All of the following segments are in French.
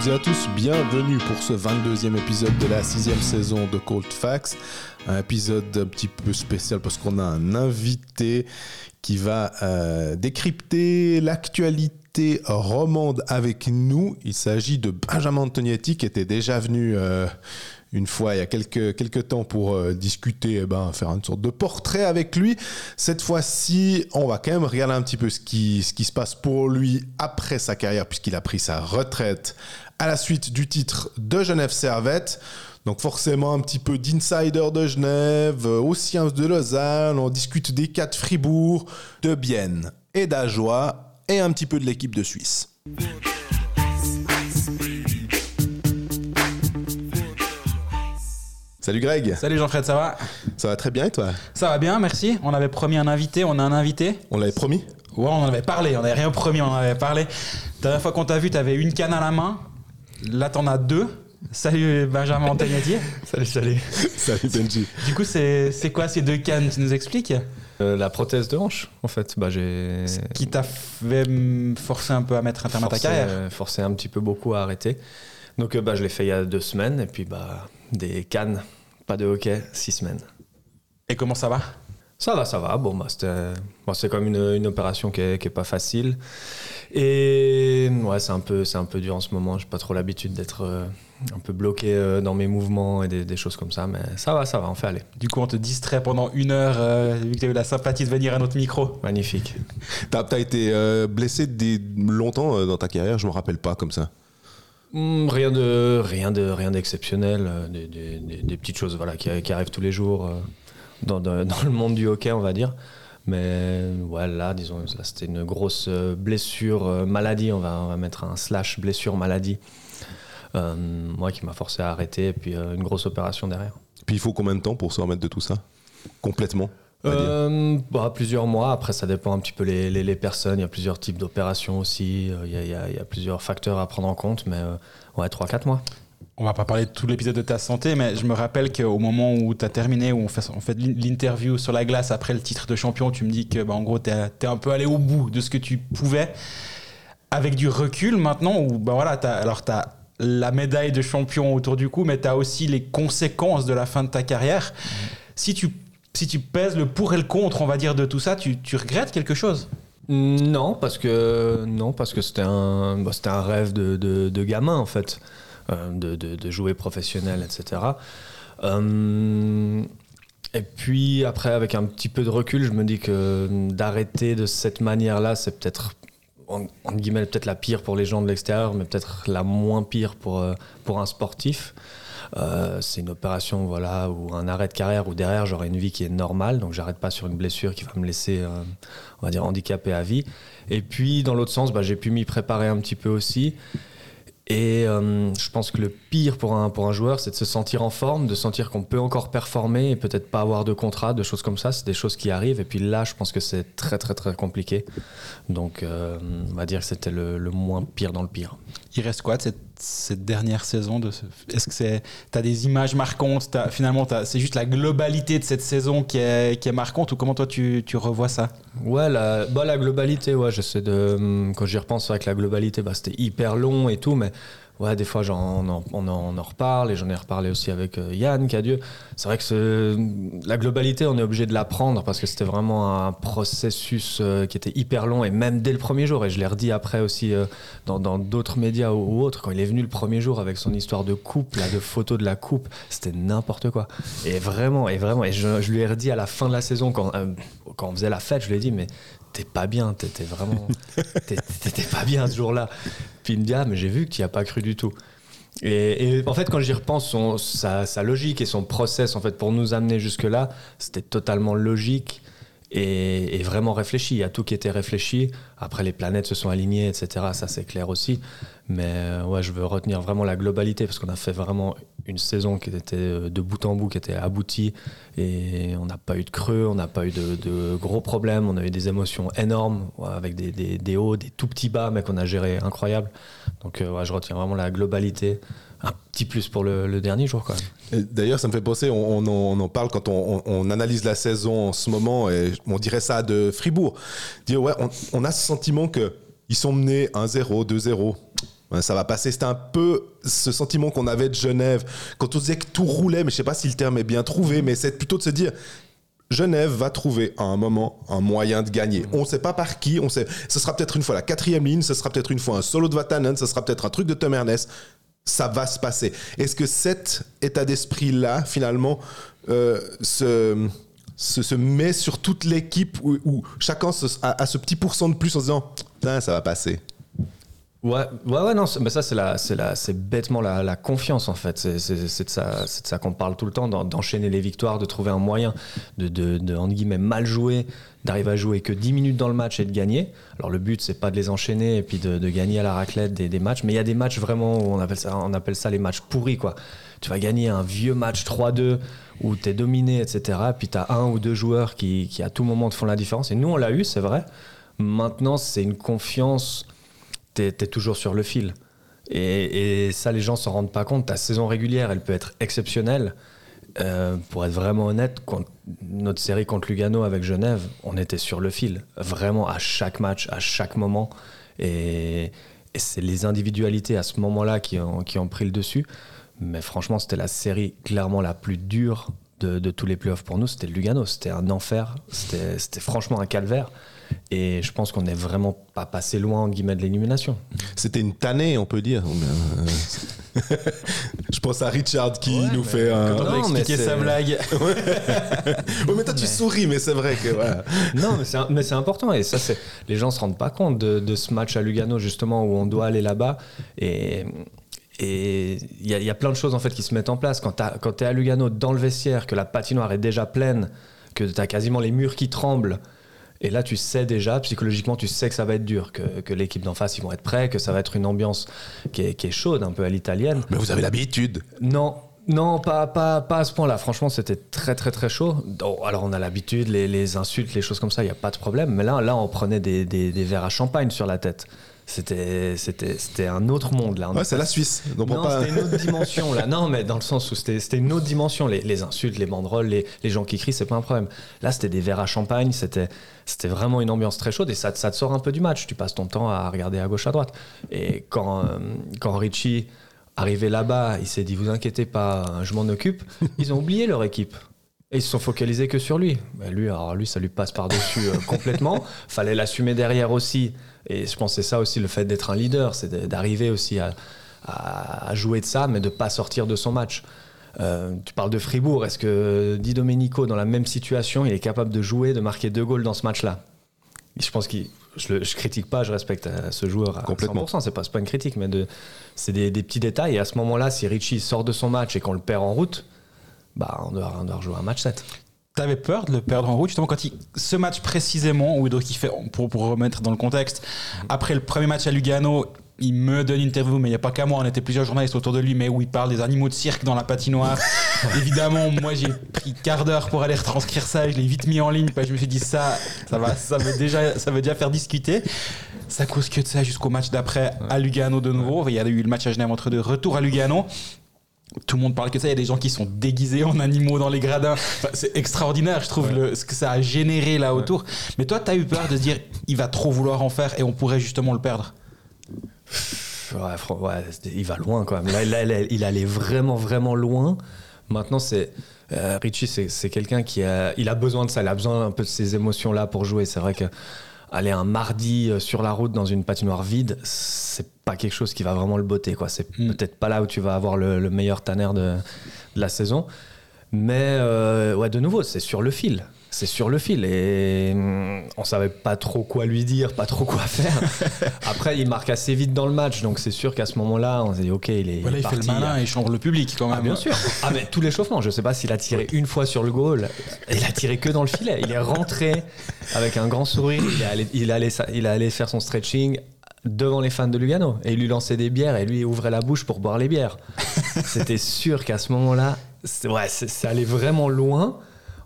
toutes et à tous, bienvenue pour ce 22e épisode de la sixième saison de Cold Facts. Un épisode un petit peu spécial parce qu'on a un invité qui va euh, décrypter l'actualité romande avec nous. Il s'agit de Benjamin Antonietti qui était déjà venu euh, une fois il y a quelques, quelques temps pour euh, discuter, eh ben, faire une sorte de portrait avec lui. Cette fois-ci, on va quand même regarder un petit peu ce qui, ce qui se passe pour lui après sa carrière, puisqu'il a pris sa retraite à la suite du titre de Genève Servette. Donc forcément un petit peu d'insider de Genève, euh, aussi un de Lausanne, on discute des cas de Fribourg, de Bienne et d'Ajoie, et un petit peu de l'équipe de Suisse. Salut Greg, Salut Jean-Fred, ça va? Ça va très bien et toi? Ça va bien, merci. On avait promis un invité, on a un invité. On l'avait promis? Ouais, on en avait parlé, on n'avait rien promis, on en avait parlé. La dernière fois qu'on t'a vu, t'avais une canne à la main. Là, t'en as deux. Salut Benjamin Antagnetti. Salut, salut. Salut Benji. Du coup, c'est c'est quoi ces deux cannes? Tu nous expliques? Euh, la prothèse de hanche, en fait. Bah, j'ai Qui t'a fait forcer un peu à mettre un terme à ta forcé, carrière euh, forcé un petit peu beaucoup à arrêter. Donc, euh, bah, je l'ai fait il y a deux semaines. Et puis, bah, des cannes, pas de hockey, six semaines. Et comment ça va? Ça va, ça va. Bon, bah, c'était bon, c'est comme une, une opération qui est, qui est pas facile. Et ouais, c'est un, peu- c'est un peu dur en ce moment. J'ai pas trop l'habitude d'être euh, un peu bloqué euh, dans mes mouvements et des, des choses comme ça. Mais ça va, ça va, on fait aller. Du coup, on te distrait pendant une heure, euh, vu que t'as eu la sympathie de venir à notre micro. Magnifique. T'as as été euh, blessé des, longtemps euh, dans ta carrière, je me rappelle pas comme ça. Hmm, rien de rien de rien d'exceptionnel, euh, des, des- des- petites choses voilà qui, arrivent tous les jours euh, dans, dans- le monde du hockey, on va dire. Mais ouais, là, disons, c'était une grosse euh, blessure maladie. On va on va mettre un slash blessure maladie. Moi qui m'a forcé à arrêter et puis une grosse opération derrière. Puis il faut combien de temps pour se remettre de tout ça? Complètement? Euh, bah, plusieurs mois. Après, ça dépend un petit peu les, les- les personnes. Il y a plusieurs types d'opérations aussi. Euh, Il y, a, il y a- il y a plusieurs facteurs à prendre en compte. Mais euh, ouais, 3-4 mois. On va pas parler de tout l'épisode de ta santé, mais je me rappelle qu'au moment où tu as terminé, où on fait, on fait l'interview sur la glace après le titre de champion, tu me dis que bah, en gros, tu es, un peu allé au bout de ce que tu pouvais. Avec du recul maintenant, où bah, voilà, as, alors tu as la médaille de champion autour du cou, mais tu as aussi les conséquences de la fin de ta carrière. Si, tu, si tu pèses le pour et le contre, on va dire, de tout ça, tu, regrettes quelque chose? Non, parce que non, parce que c'était un, bah, c'était un rêve de, de- de gamin en fait, euh, de, de- jouer professionnel, etc. Euh, et puis après, avec un petit peu de recul, je me dis que d'arrêter de cette manière-là, c'est peut-être en, guillemets peut-être la pire pour les gens de l'extérieur, mais peut-être la moins pire pour euh, pour un sportif. Euh, c'est une opération voilà ou un arrêt de carrière où derrière j'aurai une vie qui est normale donc j'arrête pas sur une blessure qui va me laisser euh, on va dire handicapé à vie et puis dans l'autre sens bah, j'ai pu m'y préparer un petit peu aussi et euh, je pense que le pire pour un, pour un joueur, c'est de se sentir en forme, de sentir qu'on peut encore performer et peut-être pas avoir de contrat, de choses comme ça. C'est des choses qui arrivent. Et puis là, je pense que c'est très, très, très compliqué. Donc, on va dire que c'était le, le moins pire dans le pire. Il reste quoi de cette, cette dernière saison. Est-ce que c'est t'as des images marquantes t'as- Finalement, c'est juste la globalité de cette saison qui est, qui est marquante ou comment toi tu, tu revois ça? Ouais, la, bah, la globalité, ouais, j'essaie de. hum, Quand j'y repense, que la globalité, bah, c'était hyper long et tout, mais ouais, des fois, en, on on en reparle et j'en ai reparlé aussi avec euh, Yann, Cadieux. C'est vrai que la globalité, on est obligé de l'apprendre parce que c'était vraiment un processus euh, qui était hyper long et même dès le premier jour, et je l'ai redit après aussi euh, dans, d'autres médias ou, ou autres, quand il est venu le premier jour avec son histoire de coupe, là, de photos de la coupe, c'était n'importe quoi. Et vraiment, et vraiment, et je, je lui ai redit à la fin de la saison, quand, euh, quand on faisait la fête, je lui ai dit, mais t'es pas bien, t'étais vraiment. T'étais pas bien ce jour-là. Puis il me dit, ah, mais j'ai vu que tu n'y as pas cru du tout. Et, et en fait, quand j'y repense, son, sa, sa logique et son process, en fait, pour nous amener jusque-là, c'était totalement logique et, et vraiment réfléchi. Il y a tout qui était réfléchi. Après, les planètes se sont alignées, etc. Ça, c'est clair aussi. Mais euh, ouais, je veux retenir vraiment la globalité parce qu'on a fait vraiment une saison qui était euh, de bout en bout, qui était aboutie. Et on n'a pas eu de creux, on n'a pas eu de, gros problèmes. On a eu des émotions énormes, avec des, des- hauts, des tout petits bas, mais qu'on a géré incroyable. Donc euh, ouais, je retiens vraiment la globalité. Un petit plus pour le, dernier jour, quand même. D'ailleurs, ça me fait penser, on, en, parle quand on, analyse la saison en ce moment, et on dirait ça de Fribourg. Dire, ouais, on, a ce sentiment que ils sont menés 1-0, 2-0. Ça va passer. C'était un peu ce sentiment qu'on avait de Genève quand on disait que tout roulait, mais je sais pas si le terme est bien trouvé, mais c'est plutôt de se dire. Genève va trouver à un moment un moyen de gagner. On ne sait pas par qui. On sait. Ce sera peut-être une fois la quatrième ligne. Ce sera peut-être une fois un solo de Vatanen. Ce sera peut-être un truc de Tom Ernest. Ça va se passer. Est-ce que cet état d'esprit là, finalement, euh, se, se, se met sur toute l'équipe où, où chacun se- a, a ce petit pourcent de plus en se disant, ça va passer. Ouais, ouais, ouais, non, mais ça, c'est la, c'est la, c'est bêtement la, confiance en fait. C'est, de ça, c'est de ça qu'on parle tout le temps, d'en- d'enchaîner les victoires, de trouver un moyen de, de, de, guillemets, mal jouer, d'arriver à jouer que 10 minutes dans le match et de gagner. Alors le but, c'est pas de les enchaîner et puis de, gagner à la raclette des, des matchs, mais il y a des matchs vraiment où on appelle ça, on appelle ça les matchs pourris quoi. Tu vas gagner un vieux match 3-2 où tu es dominé, etc. Puis tu as un ou deux joueurs qui, qui à tout moment te font la différence. Et nous, on l'a eu, c'est vrai. Maintenant, c'est une confiance t'es es toujours sur le fil. Et, ça, les gens s'en rendent pas compte. Ta saison régulière, elle peut être exceptionnelle. Euh, pour être vraiment honnête, notre série contre Lugano avec Genève, on était sur le fil. Vraiment à chaque match, à chaque moment. Et, c'est les individualités à ce moment-là qui ont, pris le dessus. Mais franchement, c'était la série clairement la plus dure de, de tous les playoffs pour nous. C'était Lugano. C'était un enfer. C'était franchement un calvaire. Et je pense qu'on n'est vraiment pas passé loin, en guillemets, de l'élimination. C'était une tannée, on peut dire. Je pense à Richard qui Ouais, nous fait un. quand- Attends, Non, expliquer mais sa blague. Oh, mais toi, tu souris, mais c'est vrai que. voilà. Non, mais c'est important. Et ça, c'est les gens se rendent pas compte de, de ce match à Lugano, justement, où on doit aller là-bas. Et. Et il y, y a plein de choses en fait qui se mettent en place. Quand tu es à Lugano dans le vestiaire, que la patinoire est déjà pleine, que tu as quasiment les murs qui tremblent, et là tu sais déjà, psychologiquement, tu sais que ça va être dur, que, que l'équipe d'en face, ils vont être prêts, que ça va être une ambiance qui est, qui est chaude, un peu à l'italienne. Mais vous avez l'habitude. Non, non, pas, pas, pas à ce point-là. Franchement, c'était très, très, très chaud. Oh, alors, on a l'habitude, les, les insultes, les choses comme ça, il n'y a pas de problème. Mais là, là on prenait des, des, des verres à champagne sur la tête. C'était, c'était, c'était un autre monde, là. Ouais, c'est la Suisse. Donc, non, pas... c'était une autre dimension là. Non, mais dans le sens où c'était c'était une autre dimension. Les, les insultes, les banderoles, les, les gens qui crient, c'est pas un problème. Là, c'était des verres à champagne. C'était c'était vraiment une ambiance très chaude et ça, te- ça te sort un peu du match. Tu passes ton temps à regarder à gauche, à droite. Et quand, euh, quand Richie arrivé là-bas, il s'est dit Vous inquiétez pas, je m'en occupe. Ils ont oublié leur équipe. Et ils se sont focalisés que sur lui. Ben, lui, alors lui, ça lui passe par-dessus euh, complètement. Fallait l'assumer derrière aussi. Et je pense que c'est ça aussi le fait d'être un leader, c'est d'arriver aussi à, jouer de ça, mais de pas sortir de son match. Euh, tu parles de Fribourg. Est-ce que Di Domenico, dans la même situation, il est capable de jouer, de marquer deux goals dans ce match-là? Je pense qu'il. Je, je critique pas, je respecte euh, ce joueur à Complètement. 100%. C'est pas, pas une critique, mais de, c'est des, des petits détails. Et à ce moment-là, si Richie sort de son match et qu'on le perd en route, bah, on doit, on doit rejouer un match 7. T'avais peur de le perdre en route, justement, quand il, ce match précisément, où donc il fait, pour, pour remettre dans le contexte, après le premier match à Lugano, il me donne une interview, mais il n'y a pas qu'à moi, on était plusieurs journalistes autour de lui, mais où il parle des animaux de cirque dans la patinoire. Évidemment, moi j'ai pris quart d'heure pour aller retranscrire ça, et je l'ai vite mis en ligne, parce que je me suis dit ça, ça va, ça veut déjà, ça veut déjà faire discuter. Ça cause que de ça jusqu'au match d'après à Lugano de nouveau. Il y a eu le match à Genève entre deux, retour à Lugano. Tout le monde parle que ça. Il y a des gens qui sont déguisés en animaux dans les gradins. Enfin, c'est extraordinaire, je trouve, le- ce que ça a généré là autour. Mais toi, tu as eu peur de se dire, il va trop vouloir en faire et on pourrait justement le perdre? Ouais, il va loin quand même. Là, là, là, il allait vraiment, vraiment loin. Maintenant, c'est euh, Richie, c'est c'est quelqu'un qui a, il a besoin de ça. Il a besoin un peu de ces émotions-là pour jouer. C'est vrai que aller un mardi euh, sur la route dans une patinoire vide, c'est pas quelque chose qui va vraiment le botter. quoi. C'est Mm. peut-être pas là où tu vas avoir le, le meilleur tanner de, de la saison. Mais euh, ouais, de nouveau, c'est sur le fil. C'est sur le fil et hum, on savait pas trop quoi lui dire, pas trop quoi faire. Après, il marque assez vite dans le match, donc c'est sûr qu'à ce moment-là, on s'est dit ok, il est, Voilà, il fait parti. le malin il change le public quand même. Ah bien sûr. Ah mais tout l'échauffement, je sais pas s'il a tiré une fois sur le goal. Il a tiré que dans le filet. Il est rentré avec un grand sourire. Il est allé, il allait, il est allé faire son stretching devant les fans de Lugano et il lui lançait des bières et lui ouvrait la bouche pour boire les bières. C'était sûr qu'à ce moment-là, ouais, c'est allé vraiment loin.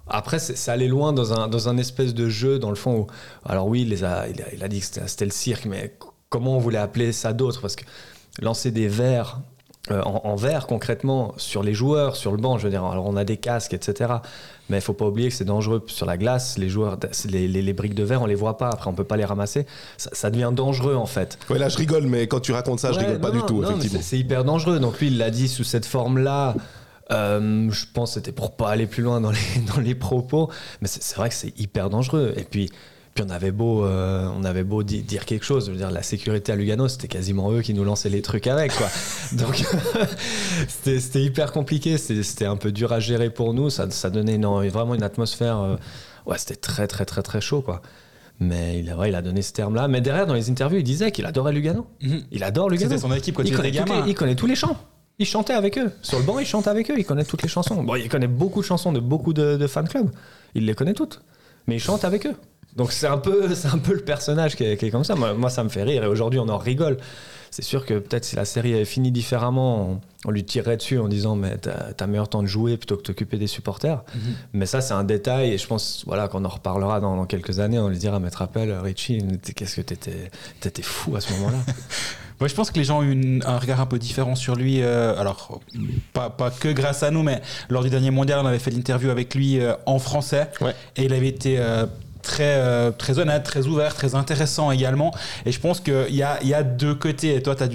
Après, c'est allé loin dans un, dans un espèce de jeu, dans le fond. Où, alors oui, il, les a, il, a, il a dit que c'était le cirque, mais comment on voulait appeler ça d'autre? Parce que lancer des verres euh, en, en verre concrètement sur les joueurs, sur le banc. Je veux dire, alors on a des casques, etc. Mais il faut pas oublier que c'est dangereux sur la glace. Les joueurs, les, les- les briques de verre, on les voit pas. Après, on peut pas les ramasser. Ça, ça devient dangereux en fait. Ouais, là, je rigole, mais quand tu racontes ça, je Ouais, rigole pas non, du tout, non, effectivement. C'est hyper dangereux. Donc lui, il l'a dit sous cette forme-là. Euh, je pense que c'était pour pas aller plus loin dans les, dans les propos. Mais c'est vrai que c'est hyper dangereux. Et puis, puis on avait beau, euh, on avait beau di- dire quelque chose. Je veux dire, la sécurité à Lugano, c'était quasiment eux qui nous lançaient les trucs avec. Quoi. Donc c'était hyper compliqué. C'était un peu dur à gérer pour nous. Ça, ça donnait vraiment une atmosphère. euh, ouais, c'était très, très, très, très chaud. Quoi. Mais il a, ouais, il a donné ce terme-là. Mais derrière, dans les interviews, il disait qu'il adorait Lugano. Il adore Lugano. C'était son équipe quand il, Il était connaît, les- il connaît tous les chants. Il chantait avec eux. Sur le banc, il chante avec eux. Il connaît toutes les chansons. Bon, il connaît beaucoup de chansons de beaucoup de, de fan clubs. Il les connaît toutes. Mais il chante avec eux. Donc c'est un peu, c'est un peu le personnage qui est, qui est comme ça. Moi, moi, ça me fait rire. Et aujourd'hui, on en rigole. C'est sûr que peut-être si la série avait fini différemment, on, on lui tirerait dessus en disant mais t'as meilleur temps de jouer plutôt que de t'occuper des supporters. Mais ça, c'est un détail. Et je pense voilà qu'on en reparlera dans, dans quelques années. On lui dira mais te rappelles Richie, qu'est-ce que t'étais, t'étais fou à ce moment-là. Moi, je pense que les gens ont eu une- un regard un peu différent sur lui. euh, alors, pas, pas que grâce à nous, mais lors du dernier mondial, on avait fait l'interview avec lui euh, en français. Ouais. Et il avait été euh, très, euh, très honnête, très ouvert, très intéressant également. Et je pense qu'il y a, y a deux côtés. Et toi, tu as.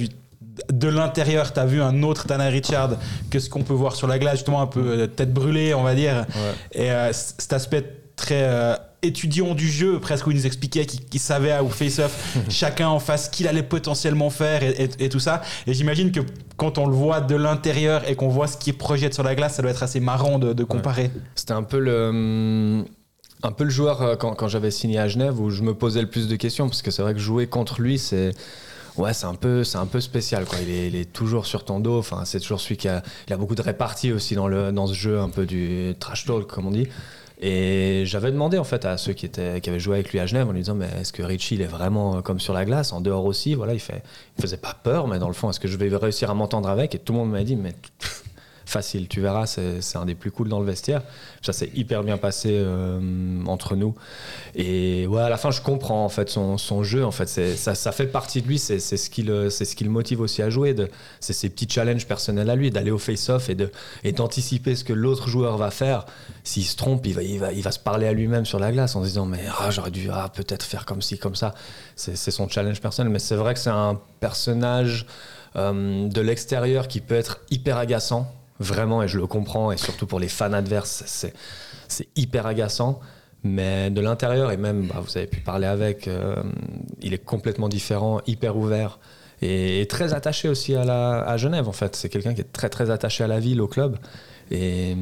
De l'intérieur, tu as vu un autre Tanner Richard que ce qu'on peut voir sur la glace, justement un peu tête brûlée, on va dire. Et euh, cet aspect très euh, étudiant du jeu, presque où il nous expliquait qu'il qu'il savait au face-off chacun en face ce qu'il allait potentiellement faire et, et- et tout ça. Et j'imagine que quand on le voit de l'intérieur et qu'on voit ce qu'il projette sur la glace, ça doit être assez marrant de, de comparer. C'était un peu le. hum, Un peu le joueur euh, quand, quand j'avais signé à Genève où je me posais le plus de questions parce que c'est vrai que jouer contre lui c'est ouais c'est un peu c'est un peu spécial quoi il est, il est toujours sur ton dos enfin c'est toujours celui qui a il a beaucoup de répartie aussi dans le dans ce jeu un peu du trash talk comme on dit et j'avais demandé en fait à ceux qui étaient qui avaient joué avec lui à Genève en lui disant mais est-ce que Richie il est vraiment euh, comme sur la glace en dehors aussi? Voilà il fait il faisait pas peur mais dans le fond est-ce que je vais réussir à m'entendre avec? Et tout le monde m'a dit mais facile. Tu verras c'est un des plus cool dans le vestiaire. Ça s'est hyper bien passé euh, entre nous. Et ouais à la fin je comprends en fait son, son jeu en fait. Ça, ça fait partie de lui. C'est ce qui le c'est ce qui le motive aussi à jouer c'est ses petits challenges personnels à lui d'aller au face off et de et d'anticiper ce que l'autre joueur va faire. S'il se trompe il va il va il va se parler à lui-même sur la glace en disant mais ah j'aurais dû ah, peut-être faire comme ci comme ça. C'est son challenge personnel. Mais c'est vrai que c'est un personnage euh, de l'extérieur qui peut être hyper agaçant vraiment et je le comprends et surtout pour les fans adverses c'est c'est hyper agaçant. Mais de l'intérieur et même bah, vous avez pu parler avec euh, il est complètement différent hyper ouvert et, très attaché aussi à, la, à Genève en fait. C'est quelqu'un qui est très très attaché à la ville au club et,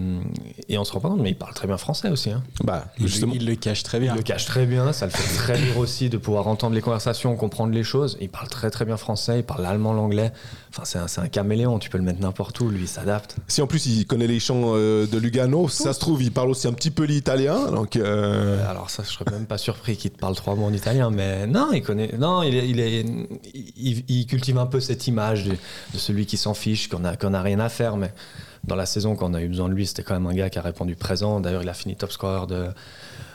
et on se rend pas compte mais il parle très bien français aussi hein. Bah, Il, justement. il le cache très bien. Il le cache très bien, ça le fait très rire aussi de pouvoir entendre les conversations, comprendre les choses. Il parle très très bien français, il parle l'allemand, l'anglais. Enfin, c'est un, c'est un caméléon, tu peux le mettre n'importe où, lui, il s'adapte. Si en plus il connaît les chants euh, de Lugano, ça se trouve, il parle aussi un petit peu l'italien. Donc, euh, Alors ça, je serais même pas surpris qu'il te parle trois mots en italien, mais non, il connaît. Non, il est, il est, il, il cultive un peu cette image de, de celui qui s'en fiche, qu'on a, qu'on a rien à faire, mais dans la saison, quand on a eu besoin de lui, c'était quand même un gars qui a répondu présent. D'ailleurs, il a fini top scorer de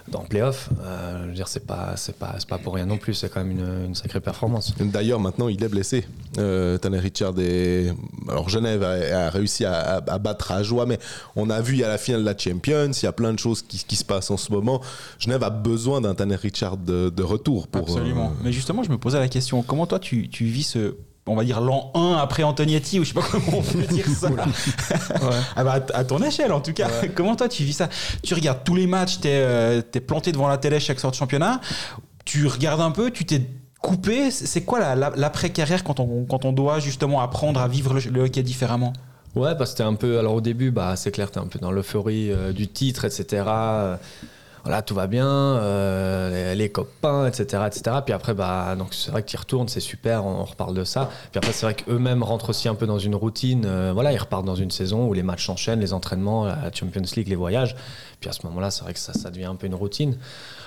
dans playoff. Euh, je veux dire, c'est pas, c'est pas, c'est pas pour rien non plus. C'est quand même une, une sacrée performance. D'ailleurs, maintenant, il est blessé. Euh, Tanner Richard est... Alors, Genève a, a réussi à, à- à battre à joie, mais on a vu, il y a la finale de la Champions, il y a plein de choses qui, qui se passent en ce moment. Genève a besoin d'un Tanner Richard de, de retour pour... Absolument. euh, Mais justement, je me posais la question comment toi tu, tu vis ce. On va dire l'an 1 après Antonietti, ou je sais pas comment on peut dire ça. Ah bah, à à ton échelle en tout cas. Comment toi tu vis ça? Tu regardes tous les matchs, t'es euh, t'es planté devant la télé chaque soir de championnat, tu regardes un peu, tu t'es coupé. C'est quoi la- la- l'après-carrière quand on, quand on doit justement apprendre à vivre le, le hockey différemment? Ouais, parce que c'était un peu. Alors au début, bah, c'est clair, t'es un peu dans l'euphorie euh, du titre, etc. Voilà, tout va bien, euh, les, copains, etc., etc. Puis après, bah, donc c'est vrai y retournes, c'est super, on, reparle de ça. Puis après, c'est vrai qu'eux-mêmes rentrent aussi un peu dans une routine. euh, voilà, ils repartent dans une saison où les matchs s'enchaînent, les entraînements, la Champions League, les voyages. Puis à ce moment-là, c'est vrai que ça, devient un peu une routine.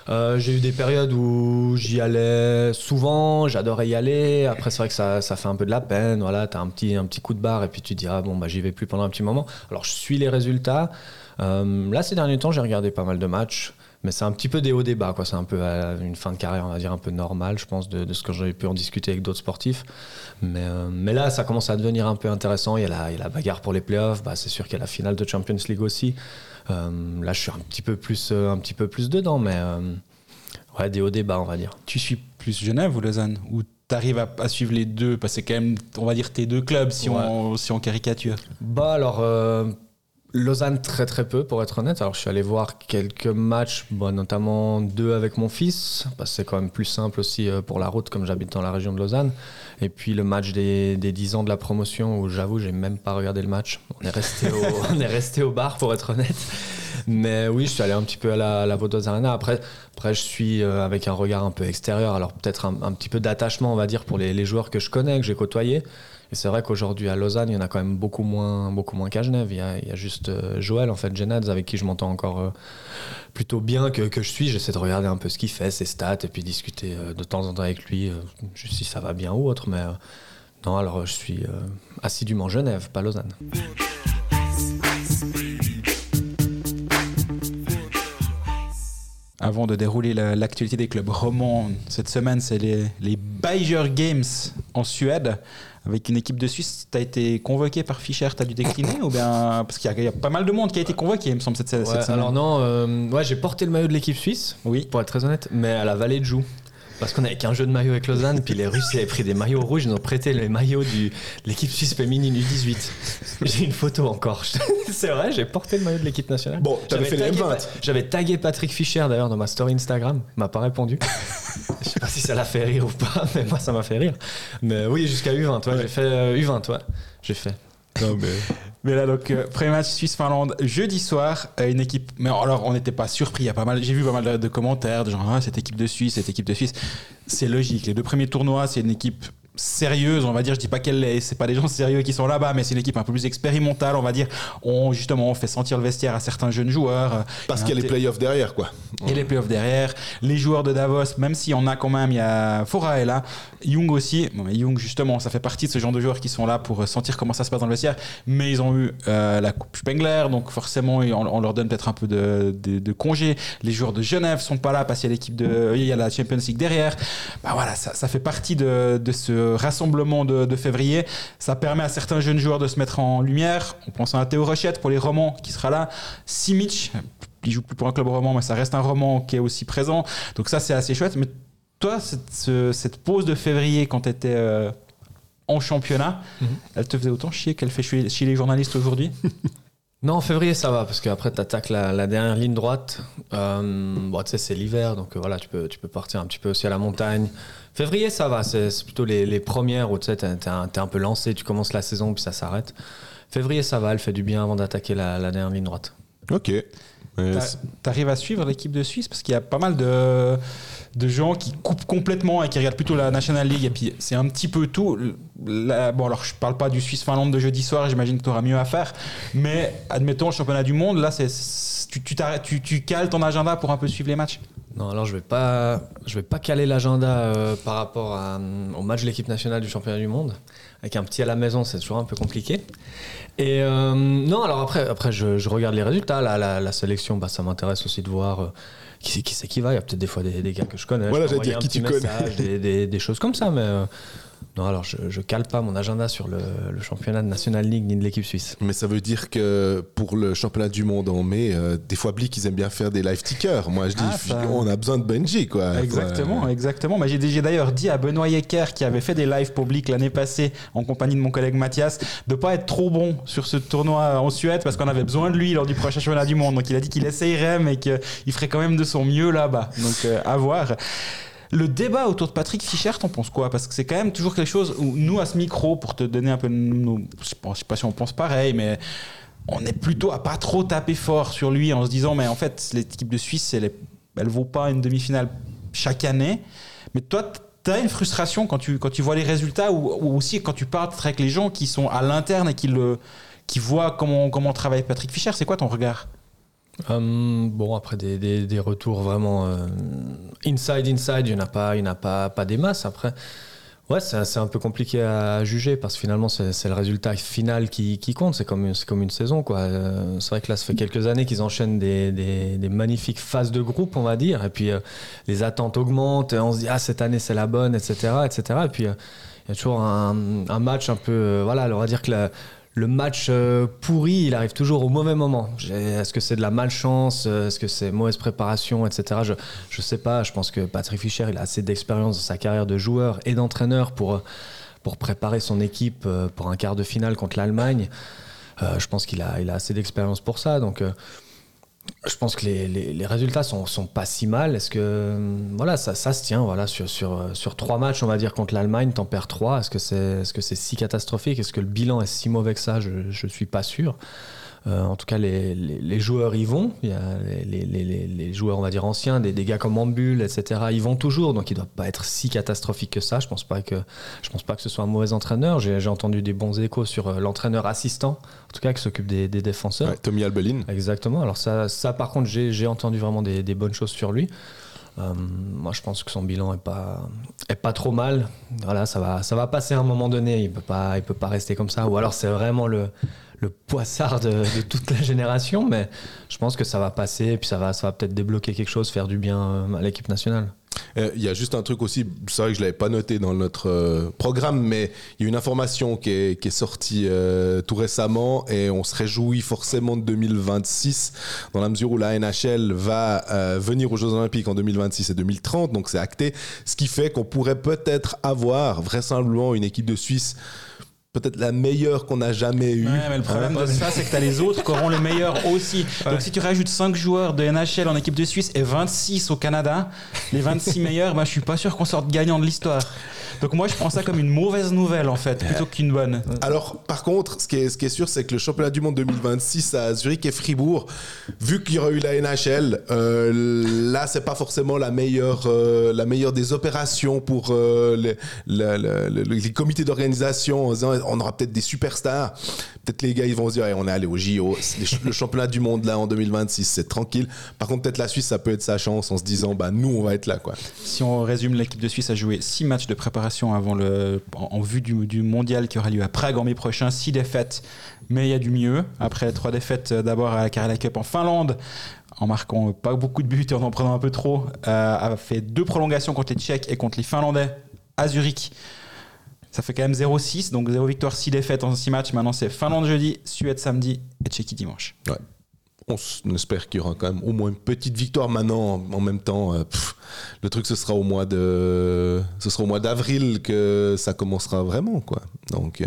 Euh, j'ai eu des périodes où j'y allais souvent, j'adorais y aller. Après, c'est vrai que ça, ça fait un peu de la peine. Voilà, t'as un petit, un petit coup de barre et puis tu te dis, ah bon, bah, j'y vais plus pendant un petit moment. Alors, je suis les résultats. Là, ces derniers temps, j'ai regardé pas mal de matchs. Mais c'est un petit peu des hauts débats, quoi. C'est un peu euh, une fin de carrière, on va dire, un peu normale, je pense, de, de ce que j'avais pu en discuter avec d'autres sportifs. Mais, euh, mais là, ça commence à devenir un peu intéressant. Il y a la, il y a la bagarre pour les playoffs. Bah, c'est sûr qu'il y a la finale de Champions League aussi. Euh, là, je suis un petit peu plus, un petit peu plus dedans, mais ouais, des hauts débats, on va dire. Tu suis plus Genève ou Lausanne? Ou tu arrives à, à suivre les deux? Parce que c'est quand même, on va dire, tes deux clubs si, on, si on caricature. Bah alors, euh, Lausanne très très peu pour être honnête. Alors je suis allé voir quelques matchs, bon, notamment deux avec mon fils, parce que c'est quand même plus simple aussi euh, pour la route comme j'habite dans la région de Lausanne. Et puis le match des, des 10 ans de la promotion où j'avoue j'ai même pas regardé le match. On est resté au, on est resté au bar pour être honnête. Mais oui, je suis allé un petit peu à la, à la Vaudoise Arena. Après, après, je suis euh, avec un regard un peu extérieur. Alors peut-être un, un petit peu d'attachement, on va dire, pour les, les joueurs que je connais, que j'ai côtoyés. Et c'est vrai qu'aujourd'hui à Lausanne, il y en a quand même beaucoup moins, beaucoup moins qu'à Genève. Il y, a, juste euh, Joël, en fait, Genadz, avec qui je m'entends encore euh, plutôt bien que, que je suis. J'essaie de regarder un peu ce qu'il fait, ses stats, et puis discuter euh, de temps en temps avec lui, si ça va bien ou autre. Mais non, alors je suis assidûment Genève, pas Lausanne. Avant de dérouler la- l'actualité des clubs romans, cette semaine, c'est les, les Bayer Games en Suède, avec une équipe de Suisse. Tu as été convoqué par Fischer, tu as dû décliner ou bien... Parce qu'il y, a- il y a pas mal de monde qui a été convoqué, il me semble, cette, cette Ouais, semaine. alors non, euh, ouais, j'ai porté le maillot de l'équipe suisse, Oui. pour être très honnête, mais à la Vallée de Joux. Parce qu'on avait qu'un jeu de maillot avec Lausanne, puis les Russes avaient pris des maillots rouges, ils nous ont prêté les maillots de l'équipe suisse féminine U18. J'ai une photo encore. C'est vrai, j'ai porté le maillot de l'équipe nationale. Bon, t'avais J'avais fait les tagué M20. Pa- J'avais tagué Patrick Fischer d'ailleurs dans ma story Instagram, il m'a pas répondu. Je sais pas si ça l'a fait rire ou pas, mais moi ça m'a fait rire. Mais oui, jusqu'à U20, ouais, j'ai fait euh, U20, ouais, j'ai fait. Non, mais... Mais là, donc, euh, premier match Suisse-Finlande, jeudi soir, euh, une équipe. Mais alors, on n'était pas surpris. Il y a pas mal. J'ai vu pas mal de, de commentaires de genre, ah, cette équipe de Suisse, cette équipe de Suisse. C'est logique. Les deux premiers tournois, c'est une équipe sérieuse, on va dire. Je dis pas qu'elle est, c'est pas des gens sérieux qui sont là-bas, mais c'est une équipe un peu plus expérimentale, on va dire. On, justement, on fait sentir le vestiaire à certains jeunes joueurs. Parce il qu'il y a les playoffs derrière, quoi. et les playoffs derrière. Les joueurs de Davos, même si on a quand même, il y a Fora est là, Young aussi. Bon, Young, justement, ça fait partie de ce genre de joueurs qui sont là pour euh, sentir comment ça se passe dans le vestiaire. Mais ils ont eu euh, la Coupe Spengler, donc forcément, on, leur donne peut-être un peu de, de, de congé. Les joueurs de Genève sont pas là parce qu'il y a l'équipe de. Il y a la Champions League derrière. Bah voilà, ça, ça fait partie de, de ce rassemblement de, de février. Ça permet à certains jeunes joueurs de se mettre en lumière. On pense à Théo Rochette pour les romans qui sera là. Simic, il joue plus pour un club roman, mais ça reste un roman qui est aussi présent. Donc ça, c'est assez chouette. Toi, cette, ce- cette pause de février, quand tu étais en championnat, Mhm. elle te faisait autant chier qu'elle fait chier, chier les journalistes aujourd'hui Non, en février ça va parce qu'après tu attaques la, la dernière ligne droite. Euh, bon, tu sais, c'est l'hiver donc euh, voilà, tu peux, tu peux partir un petit peu aussi à la montagne. Février ça va, c'est plutôt les, les premières où tu sais, t'es un, peu lancé, tu commences la saison puis ça s'arrête. Février ça va, elle fait du bien avant d'attaquer la, la dernière ligne droite. Ok. T'arrives à suivre l'équipe de Suisse? Parce qu'il y a pas mal de, de gens qui coupent complètement et qui regardent plutôt la National League. Et puis c'est un petit peu tout. Bon, alors je parle pas du Suisse-Finlande de jeudi soir, j'imagine que tu auras mieux à faire. Mais admettons le championnat du monde, là, c'est, tu, tu, tu, cales ton agenda pour un peu suivre les matchs. Non, alors je vais pas, vais pas caler l'agenda euh, par rapport au match de l'équipe nationale du championnat du monde. Avec un petit à la maison, c'est toujours un peu compliqué. Et euh, non, alors après, après je, je regarde les résultats. La, la, la sélection, bah, ça m'intéresse aussi de voir euh, qui c'est qui, qui va. Il y a peut-être des fois des, des gars que je connais. Voilà, j'allais dire qui tu petit connais. message, Des, des- des choses comme ça, mais euh, non, alors je, je cale pas mon agenda sur le, le championnat de National League ni de l'équipe suisse. Mais ça veut dire que pour le championnat du monde en mai, euh, des fois Blick, ils aiment bien faire des live tickers. Moi, je dis, Ah, ça- on a besoin de Benji, quoi. Exactement, exactement. Mais j'ai j'ai d'ailleurs dit à Benoît Yecker, qui avait fait des lives publics l'année passée en compagnie de mon collègue Mathias, de pas être trop bon sur ce tournoi en Suède parce qu'on avait besoin de lui lors du prochain championnat du monde. Donc il a dit qu'il essayerait, mais qu'il ferait quand même de son mieux là-bas. Donc euh, à voir. Le débat autour de Patrick Fischer, t'en penses quoi? Parce que c'est quand même toujours quelque chose où nous, à ce micro, pour te donner un peu nos... Je sais pas- si on pense pareil, mais on est plutôt à pas trop taper fort sur lui en se disant, mais en fait, l'équipe de Suisse, elle, elle vaut pas une demi-finale chaque année. Mais toi, tu as une frustration quand tu, quand tu vois les résultats ou, ou aussi quand tu parles avec les gens qui sont à l'interne et qui, le, qui voient comment, comment travaille Patrick Fischer. C'est quoi ton regard? Hum, bon, après des, des- retours vraiment euh, inside, inside, il n'y en a pas, il pas, pas des masses. Après, Ouais, c'est un peu compliqué à juger parce que finalement, c'est le résultat final qui, qui compte. C'est comme, comme une saison. quoi. Euh, c'est vrai que là, ça fait quelques années qu'ils enchaînent des, des, magnifiques phases de groupe, on va dire. Et puis, euh, les attentes augmentent. On se dit, ah, cette année, c'est la bonne, etc. etc. Et puis, il y a toujours un, un match un peu. voilà, on va dire que le match euh, pourri, il arrive toujours au mauvais moment. Est-ce que c'est de la malchance euh, Est-ce que c'est mauvaise préparation, etc. Je ne sais pas. Je pense que Patrick Fischer, il a assez d'expérience dans sa carrière de joueur et d'entraîneur pour, pour préparer son équipe euh, pour un quart de finale contre l'Allemagne. je pense qu'il a, il a assez d'expérience pour ça. Donc je pense que les, les, résultats sont, sont, pas si mal. Est-ce que voilà, ça, ça, se tient voilà, sur, sur, sur trois matchs, on va dire, contre l'Allemagne, t'en perds trois. Est-ce que c'est est -ce c'est si catastrophique? Est-ce que le bilan est si mauvais que ça? Je ne suis pas sûr. Euh, en tout cas, les, joueurs y vont. Il y a les, joueurs, on va dire anciens, des, des gars comme Ambul, etc. Ils vont toujours, donc il ne doit pas être si catastrophique que ça. Je pense pas que je pense pas que ce soit un mauvais entraîneur. J'ai entendu des bons échos sur euh, l'entraîneur assistant, en tout cas qui s'occupe des, défenseurs. Tommy Albelin. Exactement. Alors ça, ça par contre, j'ai entendu vraiment des, bonnes choses sur lui. Euh, moi, je pense que son bilan est pas est pas trop mal. Voilà, ça va ça va passer à un moment donné. Il peut pas il peut pas rester comme ça. Ou alors c'est vraiment le le poissard de, toute la génération, mais je pense que ça va passer et puis ça va, ça va peut-être débloquer quelque chose, faire du bien euh, à l'équipe nationale. Euh, il y a juste un truc aussi, c'est vrai que je ne l'avais pas noté dans notre euh, programme, mais il y a une information qui est, sortie tout récemment et on se réjouit forcément de 2026 dans la mesure où la NHL va venir aux Jeux Olympiques en 2026 et 2030, donc c'est acté, ce qui fait qu'on pourrait peut-être avoir vraisemblablement une équipe de Suisse peut-être la meilleure qu'on a jamais eue. Ouais, mais le problème de ça, c'est que tu as les autres qui auront le meilleur aussi. Donc si tu rajoutes 5 joueurs de NHL en équipe de Suisse et 26 au Canada, les 26 meilleurs, bah, je suis pas sûr qu'on sorte gagnant de l'histoire. Donc moi, je prends ça comme une mauvaise nouvelle, en fait, plutôt qu'une bonne. Alors, par contre, ce qui est, ce qui est sûr, c'est que le championnat du monde 2026 à Zurich et Fribourg, vu qu'il y aura eu la NHL, euh, là, c'est pas forcément la meilleure, euh, la meilleure des opérations pour euh, les, les, comités d'organisation. On aura peut-être des superstars. Peut-être les gars, ils vont se dire, on est allé au JO. Le championnat du monde, là, en 2026, c'est tranquille. Par contre, peut-être la Suisse, ça peut être sa chance en se disant, bah, nous, on va être là, quoi. Si on résume, l'équipe de Suisse a joué 6 matchs de préparation avant le, en, vue du, mondial qui aura lieu à Prague en mai prochain. Six défaites, mais il y a du mieux. Après trois défaites euh, d'abord à la Carrera Cup en Finlande, en marquant pas beaucoup de buts et en en prenant un peu trop, euh, a fait deux prolongations contre les Tchèques et contre les Finlandais à Zurich. Ça fait quand même 0-6, donc 0 victoire, 6 défaites en 6 matchs. Maintenant, c'est Finlande jeudi, Suède samedi et Tchéquie dimanche. Ouais on espère qu'il y aura quand même au moins une petite victoire maintenant en même temps euh, le truc ce sera au mois de ce sera au mois d'avril que ça commencera vraiment quoi donc euh,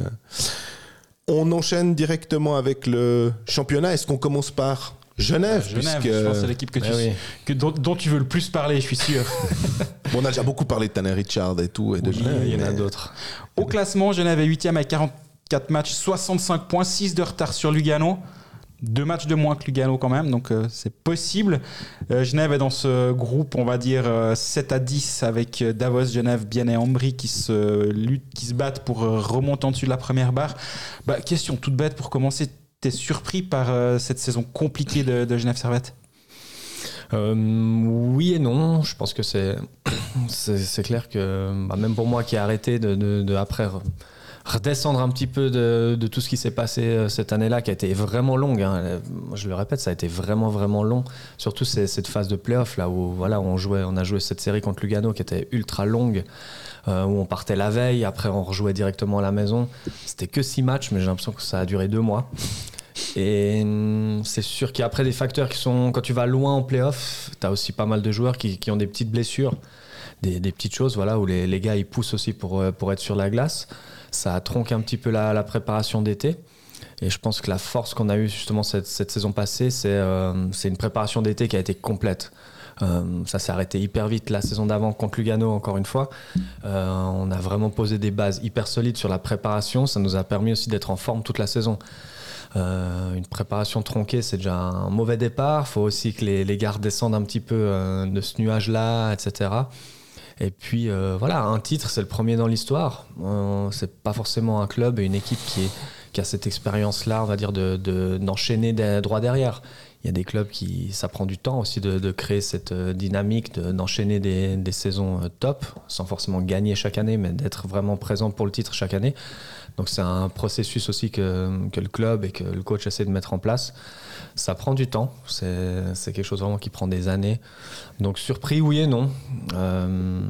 on enchaîne directement avec le championnat est-ce qu'on commence par Genève, Genève je pense c'est l'équipe que, tu, dont, tu veux le plus parler, je suis sûr. on a déjà beaucoup parlé de Tanner Richard et tout. Et de Genève, il y en a d'autres. Au classement, Genève est 8 avec 44 matchs, 65 points, 6 de retard sur Lugano deux matchs de moins que Lugano quand même, donc euh, c'est possible. Euh, Genève est dans ce groupe, on va dire 7 euh, à 10 avec Davos, Genève, Bienne et Ambry qui se luttent, qui se battent pour remonter en dessus de la première barre. Bah, question toute bête pour commencer, t'es surpris par cette saison compliquée de, Genève Servette? Oui et non. Je pense que c'est c'est clair que bah, même pour moi qui ai arrêté de, de après redescendre un petit peu de, tout ce qui s'est passé euh, cette année-là, qui a été vraiment longue. Hein. Je le répète, ça a été vraiment, vraiment long. Surtout cette phase de playoff, là où voilà, on, jouait, on a joué cette série contre Lugano qui était ultra longue, euh, où on partait la veille, après on rejouait directement à la maison. C'était que six matchs, mais j'ai l'impression que ça a duré deux mois. Et hum, c'est sûr qu'il y a après des facteurs qui sont. Quand tu vas loin en playoff, tu as aussi pas mal de joueurs qui, ont des petites blessures, des, petites choses, voilà, où les, les, gars ils poussent aussi pour, euh, pour être sur la glace ça tronque un petit peu la, préparation d'été. Et je pense que la force qu'on a eue justement cette, saison passée, euh, c'est une préparation d'été qui a été complète. Euh, ça s'est arrêté hyper vite la saison d'avant contre Lugano, encore une fois. Euh, on a vraiment posé des bases hyper solides sur la préparation. Ça nous a permis aussi d'être en forme toute la saison. une préparation tronquée, c'est déjà un mauvais départ. Il faut aussi que les, les gars descendent un petit peu de ce nuage-là, etc. Et puis euh, voilà, un titre, c'est le premier dans l'histoire. Euh, c'est pas forcément un club et une équipe qui, a cette expérience-là, on va dire, d'enchaîner de, droit derrière. il y a des clubs qui, ça prend du temps aussi de, de créer cette euh, dynamique, de- d'enchaîner des, des saisons euh, top, sans forcément gagner chaque année, mais d'être vraiment présent pour le titre chaque année. Donc c'est un processus aussi que, que le club et que le coach essaie de mettre en place. Ça prend du temps, c'est c'est quelque chose vraiment qui prend des années. Donc surpris, oui et non. Euh,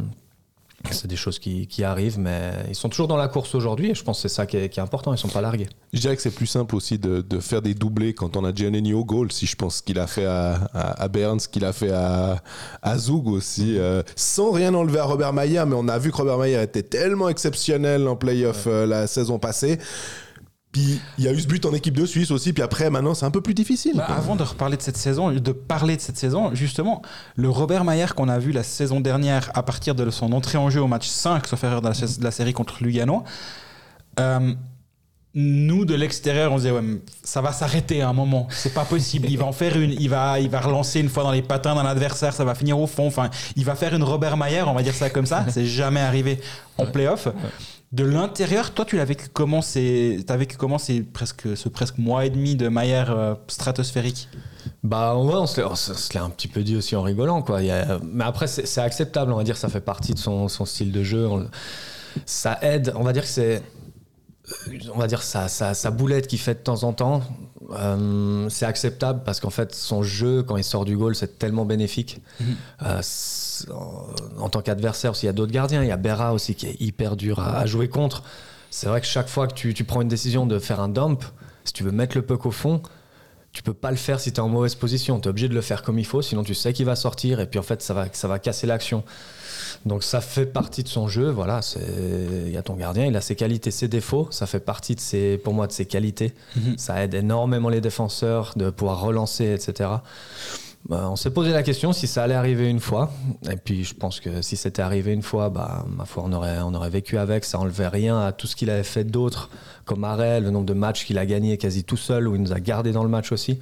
c'est des choses qui, qui arrivent, mais ils sont toujours dans la course aujourd'hui et je pense que c'est ça qui est, qui est important, ils sont pas largués. Je dirais que c'est plus simple aussi de, de faire des doublés quand on a Giannini au goal, si je pense qu'il a fait à, à, à Bern, ce qu'il a fait à, à Zug aussi, euh, sans rien enlever à Robert Mayer, mais on a vu que Robert Mayer était tellement exceptionnel en playoff euh, la saison passée. Puis il y a eu ce but en équipe de Suisse aussi, puis après maintenant c'est un peu plus difficile. Bah, avant de reparler de cette saison, de parler de cette saison, justement, le Robert Mayer qu'on a vu la saison dernière à partir de son entrée en jeu au match 5, sauf erreur de la, de la série contre Lugano, euh, nous de l'extérieur on se disait ouais, ça va s'arrêter à un moment, c'est pas possible, il va en faire une, il va, il va relancer une fois dans les patins d'un adversaire, ça va finir au fond, enfin il va faire une Robert Mayer, on va dire ça comme ça, c'est jamais arrivé en playoff. De l'intérieur, toi, tu l'as vécu comment c'est, t'as vécu comment c'est presque ce presque mois et demi de Mayer euh, stratosphérique? Bah ouais, on se l'est un petit peu dit aussi en rigolant. Quoi. Il y a- mais après, c'est acceptable, on va dire, ça fait partie de son, son style de jeu. On ça aide, on va dire que c'est. On va dire sa, sa, sa boulette qu'il fait de temps en temps, euh, c'est acceptable parce qu'en fait, son jeu, quand il sort du goal, c'est tellement bénéfique. Euh, c'est- en, en tant qu'adversaire, aussi, il y a d'autres gardiens. Il y a Berra aussi qui est hyper dur à, à jouer contre. C'est vrai que chaque fois que tu, tu prends une décision de faire un dump, si tu veux mettre le puck au fond, tu peux pas le faire si tu es en mauvaise position. Tu es obligé de le faire comme il faut, sinon tu sais qu'il va sortir et puis en fait ça va, ça va casser l'action. Donc ça fait partie de son jeu. Voilà, il y a ton gardien, il a ses qualités, ses défauts. Ça fait partie de ses, pour moi de ses qualités. Ça aide énormément les défenseurs de pouvoir relancer, etc. Bah, on s'est posé la question si ça allait arriver une fois. Et puis je pense que si c'était arrivé une fois, bah, ma foi, on aurait, on aurait vécu avec. Ça enlevait rien à tout ce qu'il avait fait d'autre, comme Arrel, le nombre de matchs qu'il a gagné quasi tout seul, où il nous a gardé dans le match aussi.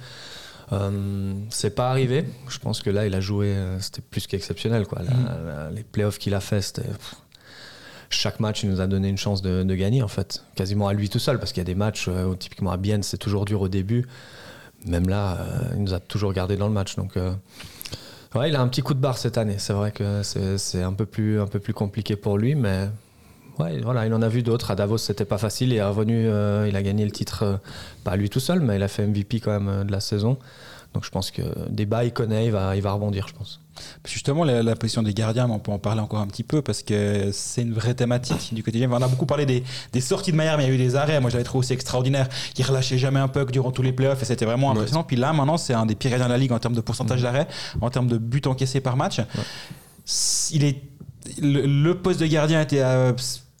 Euh, c'est pas arrivé. Je pense que là, il a joué, euh, c'était plus qu'exceptionnel. Quoi. La- la- les playoffs qu'il a fait, c'était. Chaque match, il nous a donné une chance de, de gagner, en fait. Quasiment à lui tout seul, parce qu'il y a des matchs, euh, typiquement à Bienne, c'est toujours dur au début. Même là, euh, il nous a toujours gardé dans le match. Donc, euh, ouais, il a un petit coup de barre cette année. C'est vrai que c'est un, peu plus- un peu plus compliqué pour lui, mais ouais, voilà, il en a vu d'autres. À Davos, c'était pas facile. Il est revenu, euh, il a gagné le titre, pas lui tout seul, mais il a fait MVP quand même de la saison. Donc je pense que des bas, il connaît, il va, il va rebondir, je pense. Justement, la, la position des gardiens, on peut en parler encore un petit peu parce que c'est une vraie thématique du quotidien. On a beaucoup parlé des, des sorties de Maillard, mais il y a eu des arrêts. Moi, j'avais trouvé aussi extraordinaire. Il relâchait jamais un puck durant tous les playoffs et c'était vraiment impressionnant. Puis là, maintenant, c'est un des pires gardiens de la ligue en termes de pourcentage d'arrêts, en termes de buts encaissés par match. Il est, le, le poste de gardien était euh,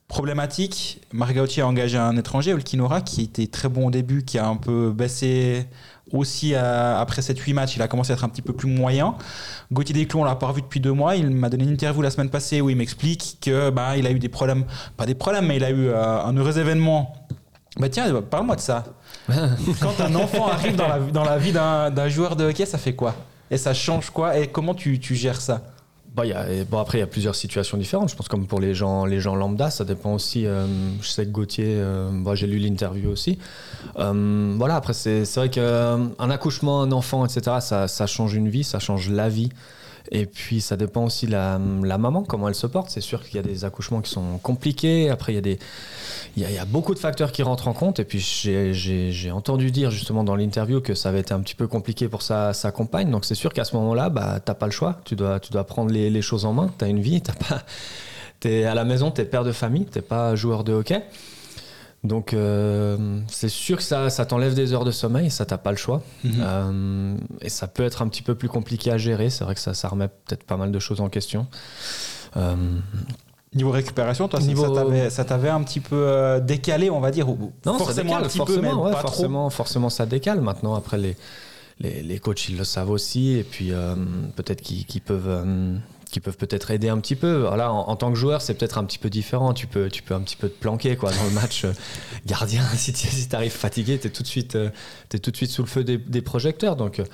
problématique. Margauti a engagé un étranger, Olkinora, qui était très bon au début, qui a un peu baissé aussi euh, après 7-8 matchs. Il a commencé à être un petit peu plus moyen. Gauthier Desclous, on l'a pas revu depuis deux mois. Il m'a donné une interview la semaine passée où il m'explique que bah, il a eu des problèmes, pas des problèmes, mais il a eu euh, un heureux événement. Bah tiens, parle-moi de ça. Quand un enfant arrive dans la, dans la vie d'un d'un joueur de hockey, ça fait quoi? Et ça change quoi? Et comment tu, tu gères ça? Et bon, après, il y a plusieurs situations différentes. Je pense comme pour les gens, les gens lambda, ça dépend aussi. euh, je sais que Gauthier, euh, bon, j'ai lu l'interview aussi. Euh, voilà, après, c'est vrai qu'un accouchement, un enfant, etc., ça change une vie, ça change la vie. Et puis, ça dépend aussi de la, maman, comment elle se porte. C'est sûr qu'il y a des accouchements qui sont compliqués. Après, il y a, des, il y a, beaucoup de facteurs qui rentrent en compte. Et puis, j'ai- entendu dire justement dans l'interview que ça avait été un petit peu compliqué pour sa, compagne. Donc, c'est sûr qu'à ce moment-là, bah, t'as pas le choix. Tu dois, tu dois prendre les, choses en main. Tu as une vie. T'as pas, es à la maison, tu es père de famille. Tu pas joueur de hockey. Donc, euh, c'est sûr que ça, ça t'enlève des heures de sommeil. Ça, t'as pas le choix. Euh, et ça peut être un petit peu plus compliqué à gérer. C'est vrai que ça, ça remet peut-être pas mal de choses en question. Euh, Niveau récupération, toi, Niveau- ça t'avait- un petit peu décalé, on va dire. ou- Non, forcément ça décale, un petit forcément, peu, mais ouais, pas trop. forcément, ça décale. Maintenant, après, les, les, les coachs, ils le savent aussi, et puis peut-être qu'ils qu'ils peuvent, qu'ils peuvent peut-être aider un petit peu. Voilà, en, tant que joueur, c'est peut-être un petit peu différent. Tu peux, tu peux un petit peu te planquer quoi, dans le match. euh, Gardien, si tu arrives fatigué, tu es, tout de suite, euh, tout de suite sous le feu des, projecteurs. Donc, euh,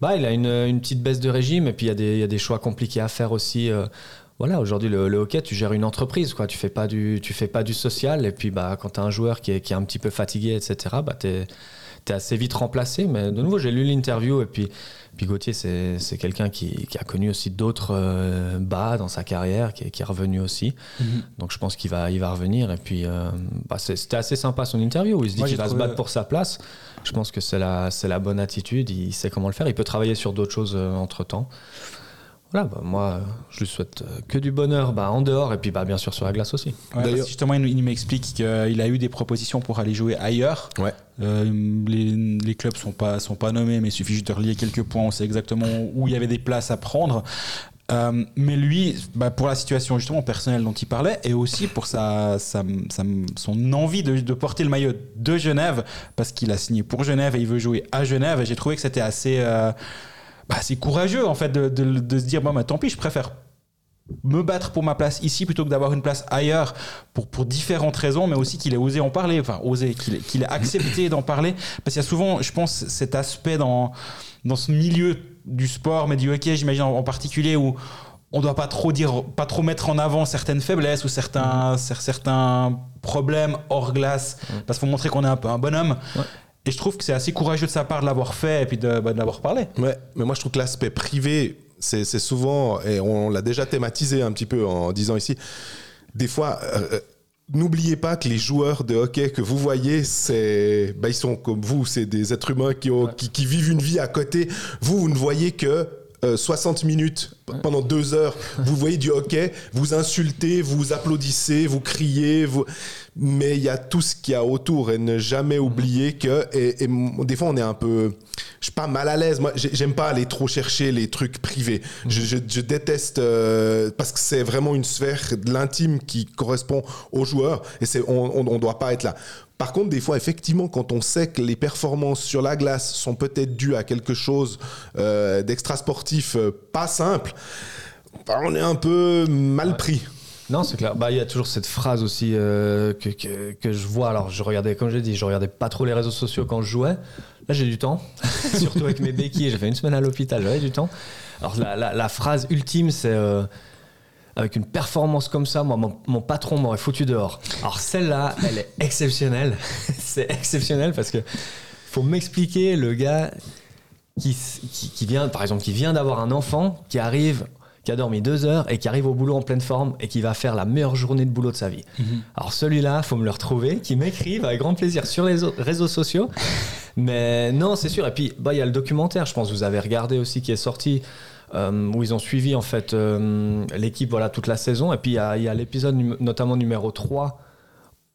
bah, il a une, une petite baisse de régime, et puis il y, a des- il y a des choix compliqués à faire aussi. voilà, aujourd'hui le, hockey, tu gères une entreprise, quoi. Tu fais pas du, tu fais pas du social. Et puis, bah, quand tu as un joueur qui est, qui est un petit peu fatigué, etc., bah, es, assez vite remplacé. Mais de nouveau, j'ai lu l'interview et puis, puis Gauthier, c'est quelqu'un qui, qui a connu aussi d'autres euh, bas dans sa carrière, qui est, qui est revenu aussi. Donc, je pense qu'il va, il va revenir. Et puis, euh, bah, c'était assez sympa son interview où il se dit qu'il va se battre pour sa place. Je pense que c'est la, c'est la bonne attitude. Il sait comment le faire. Il peut travailler sur d'autres choses entre temps. Voilà, bah, moi, je lui souhaite euh, que du bonheur bah, en dehors et puis bah, bien sûr sur la glace aussi. Ouais, parce D'ailleurs- que justement, il, il m'explique qu'il a eu des propositions pour aller jouer ailleurs. Ouais. Euh, les, les clubs sont pas sont pas nommés, mais il suffit juste de relier quelques points. On sait exactement où il y avait des places à prendre. Euh, mais lui, bah, pour la situation justement personnelle dont il parlait, et aussi pour sa, sa- sa- son envie de, de porter le maillot de Genève, parce qu'il a signé pour Genève et il veut jouer à Genève. Et j'ai trouvé que c'était assez, euh, bah, assez courageux en fait de, de- de se dire bon, bah, tant pis, je préfère me battre pour ma place ici plutôt que d'avoir une place ailleurs pour, pour différentes raisons, mais aussi qu'il ait osé en parler, enfin osé, qu'il ait, qu'il ait accepté d'en parler. Parce qu'il y a souvent, je pense, cet aspect dans, dans ce milieu du sport, mais du hockey, j'imagine en, en particulier, où on doit pas trop dire, pas trop mettre en avant certaines faiblesses ou certains, cer- certains problèmes hors glace, parce qu'il faut montrer qu'on est un peu un bonhomme. Ouais. Et je trouve que c'est assez courageux de sa part de l'avoir fait et puis de, bah, de l'avoir parlé. Ouais, mais moi je trouve que l'aspect privé, c'est souvent, et on l'a déjà thématisé un petit peu en disant ici, des fois, euh, euh, n'oubliez pas que les joueurs de hockey que vous voyez, c'est, bah, ils sont comme vous, c'est des êtres humains qui, ont, qui, qui vivent une vie à côté. Vous, vous ne voyez que euh, 60 minutes p- pendant deux heures, vous voyez du hockey, vous insultez, vous applaudissez, vous criez, vous... mais il y a tout ce qu'il y a autour et ne jamais oublier que, et, des fois on est un peu, je suis pas mal à l'aise, moi j'ai- j'aime pas aller trop chercher les trucs privés, je, je- je déteste, euh, parce que c'est vraiment une sphère de l'intime qui correspond aux joueurs et c'est, on, on, on doit pas être là. Par contre, des fois, effectivement, quand on sait que les performances sur la glace sont peut-être dues à quelque chose euh, d'extra sportif euh, pas simple, bah, on est un peu mal pris. Non, c'est clair. Bah, il y a toujours cette phrase aussi euh, que, que, je vois. Alors, je regardais, comme j'ai dit, je regardais pas trop les réseaux sociaux quand je jouais. Là, j'ai du temps, surtout avec mes béquilles. J'ai fait une semaine à l'hôpital, j'avais du temps. Alors, la, la, phrase ultime, c'est euh, avec une performance comme ça, moi, mon, patron m'aurait foutu dehors. Alors, celle-là, elle est exceptionnelle. c'est exceptionnel parce que faut m'expliquer le gars qui, qui vient, par exemple, qui vient d'avoir un enfant, qui arrive, qui a dormi deux heures et qui arrive au boulot en pleine forme et qui va faire la meilleure journée de boulot de sa vie. Alors celui-là, faut me le retrouver, qui m'écrive avec grand plaisir sur les réseaux sociaux. Mais non, c'est sûr. Et puis, bah, il y a le documentaire, je pense que vous avez regardé aussi, qui est sorti. euh, où ils ont suivi en fait euh, l'équipe voilà toute la saison et puis il y a, l'épisode num- notamment numéro 3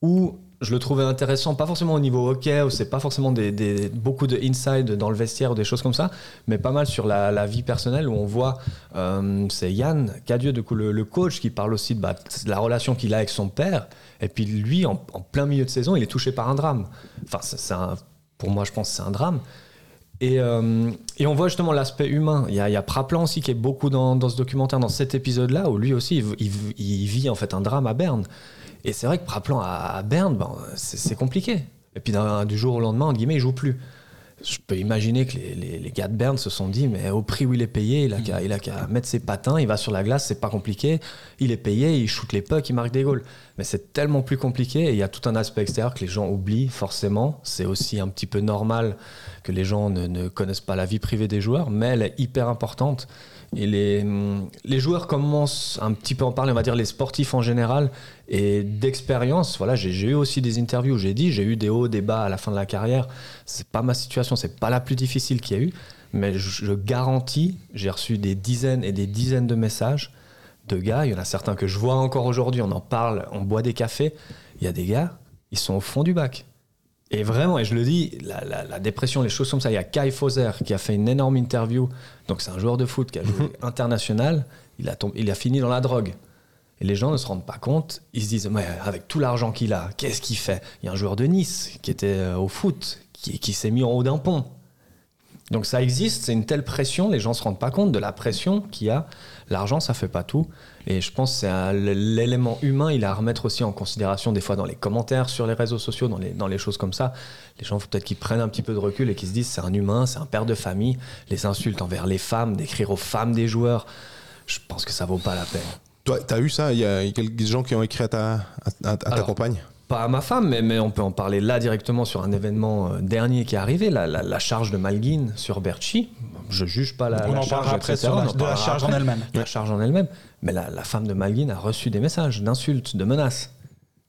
où je le trouvais intéressant, pas forcément au niveau hockey, où c'est pas forcément des, beaucoup de inside dans le vestiaire ou des choses comme ça, mais pas mal sur la, vie personnelle où on voit, euh, c'est Yann Cadieux, le, le coach, qui parle aussi de, bah, de la relation qu'il a avec son père, et puis lui, en, plein milieu de saison, il est touché par un drame. Enfin, c'est pour moi, je pense que c'est un drame. Et, euh, et on voit justement l'aspect humain. Il y a, Praplan aussi qui est beaucoup dans, ce documentaire, dans cet épisode-là, où lui aussi, il, il- il vit en fait un drame à Berne. Et c'est vrai que Praplan à, à Berne, ben, c'est compliqué. Et puis du jour au lendemain, entre guillemets, il joue plus. Je peux imaginer que les, les- les gars de Berne se sont dit, mais au prix où il est payé, il a qu'à il a qu'à mettre ses patins, il va sur la glace, c'est pas compliqué. Il est payé, il shoot les pucks, il marque des goals. Mais c'est tellement plus compliqué et il y a tout un aspect extérieur que les gens oublient forcément. C'est aussi un petit peu normal que les gens ne, ne connaissent pas la vie privée des joueurs, mais elle est hyper importante. Et les, les joueurs commencent un petit peu à en parler, on va dire les sportifs en général, et d'expérience. Voilà, j'ai eu aussi des interviews où j'ai dit, j'ai eu des hauts, des bas à la fin de la carrière. C'est pas ma situation, c'est pas la plus difficile qu'il y a eu, mais je, je garantis, j'ai reçu des dizaines et des dizaines de messages de gars. Il y en a certains que je vois encore aujourd'hui, on en parle, on boit des cafés. Il y a des gars, ils sont au fond du bac. Et vraiment, et je le dis, la, la- la dépression, les choses comme ça, il y a Kai Foser qui a fait une énorme interview. Donc c'est un joueur de foot qui a joué international. Il a, tombé- il a fini dans la drogue. Et les gens ne se rendent pas compte. Ils se disent, mais avec tout l'argent qu'il a, qu'est-ce qu'il fait? Il y a un joueur de Nice qui était euh, au foot, qui, qui s'est mis en haut d'un pont. Donc ça existe, c'est une telle pression, les gens ne se rendent pas compte de la pression qu'il y a. L'argent, ça fait pas tout. Et je pense que l'élément humain, il est à remettre aussi en considération des fois dans les commentaires sur les réseaux sociaux, dans les, choses comme ça. Les gens, peut-être qu'ils prennent un petit peu de recul et qu'ils se disent c'est un humain, c'est un père de famille. Les insultes envers les femmes, d'écrire aux femmes des joueurs, je pense que ça vaut pas la peine. Toi, tu as eu ça Il y a quelques gens qui ont écrit à ta, à, ta Alors, compagne? Pas à ma femme, mais, mais on peut en parler là directement sur un événement euh, dernier qui est arrivé, la, la- la charge de Malguin sur Berchi. Je juge pas la, On la en charge, après etc. sur la- On en de la parlera charge en elle-même. La charge en elle-même. Mais la, la femme de Malguin a reçu des messages d'insultes, de menaces.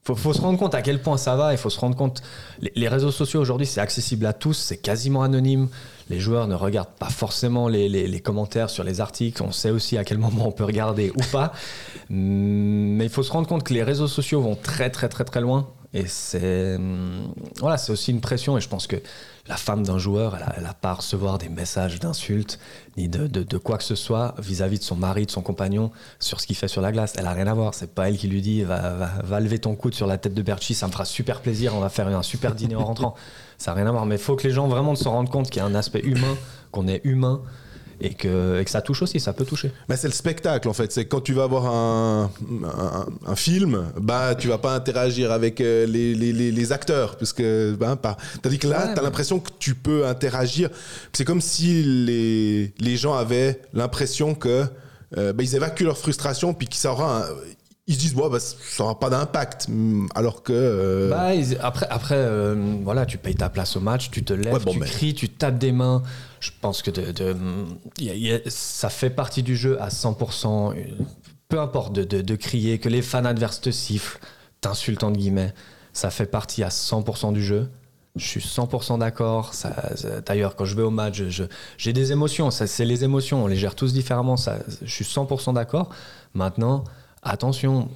Faut, faut se rendre compte à quel point ça va. Il faut se rendre compte. Les, les réseaux sociaux aujourd'hui, c'est accessible à tous, c'est quasiment anonyme. Les joueurs ne regardent pas forcément les, commentaires sur les articles. On sait aussi à quel moment on peut regarder ou pas. Mais il faut se rendre compte que les réseaux sociaux vont très très très très loin. Et c'est hum, voilà, c'est aussi une pression. Et je pense que la femme d'un joueur, elle a, elle a pas à recevoir des messages d'insultes ni de, de- de quoi que ce soit vis-à-vis de son mari, de son compagnon sur ce qu'il fait sur la glace. Elle a rien à voir. C'est pas elle qui lui dit va, va, va lever ton coude sur la tête de Berchi, ça me fera super plaisir. On va faire un super dîner en rentrant. Ça n'a rien à voir. Mais il faut que les gens vraiment se rendent compte qu'il y a un aspect humain, qu'on est humain. Et que, et que ça touche aussi, ça peut toucher. Bah, c'est le spectacle en fait. C'est quand tu vas voir un, un, un film, bah tu vas pas interagir avec euh, les, les, les, les acteurs, puisque bah, pas. Tandis que là, Ouais, tu as mais- l'impression que tu peux interagir. C'est comme si les, les gens avaient l'impression que euh, bah, ils évacuent leur frustration, puis que ça aura un- ils se disent bon, bah, ça aura pas d'impact, Mm, alors que euh, Bah, après, après euh, voilà, tu payes ta place au match, tu te lèves, Ouais, bon, tu mais- cries, tu tapes des mains. Je pense que de, de- y a- y a- ça fait partie du jeu à 100%. euh, Peu importe de, de- crier, que les fans adverses te sifflent, t'insultent entre guillemets. Ça fait partie à 100% du jeu. Je suis 100% d'accord. D'ailleurs, quand je vais au match, j'ai des émotions. Ça, C'est les émotions. On les gère tous différemment. Ça, je suis 100% d'accord. Maintenant, attention,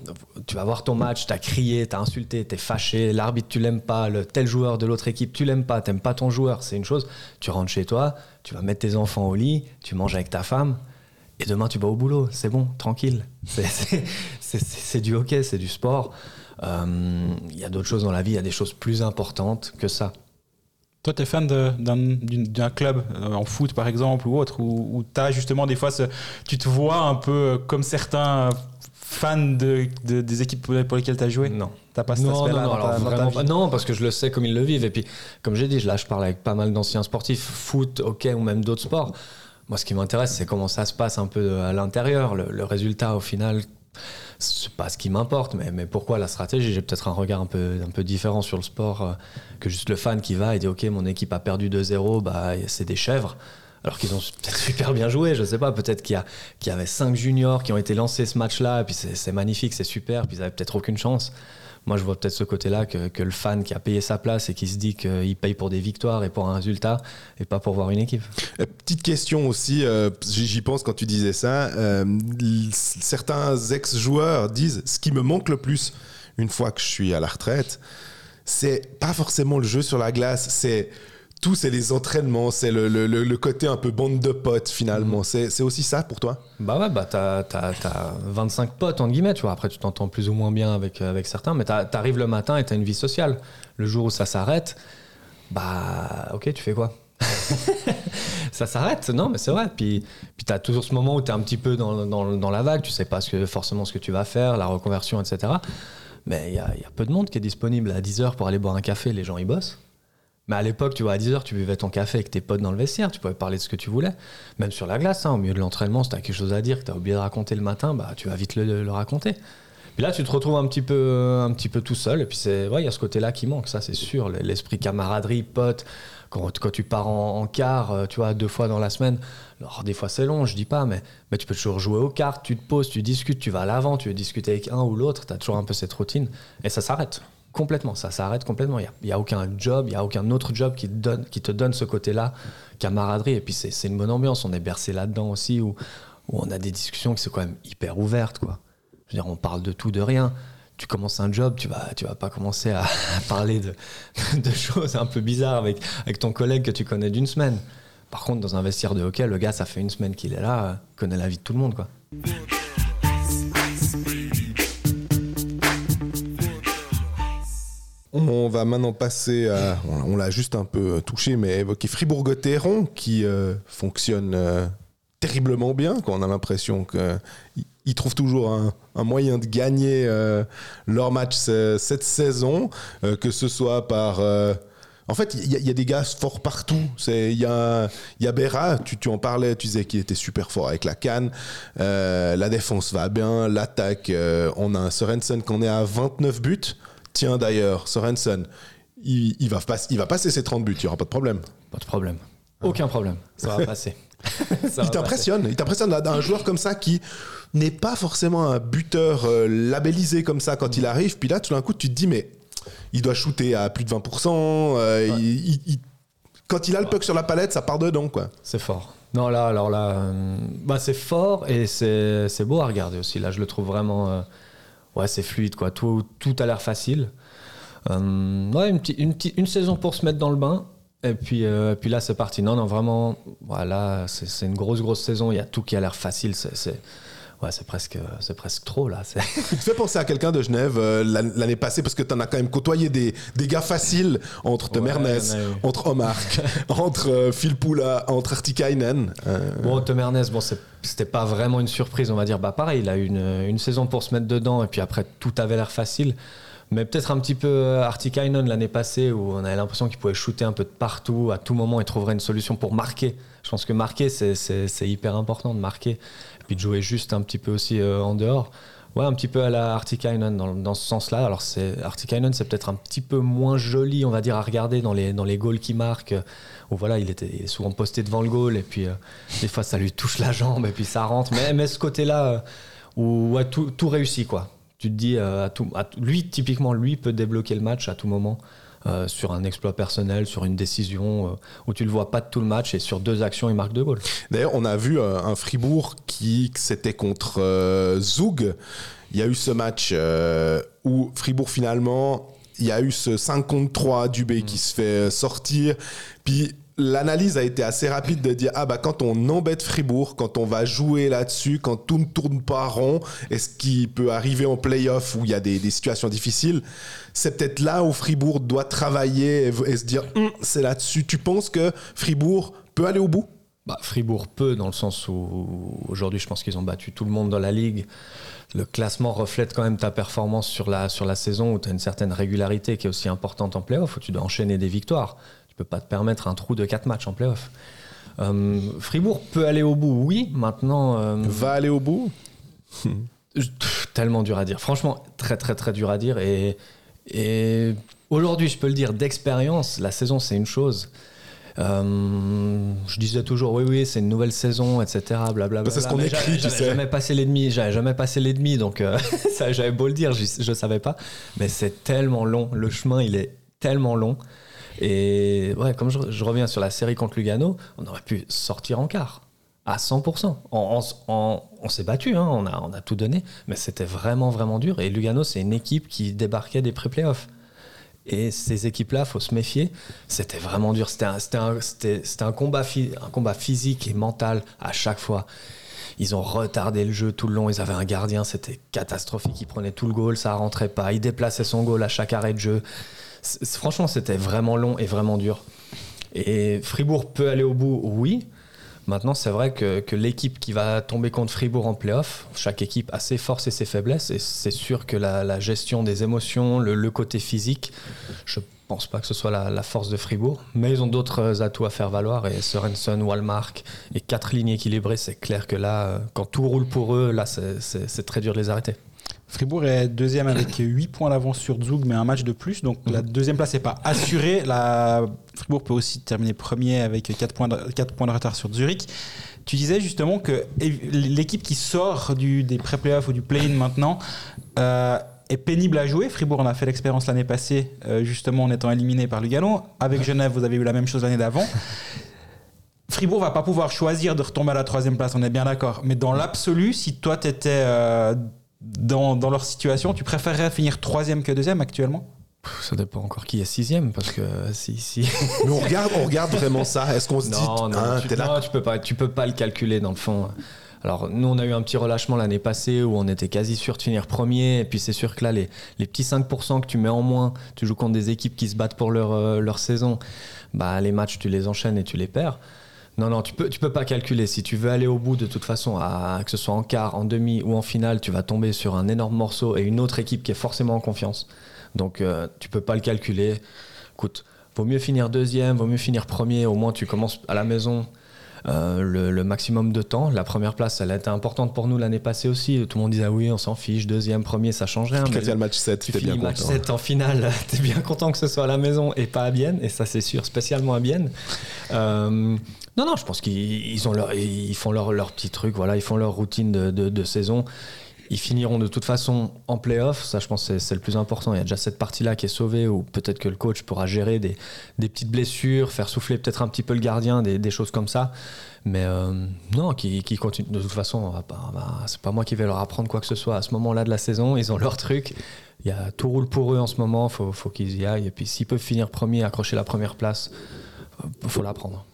tu vas voir ton match, t'as crié, t'as insulté, t'es fâché, l'arbitre tu l'aimes pas, le tel joueur de l'autre équipe tu l'aimes pas, t'aimes pas ton joueur, c'est une chose. Tu rentres chez toi, tu vas mettre tes enfants au lit, tu manges avec ta femme. Et demain, tu vas au boulot, c'est bon, tranquille. C'est- du hockey, c'est du sport. Euh, Il y a d'autres choses dans la vie, il y a des choses plus importantes que ça. Toi, tu es fan d'un club, euh, en foot par exemple, ou autre, où, où justement des fois, tu te vois un peu euh, comme certains fans de, de- des équipes pour lesquelles tu as joué? Non. T'as pas cet Non, non, non, alors vraiment pas. Non, parce que je le sais comme ils le vivent. Et puis, comme j'ai dit, là, je parle avec pas mal d'anciens sportifs, foot, hockey ou même d'autres sports. Moi, ce qui m'intéresse, c'est comment ça se passe un peu à l'intérieur. Le, le résultat, au final, c'est pas ce qui m'importe. Mais, mais pourquoi la stratégie? J'ai peut-être un regard un peu, un peu différent sur le sport euh, que juste le fan qui va et dit Ok, mon équipe a perdu 2-0, bah, c'est des chèvres. Alors qu'ils ont peut-être super bien joué, je sais pas, peut-être qu'il y, y avait cinq juniors qui ont été lancés ce match-là, puis c'est magnifique, c'est super, puis ils avaient peut-être aucune chance. Moi, je vois peut-être ce côté-là que, le fan qui a payé sa place et qui se dit qu'il paye pour des victoires et pour un résultat et pas pour voir une équipe. Euh, Petite question aussi, euh, j'y pense quand tu disais ça. euh, certains ex-joueurs disent ce qui me manque le plus une fois que je suis à la retraite, c'est pas forcément le jeu sur la glace, c'est tout, c'est les entraînements, c'est le, le- le- côté un peu bande de potes finalement. C'est c'est aussi ça pour toi? Bah ouais, bah t'as, t'as- t'as 25 potes, entre guillemets, tu vois. Après, tu t'entends plus ou moins bien avec, avec certains, mais t'arrives le matin et t'as une vie sociale. Le jour où ça s'arrête, bah ok, tu fais quoi? Ça s'arrête, non, mais c'est vrai. Puis, puis t'as toujours ce moment où t'es un petit peu dans, dans, dans la vague, tu sais pas ce que, forcément ce que tu vas faire, la reconversion, etc. Mais il y a, y a peu de monde qui est disponible à 10h pour aller boire un café, les gens ils bossent. Mais à l'époque, tu vois, à 10h, tu buvais ton café avec tes potes dans le vestiaire, tu pouvais parler de ce que tu voulais. Même sur la glace, hein, au milieu de l'entraînement, si tu as quelque chose à dire que tu as oublié de raconter le matin, bah, tu vas vite le, le raconter. Puis là, tu te retrouves un petit peu, un petit peu tout seul. Et puis, c'est, ouais, il y a ce côté-là qui manque, ça, c'est sûr. L'esprit camaraderie, pote. Quand, quand tu pars en, en quart, euh, tu vois, deux fois dans la semaine, alors des fois c'est long, je dis pas, mais, mais tu peux toujours jouer aux cartes, tu te poses, tu discutes, tu vas à l'avant, tu veux discuter avec un ou l'autre, tu as toujours un peu cette routine. Et ça s'arrête. Complètement, ça s'arrête complètement. Il n'y a, aucun job, il n'y a aucun autre job qui te donne, qui te donne ce côté-là, camaraderie. Et puis c'est une bonne ambiance, on est bercé là-dedans aussi, où, où on a des discussions qui sont quand même hyper ouvertes. Quoi. Je veux dire, on parle de tout, de rien. Tu commences un job, tu vas, tu vas pas commencer à, à parler de, de choses un peu bizarres avec, avec ton collègue que tu connais d'une semaine. Par contre, dans un vestiaire de hockey, le gars, ça fait une semaine qu'il est là, euh, connaît la vie de tout le monde. Quoi. On va maintenant passer à. On l'a juste un peu touché, mais évoquer Fribourg-Gotteron qui euh, fonctionne euh, terriblement bien. Quand on a l'impression qu'ils trouvent toujours un, moyen de gagner euh, leur match ce- cette saison, que ce soit par. En fait, il y, a- des gars forts partout. Il y a, y a tu, en parlais, tu disais qu'il était super fort avec la canne. La défense va bien, l'attaque, on a un Sorensen qu'on est à 29 buts. Tiens d'ailleurs, Sorensen, il, il va pas- il va passer ses 30 buts, il n'y aura pas de problème. Pas de problème. Aucun problème. Ça va passer. Ça Il t'impressionne, il t'impressionne d'un- joueur comme ça qui n'est pas forcément un buteur euh, labellisé comme ça quand il arrive. Puis là, tout d'un coup, tu te dis, mais il doit shooter à plus de 20%. euh, il- il- il- quand il a le puck sur la palette, ça part dedans, quoi. C'est fort. Non, là, alors là, euh, bah, c'est fort et c'est c'est beau à regarder aussi. Là, je le trouve vraiment. euh, ouais, c'est fluide, quoi. Tout, tout a l'air facile. Euh, ouais, une, une, une saison pour se mettre dans le bain. Et puis, euh, puis là, c'est parti. Non, non, vraiment, voilà, c'est une grosse, grosse saison. Il y a tout qui a l'air facile. C'est- ouais, c'est presque, c'est presque trop, là. Tu te fais penser à quelqu'un de Genève euh, l'an- l'année passée parce que tu en as quand même côtoyé des, des gars faciles entre Tom Ouais, entre Omark, entre euh, Phil Poula, entre Artikainen. Euh, Bon, Tom Ernest, bon, c'était pas vraiment une surprise, on va dire. Bah, pareil, il a eu une, une saison pour se mettre dedans, et puis après, tout avait l'air facile. Mais peut-être un petit peu euh, Artikainen l'année passée, où on avait l'impression qu'il pouvait shooter un peu de partout. À tout moment, il trouverait une solution pour marquer. Je pense que marquer, c'est hyper important de marquer. Puis de jouer juste un petit peu aussi euh, en dehors. Ouais, un petit peu à la Artikainen dans, dans ce sens-là. Alors, Artikainen, c'est peut-être un petit peu moins joli, on va dire, à regarder dans les, dans les goals qu'il marque. euh, Où voilà, il, était, est souvent posté devant le goal, et puis euh, des fois, ça lui touche la jambe, et puis ça rentre. Mais, mais ce côté-là, où tout, réussit, quoi. Tu te dis, lui, typiquement, lui peut débloquer le match à tout moment. Euh, sur un exploit personnel, sur une décision euh, où tu le vois pas de tout le match et sur deux actions il marque deux goals. D'ailleurs, on a vu euh, un Fribourg qui c'était contre Zug. Il y a eu ce match où Fribourg finalement, il y a eu ce 5 contre 3 du B qui se fait sortir. Puis l'analyse a été assez rapide de dire ah bah quand on embête Fribourg, quand on va jouer là-dessus, quand tout ne tourne pas rond, et ce qui peut arriver en playoff où il y a des, situations difficiles, c'est peut-être là où Fribourg doit travailler et, et se dire Hum, c'est là-dessus. Tu penses que Fribourg peut aller au bout? Bah, Fribourg peut, dans le sens où aujourd'hui, je pense qu'ils ont battu tout le monde dans la ligue. Le classement reflète quand même ta performance sur la, sur la saison où tu as une certaine régularité qui est aussi importante en playoff, où tu dois enchaîner des victoires. Peux pas te permettre un trou de 4 matchs en playoff. Euh, Fribourg peut aller au bout, oui. Maintenant, euh, Va aller au bout tellement dur à dire. Franchement, très très très dur à dire. Et, et aujourd'hui, je peux le dire, d'expérience, la saison c'est une chose. Euh, je disais toujours oui oui c'est une nouvelle saison etc blablabla C'est ce qu'on écrit, tu j'avais sais. jamais passé l'ennemi j'avais jamais passé l'ennemi donc euh, ça j'avais beau le dire je, je savais pas mais c'est tellement long le chemin il est tellement long et ouais comme je, reviens sur la série contre Lugano on aurait pu sortir en quart à 100%. On, s'est battu, hein, on, a, tout donné, mais c'était vraiment, vraiment dur. Et Lugano, c'est une équipe qui débarquait des pré-playoffs. Et ces équipes-là, faut se méfier. C'était vraiment dur. C'était un, combat, un combat physique et mental à chaque fois. Ils ont retardé le jeu tout le long. Ils avaient un gardien, c'était catastrophique. Il prenait tout le goal, ça rentrait pas. Il déplaçait son goal à chaque arrêt de jeu. Franchement, c'était vraiment long et vraiment dur. Et Fribourg peut aller au bout, oui. Maintenant, c'est vrai que, l'équipe qui va tomber contre Fribourg en playoff, chaque équipe a ses forces et ses faiblesses. Et c'est sûr que la, gestion des émotions, le, côté physique, je pense pas que ce soit la, force de Fribourg. Mais ils ont d'autres atouts à faire valoir. Et Sorensen, Walmark et quatre lignes équilibrées, c'est clair que là, quand tout roule pour eux, là, c'est très dur de les arrêter. Fribourg est deuxième avec 8 points d'avance sur Zug, mais un match de plus. Donc la deuxième place n'est pas assurée. La... Fribourg peut aussi terminer premier avec 4 points de, 4 points de retard sur Zurich. Tu disais justement que l'équipe qui sort du, des pré-playoffs ou du play-in maintenant euh, est pénible à jouer. Fribourg en a fait l'expérience l'année passée, euh, justement en étant éliminé par Lugano. Avec Genève, vous avez eu la même chose l'année d'avant. Fribourg va pas pouvoir choisir de retomber à la troisième place, on est bien d'accord. Mais dans l'absolu, si toi tu étais dans, dans leur situation, tu préférerais finir troisième que deuxième actuellement? Ça dépend encore qui est sixième, parce que si, si, Mais on regarde, on regarde vraiment ça. Est-ce qu'on se dit, Non, non, hein, tu, là non, tu peux pas, tu peux pas le calculer dans le fond. Alors nous, on a eu un petit relâchement l'année passée où on était quasi sûr de finir premier. Et puis c'est sûr que là, les, les petits 5% que tu mets en moins, tu joues contre des équipes qui se battent pour leur, euh, leur saison. Bah les matchs, tu les enchaînes et tu les perds. Non, non, tu peux, tu peux pas calculer. Si tu veux aller au bout, de toute façon, à, que ce soit en quart, en demi ou en finale, tu vas tomber sur un énorme morceau et une autre équipe qui est forcément en confiance. Donc, euh, tu peux pas le calculer. Écoute, vaut mieux finir deuxième, vaut mieux finir premier. Au moins, tu commences à la maison. euh, le, le maximum de temps. La première place, elle a été importante pour nous l'année passée aussi. Tout le monde disait ah oui, on s'en fiche, deuxième, premier, ça change rien. Quand il y a le match 7, tu bien match content. 7 en finale, t'es bien content que ce soit à la maison et pas à Bienne, et ça c'est sûr, spécialement à Bienne. Euh, non, non, je pense qu'ils ils ont leur, ils font leur, leur petit truc, voilà, ils font leur routine de, de- saison. Ils finiront de toute façon en playoff, ça je pense c'est- le plus important. Il y a déjà cette partie-là qui est sauvée, où peut-être que le coach pourra gérer des, des petites blessures, faire souffler peut-être un petit peu le gardien, des, des choses comme ça. Mais euh, non, qui, qui continue. De toute façon, pas, on va- c'est pas moi qui vais leur apprendre quoi que ce soit à ce moment-là de la saison. Ils ont leur truc. Il y a tout roule pour eux en ce moment. Faut, faut qu'ils y aillent. Et puis s'ils peuvent finir premier, accrocher la première place, euh, faut la prendre.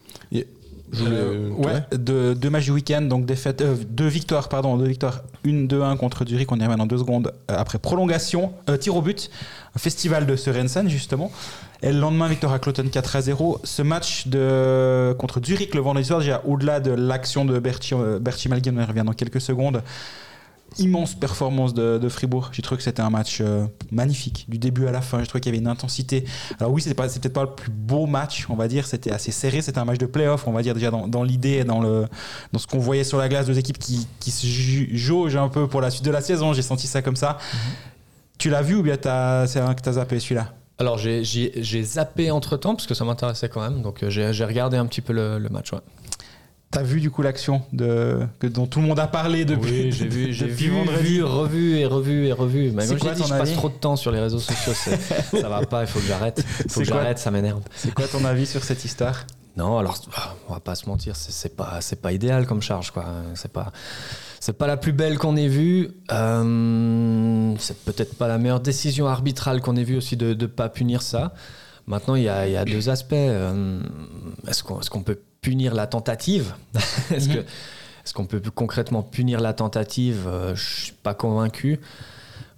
Je Euh, ouais. deux, deux matchs du week-end, donc défaite, euh, deux victoires, pardon, deux victoires, une 2-1 contre Zurich, on y revient dans deux secondes, euh, après prolongation, euh, tir au but, un festival de Sørensen justement, et le lendemain victoire à Cloton 4 à 0. Ce match de, contre Zurich le vendredi soir, déjà au-delà de l'action de Berti, Berti Malgin, on y revient dans quelques secondes, immense performance de, de Fribourg. J'ai trouvé que c'était un match euh, magnifique, du début à la fin. J'ai trouvé qu'il y avait une intensité. Alors oui, c'est peut-être pas le plus beau match, on va dire. C'était assez serré. C'était un match de playoff, on va dire déjà dans, dans l'idée, et dans le, dans ce qu'on voyait sur la glace, deux équipes qui, qui se jaugent un peu pour la suite de la saison. J'ai senti ça comme ça. Tu l'as vu ou bien c'est un que t'as zappé celui-là? Alors j'ai- zappé entre temps parce que ça m'intéressait quand même. Donc euh, j'ai j'ai regardé un petit peu le, le match. ouais. T'as vu du coup l'action de, que, dont tout le monde a parlé depuis, Oui, j'ai vu, j'ai vu, vu, revu et revu et revu. Mais comme quoi dit, je passe trop de temps sur les réseaux sociaux. ça va pas, il faut que j'arrête. Il faut que j'arrête, ça m'énerve. C'est quoi ton avis sur cette histoire? Non, alors ah, on va pas se mentir, c'est- pas, c'est pas idéal comme charge, quoi. C'est pas, c'est pas la plus belle qu'on ait vue. Euh, c'est peut-être pas la meilleure décision arbitrale qu'on ait vue aussi de ne pas punir ça. Maintenant, il y a, y a deux aspects. Euh, Est-ce qu'on est-ce qu'on peut punir la tentative Est-ce que est-ce qu'on peut concrètement punir la tentative? Euh, Je suis pas convaincu.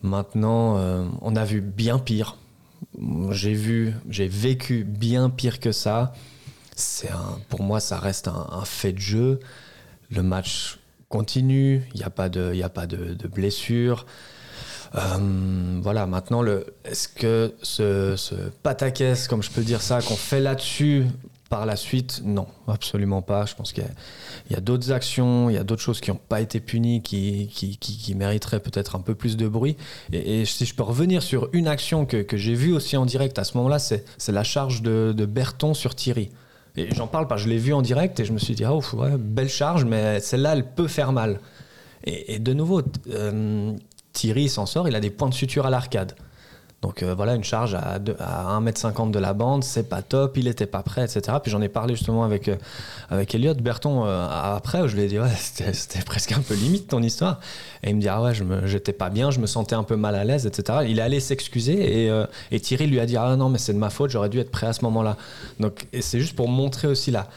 Maintenant, euh, on a vu bien pire. J'ai vu, j'ai vécu bien pire que ça. C'est pour moi, ça reste un, un fait de jeu. Le match continue. Il n'y a pas de, il a pas de, de blessure. Euh, voilà. Maintenant, est-ce que ce, ce pataquès, comme je peux dire ça, qu'on fait là-dessus par la suite, non, absolument pas. Je pense qu'il y a, d'autres actions, il y a d'autres choses qui n'ont pas été punies, qui, mériteraient peut-être un peu plus de bruit. Et, si je peux revenir sur une action que, j'ai vue aussi en direct à ce moment-là, c'est, la charge de, Berton sur Thierry. Et j'en parle parce que je l'ai vu en direct et je me suis dit, ouais, belle charge, mais celle-là, elle peut faire mal. Et, de nouveau, euh, Thierry s'en sort, il a des points de suture à l'arcade. Donc euh, voilà, une charge à, à 1m50 de la bande, c'est pas top, il était pas prêt, etc. Puis j'en ai parlé justement avec, euh, avec Elliot Berton euh, après, où je lui ai dit, c'était presque un peu limite ton histoire. Et il me dit, ah ouais, j'étais pas bien, je me sentais un peu mal à l'aise, etc. Il est allé s'excuser et, et Thierry lui a dit, ah non, mais c'est de ma faute, j'aurais dû être prêt à ce moment-là. Donc c'est juste pour montrer aussi la,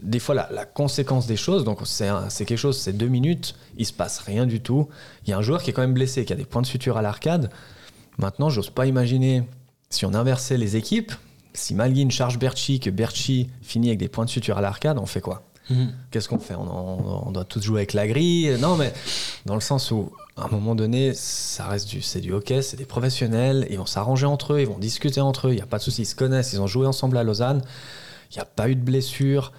des fois la, conséquence des choses. Donc c'est quelque chose, c'est deux minutes, il se passe rien du tout. Il y a un joueur qui est quand même blessé, qui a des points de suture à l'arcade. Maintenant, j'ose pas imaginer si on inversait les équipes, si Malguin charge Berchi, que Berchi finit avec des points de suture à l'arcade, on fait quoi Qu'est-ce qu'on fait on doit tous jouer avec la grille Non, mais dans le sens où, à un moment donné, ça reste du, c'est du hockey, c'est des professionnels, ils vont s'arranger entre eux, ils vont discuter entre eux, il n'y a pas de souci, ils se connaissent, ils ont joué ensemble à Lausanne, il n'y a pas eu de blessure.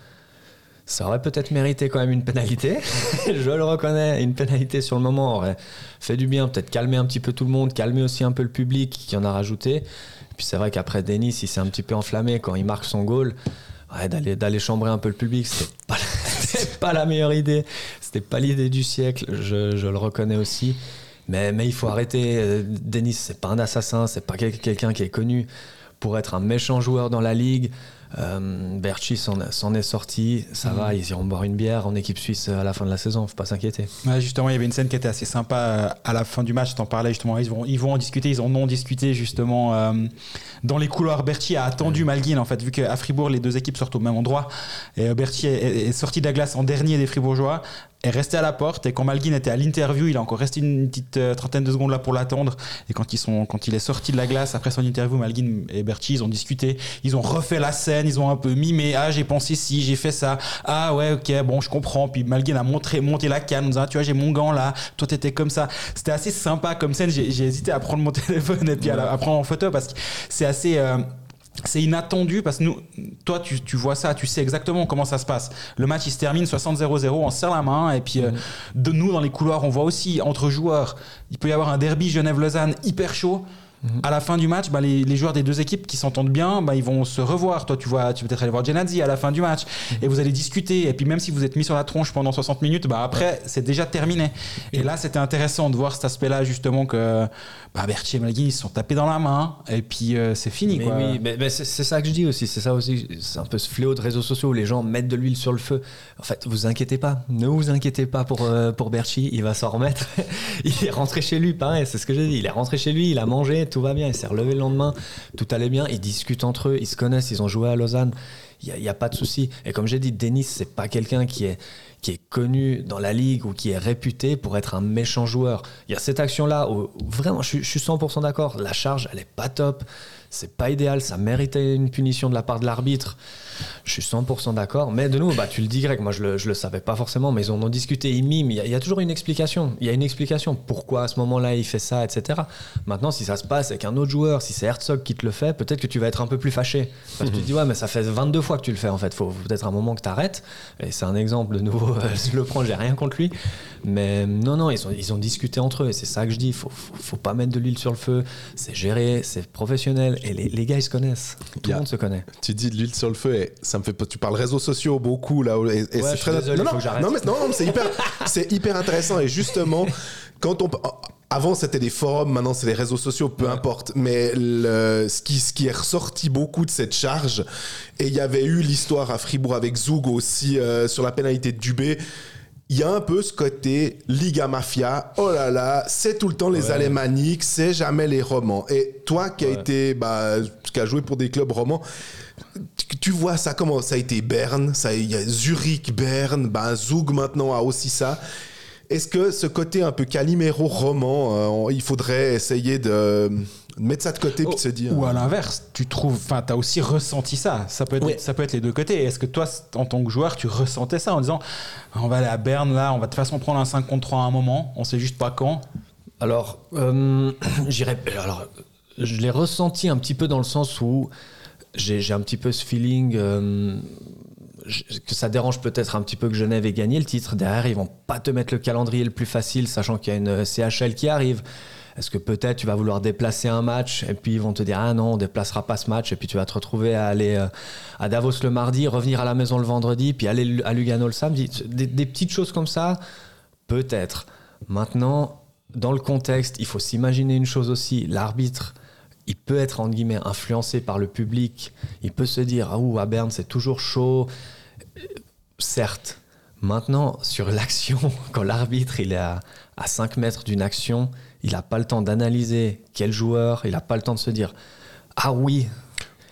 Ça aurait peut-être mérité quand même une pénalité, je le reconnais, une pénalité sur le moment aurait fait du bien, peut-être calmer un petit peu tout le monde, calmer aussi un peu le public qui en a rajouté. Puis c'est vrai qu'après Denis, il s'est un petit peu enflammé quand il marque son goal. Ouais, d'aller, d'aller chambrer un peu le public, c'était pas, pas la meilleure idée. C'était pas l'idée du siècle, je, je le reconnais aussi. Mais, mais il faut arrêter. Euh, Denis, c'est pas un assassin, c'est pas quel- quelqu'un qui est connu pour être un méchant joueur dans la ligue. Euh, Berchi s'en, est sorti, ça va, ils iront boire une bière en équipe suisse à la fin de la saison, faut pas s'inquiéter. Ouais, justement, il y avait une scène qui était assez sympa euh, à la fin du match. T'en parlais justement. Ils vont, ils vont en discuter. Ils en ont discuté justement euh, dans les couloirs. Berti a attendu Malguin en fait, vu qu'à Fribourg les deux équipes sortent au même endroit. Et euh, est, est- est sorti de la glace en dernier des Fribourgeois. Est resté à la porte et quand Malguin était à l'interview, il a encore resté une petite euh, trentaine de secondes là pour l'attendre. Et quand ils sont, quand il est sorti de la glace après son interview, Malguin et Berti, ils ont discuté, ils ont refait la scène, ils ont un peu mimé. Ah, j'ai pensé si, j'ai fait ça. Ah ouais, ok, bon, je comprends. Puis Malguin a montré, monté la canne, en disant, Ah, tu vois, j'ai mon gant là, toi t'étais comme ça. C'était assez sympa comme scène. J'ai hésité à prendre mon téléphone et puis à, la- prendre en photo parce que c'est assez. euh, c'est inattendu parce que nous, toi, tu, tu, vois ça, tu sais exactement comment ça se passe. Le match, il se termine 60-0-0, on serre la main, et puis euh, mhm. de nous, dans les couloirs, on voit aussi entre joueurs, il peut y avoir un derby Genève-Lausanne hyper chaud. Mhm. À la fin du match, bah, les, joueurs des deux équipes qui s'entendent bien, bah, ils vont se revoir. Toi, tu vois, tu peux peut-être aller voir Genadzi à la fin du match mhm. et vous allez discuter. Et puis même si vous êtes mis sur la tronche pendant 60 minutes, bah, après, c'est déjà terminé. Et là, c'était intéressant de voir cet aspect-là justement que bah, Berti et Malgui ils se sont tapés dans la main et puis euh, c'est fini. Mais oui, mais, c'est ça que je dis aussi. C'est ça aussi. C'est un peu ce fléau de réseaux sociaux où les gens mettent de l'huile sur le feu. En fait, vous inquiétez pas. Ne vous inquiétez pas pour, euh, pour Berchi. Il va s'en remettre. il est rentré chez lui, pareil. C'est ce que j'ai dit. Il est rentré chez lui, il a mangé, tout va bien. Il s'est relevé le lendemain. Tout allait bien. Ils discutent entre eux. Ils se connaissent. Ils ont joué à Lausanne. Il n'y a, a, pas de souci. Et comme j'ai dit, Denis, c'est pas quelqu'un qui est qui est connu dans la ligue ou qui est réputé pour être un méchant joueur. Il y a cette action-là où vraiment, je, suis 100% d'accord, la charge, elle est pas top c'est pas idéal, ça méritait une punition de la part de l'arbitre. Je suis 100% d'accord. Mais de nous, bah, tu le dis, Greg, moi je le, le savais pas forcément, mais ils en ont discuté, ils miment. Il y, a, toujours une explication. Il y a une explication pourquoi à ce moment-là il fait ça, etc. Maintenant, si ça se passe avec un autre joueur, si c'est Herzog qui te le fait, peut-être que tu vas être un peu plus fâché. Parce que tu te dis, ouais, mais ça fait 22 fois que tu le fais en fait. Faut peut-être un moment que tu arrêtes. Et c'est un exemple de nouveau, je le prends, j'ai rien contre lui. Mais non, non, ils ont, ils ont discuté entre eux. Et c'est ça que je dis. Faut, faut, faut pas mettre de l'huile sur le feu. C'est géré, c'est professionnel et les, gars ils se connaissent. Tout le monde se connaît. Tu dis de l'huile sur le feu et ça me fait tu parles réseaux sociaux beaucoup là et, c'est très désolé, non, non, mais non, c'est hyper c'est hyper intéressant. Et justement quand on avant, c'était des forums, maintenant, c'est les réseaux sociaux, peu importe. Mais le, ce, qui, ce qui est ressorti beaucoup de cette charge, et il y avait eu l'histoire à Fribourg avec Zoug aussi euh, sur la pénalité de Dubé il y a un peu ce côté Liga Mafia. Oh là là, c'est tout le temps les alémaniques, c'est jamais les romans. Et toi qui as été, bah, qui a joué pour des clubs romans, tu, vois ça comment? Ça a été Berne, ça il y a Zurich, Berne, bah, Zug maintenant a aussi ça. Est-ce que ce côté un peu Calimero roman, euh, il faudrait essayer de mettre ça de côté puis se dire. Ou à l'inverse, tu trouves, enfin, tu as aussi ressenti ça. Ça peut être, ça peut être les deux côtés. Est-ce que toi, en tant que joueur, tu ressentais ça en disant, on va aller à Berne là, on va de toute façon prendre un 5 contre 3 à un moment, on sait juste pas quand? Alors, euh, j'irais, alors, je l'ai ressenti un petit peu dans le sens où j'ai un petit peu ce feeling. Euh, que ça dérange peut-être un petit peu que Genève ait gagné le titre. Derrière, ils vont pas te mettre le calendrier le plus facile, sachant qu'il y a une CHL qui arrive. Est-ce que peut-être tu vas vouloir déplacer un match et puis ils vont te dire ah non on déplacera pas ce match et puis tu vas te retrouver à aller euh, à Davos le mardi, revenir à la maison le vendredi, puis aller à Lugano le samedi. Des, petites choses comme ça, peut-être. Maintenant, dans le contexte, il faut s'imaginer une chose aussi. L'arbitre, il peut être en guillemets influencé par le public. Il peut se dire ah ouh à Berne c'est toujours chaud. Certes. Maintenant, sur l'action, quand l'arbitre est à, à 5 mètres d'une action, il n'a pas le temps d'analyser quel joueur, il n'a pas le temps de se dire Ah oui,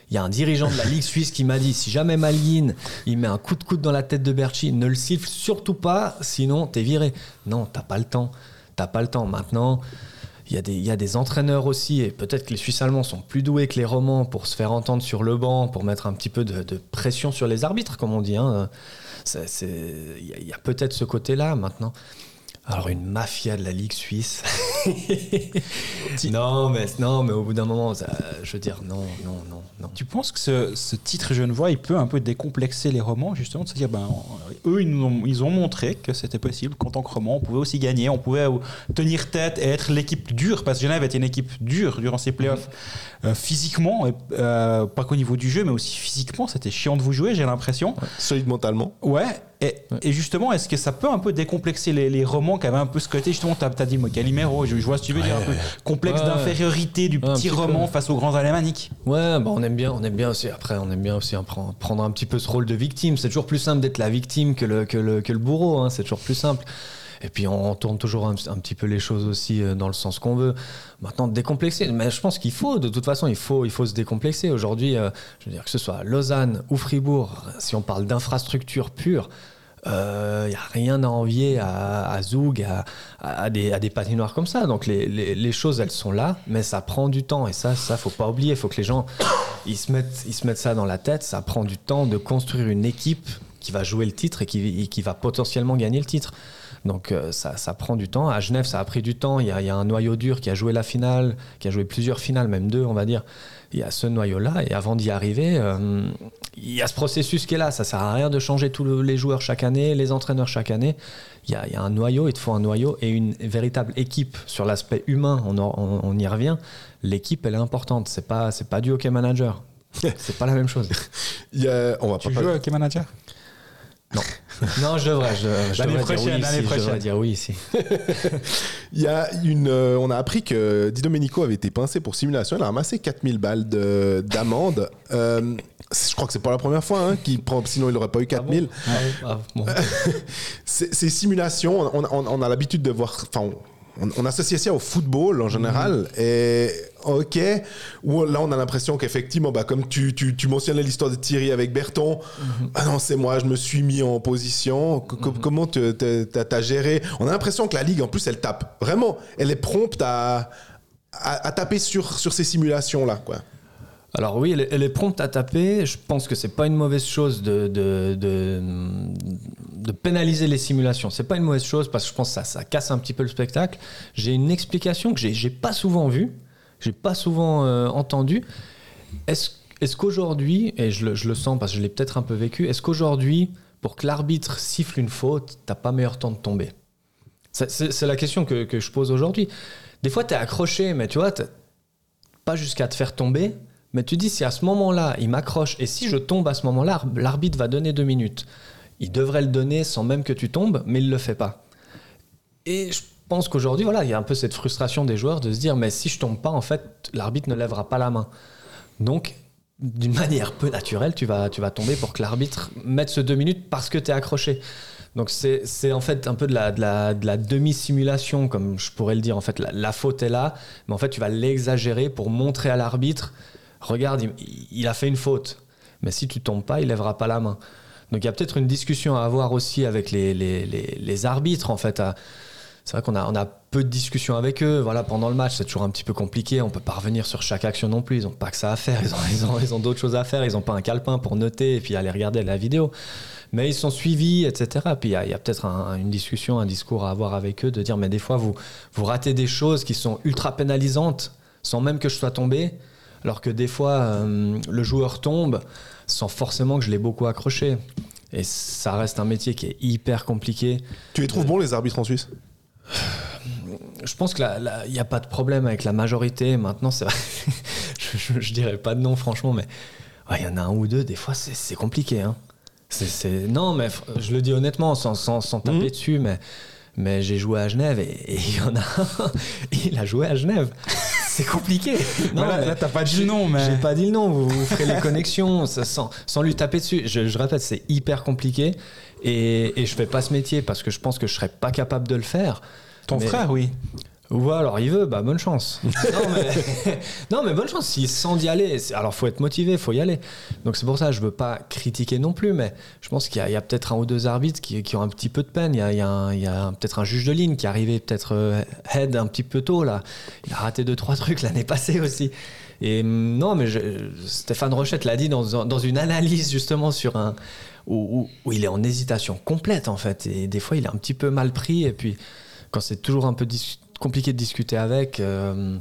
il y a un dirigeant de la Ligue suisse qui m'a dit si jamais Malguin il met un coup de coude dans la tête de Berchi, ne le siffle surtout pas, sinon t'es viré. Non, t'as pas le temps. T'as pas le temps. Maintenant, il y, a des, y a des entraîneurs aussi, et peut-être que les Suisses allemands sont plus doués que les Romans pour se faire entendre sur le banc, pour mettre un petit peu de, pression sur les arbitres, comme on dit. Hein. Il y a peut-être ce côté-là maintenant. Alors une mafia de la Ligue suisse. non, mais, non, mais au bout d'un moment, je veux dire, non, non, non, non. Tu penses que ce, ce, titre Genevois, il peut un peu décomplexer les romans, justement, de se dire, ben, eux, ils, ont, ils ont montré que c'était possible, qu'en tant que roman, on pouvait aussi gagner, on pouvait tenir tête et être l'équipe dure, parce que Genève était une équipe dure durant ces playoffs, euh, physiquement, euh, pas qu'au niveau du jeu, mais aussi physiquement, c'était chiant de vous jouer, j'ai l'impression. Solide mentalement. Ouais, et, justement, est-ce que ça peut un peu décomplexer les, romans qui avaient un peu ce côté, justement, tu as, dit moi, Calimero, je, vois ce que tu veux dire, un peu complexe d'infériorité du petit roman face aux grands alémaniques Ouais, bah on aime bien, on aime bien aussi, après, on aime bien aussi prendre un petit peu ce rôle de victime. C'est toujours plus simple d'être la victime que le, que le, que le bourreau, hein, c'est toujours plus simple. Et puis on, tourne toujours un, petit peu les choses aussi euh, dans le sens qu'on veut. Maintenant, décomplexer, mais je pense qu'il faut, de toute façon, il faut, il faut se décomplexer. Aujourd'hui, euh, je veux dire que ce soit Lausanne ou Fribourg, si on parle d'infrastructure pure, il euh, n'y a rien à envier à, à Zoug, à, des, à des patinoires comme ça. Donc les, les, choses, elles sont là, mais ça prend du temps. Et ça, ça faut pas oublier. Il faut que les gens ils se, mettent, ils se mettent ça dans la tête. Ça prend du temps de construire une équipe qui va jouer le titre et qui, qui va potentiellement gagner le titre. Donc euh, ça, ça prend du temps. À Genève, ça a pris du temps. Il y a un noyau dur qui a joué la finale, qui a joué plusieurs finales, même deux, on va dire. Il y a ce noyau-là. Et avant d'y arriver, euh, il y a ce processus qui est là. Ça sert à rien de changer tous le- les joueurs chaque année, les entraîneurs chaque année. Il y a, il y a un noyau, il te faut un noyau et une véritable équipe. Sur l'aspect humain, on, en- on- on y revient. L'équipe, elle est importante. C'est pas, c'est pas du hockey manager. C'est pas la même chose. Il y a- on va Tu pas joues avec les managers Non, je devrais. Je, je L'année devrais prochaine, l'année Je devrais dire oui ici. Il y a une, euh, on a appris que Di Domenico avait été pincé pour simulation. Il a ramassé 4000 balles de- d'amende. Euh, je crois que c'est pas la première fois hein, qu'il prend, sinon il n'aurait pas eu 4000. Ah bon Ah, bon. Ces ces simulations, on, on- on a l'habitude de voir. Enfin, on, on associe ça au football en général. Et ok, là on a l'impression qu'effectivement, bah, comme tu, tu, tu mentionnais l'histoire de Thierry avec Berton, ah non, c'est moi, je me suis mis en position. Co- Comment tu as, géré? On a l'impression que la ligue, en plus, elle tape. Vraiment, elle est prompte à, à, à taper sur, sur ces simulations-là. quoi. Alors oui, elle est, prompte à taper. Je pense que c'est pas une mauvaise chose de, de, de, pénaliser les simulations. C'est pas une mauvaise chose parce que je pense que ça, ça casse un petit peu le spectacle. J'ai une explication que j'ai pas souvent vue, j'ai pas souvent euh, entendue. Est-ce est qu'aujourd'hui, et je le, je le sens parce que je l'ai peut-être un peu vécu, est-ce qu'aujourd'hui, pour que l'arbitre siffle une faute, t'as pas meilleur temps de tomber? C'est- la question que, que je pose aujourd'hui. Des fois, t'es accroché, mais tu vois, pas jusqu'à te faire tomber, mais tu dis si à ce moment-là, il m'accroche et si je tombe à ce moment-là, l'arbitre va donner deux minutes. Il devrait le donner sans même que tu tombes, mais il le fait pas. Et je pense qu'aujourd'hui, voilà, il y a un peu cette frustration des joueurs de se dire mais si je tombe pas, en fait, l'arbitre ne lèvera pas la main. Donc, d'une manière peu naturelle, tu vas, tu vas tomber pour que l'arbitre mette ce deux minutes parce que tu es accroché. Donc c'est en fait un peu de la, de la, de la demi-simulation, comme je pourrais le dire. En fait, la faute est là, mais en fait, tu vas l'exagérer pour montrer à l'arbitre, regarde, il, a fait une faute. Mais si tu tombes pas, il lèvera pas la main. Donc il y a peut-être une discussion à avoir aussi avec les, les, les, arbitres, en fait. c'est vrai qu'on a, on a peu de discussions avec eux. Voilà, pendant le match, c'est toujours un petit peu compliqué. On peut pas revenir sur chaque action non plus. Ils ont pas que ça à faire. Ils ont, ils ont, ils ont d'autres choses à faire. Ils ont pas un calepin pour noter et puis aller regarder la vidéo. Mais ils sont suivis, etc. Puis il y a, peut-être un- une discussion, un discours à avoir avec eux de dire, mais des fois, vous, vous ratez des choses qui sont ultra pénalisantes sans même que je sois tombé. Alors que des fois, euh, le joueur tombe sans forcément que je l'ai beaucoup accroché. Et ça reste un métier qui est hyper compliqué. Tu les trouves bons, les arbitres en Suisse? Je pense qu'il n'y a pas de problème avec la majorité. Maintenant, c'est vrai. je, je dirais pas de nom, franchement, mais ouais, il y en a un ou deux, des fois, c'est compliqué. Hein. Non, mais je le dis honnêtement, sans, sans, sans taper Mhm. dessus, mais, mais j'ai joué à Genève et il y en a un, il a joué à Genève. C'est compliqué. Non, là, mais là, t'as pas dit le nom, mais. J'ai pas dit le nom, vous, vous ferez les connexions ça, sans, sans lui taper dessus. Je, je répète, c'est hyper compliqué et, et je fais pas ce métier parce que je pense que je serais pas capable de le faire. Ton Mais- frère, oui. Ou alors il veut, bah bonne chance. non, mais, non, mais bonne chance. S'il sent d'y aller, alors faut être motivé, faut y aller. Donc c'est pour ça, je veux pas critiquer non plus, mais je pense qu'il y a, peut-être un ou deux arbitres qui, qui ont un petit peu de peine. Il y a, peut-être un juge de ligne qui est arrivé peut-être euh, head un petit peu tôt là. Il a raté deux trois trucs l'année passée aussi. Et hum, non, mais je- Stéphane Rochette l'a dit dans, dans une analyse justement sur un où, où- où il est en hésitation complète en fait. Et des fois, il est un petit peu mal pris. Et puis quand c'est toujours un peu dis- compliqué de discuter avec. euh,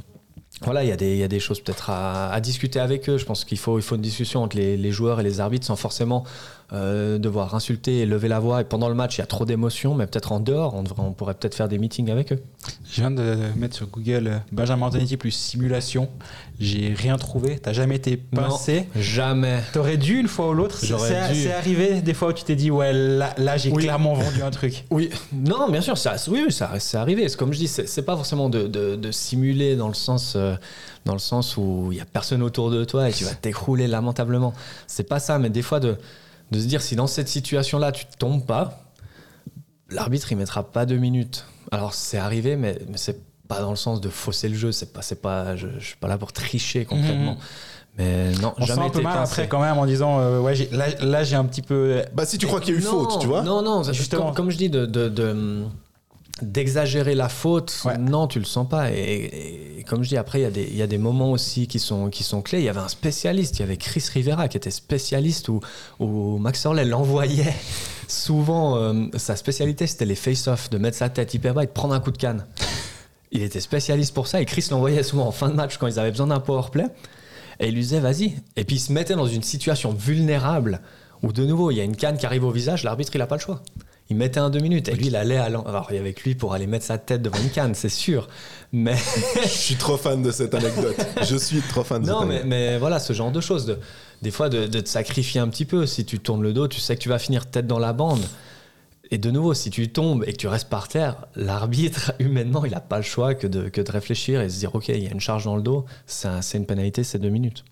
voilà, il y, a des- il y a des choses peut-être à, discuter avec eux. Je pense qu'il faut, il faut une discussion entre les joueurs et les arbitres sans forcément euh, devoir insulter et lever la voix. Et pendant le match, il y a trop d'émotions, mais peut-être en dehors, on, devrait- on pourrait peut-être faire des meetings avec eux. Je viens de mettre sur Google euh, Benjamin Antonetti plus simulation. J'ai rien trouvé. T'as jamais été pincé? Jamais. T'aurais dû une fois ou l'autre. C'est J'aurais dû. c'est arrivé des fois où tu t'es dit, ouais, là, là j'ai Oui. clairement vendu un truc. Oui, non, bien sûr, ça, oui, ça, c'est arrivé. C'est comme je dis, c'est, c'est pas forcément de, de- de simuler dans le sens, euh, dans le sens où il y a personne autour de toi et tu vas t'écrouler lamentablement. C'est pas ça, mais des fois de, de se dire si dans cette situation-là tu tombes pas, l'arbitre il mettra pas deux minutes. Alors c'est arrivé, mais, mais c'est pas dans le sens de fausser le jeu. C'est pas, c'est pas, je, je suis pas là pour tricher complètement. Mhm. Mais non, On se sent jamais un peu mal pincé. après quand même en disant, euh, ouais, j'ai- là, là j'ai un petit peu. Bah, si tu crois qu'il y a eu Non, faute, tu vois Non, non, c'est- Justement. Comme, comme je dis, de, de- de- d'exagérer la faute, Ouais. non, tu le sens pas. Et, et comme je dis, après, il y, a des- il y a des moments aussi qui sont, qui sont clés. Il y avait un spécialiste, il y avait Chris Rivera qui était spécialiste où, où Max Orley l'envoyait souvent, euh, sa spécialité, c'était les face-off, de mettre sa tête hyper bas et de prendre un coup de canne. Il était spécialiste pour ça et Chris l'envoyait souvent en fin de match quand ils avaient besoin d'un power play. Et il lui disait, vas-y. Et puis il se mettait dans une situation vulnérable où, de nouveau, il y a une canne qui arrive au visage, l'arbitre, il n'a pas le choix. Il mettait un deux minutes et lui, il allait à l'en- Alors, il y avait avec lui pour aller mettre sa tête devant une canne, c'est sûr. Mais. Je suis trop fan de cette anecdote. Je suis trop fan de Non, cette mais, anecdote. mais voilà, ce genre de choses. De, des fois, de, de te sacrifier un petit peu. Si tu tournes le dos, tu sais que tu vas finir tête dans la bande. Et de nouveau, si tu tombes et que tu restes par terre, l'arbitre, humainement, il n'a pas le choix que de, que de réfléchir et se dire Ok, il y a une charge dans le dos, c'est un- c'est une pénalité, c'est deux minutes.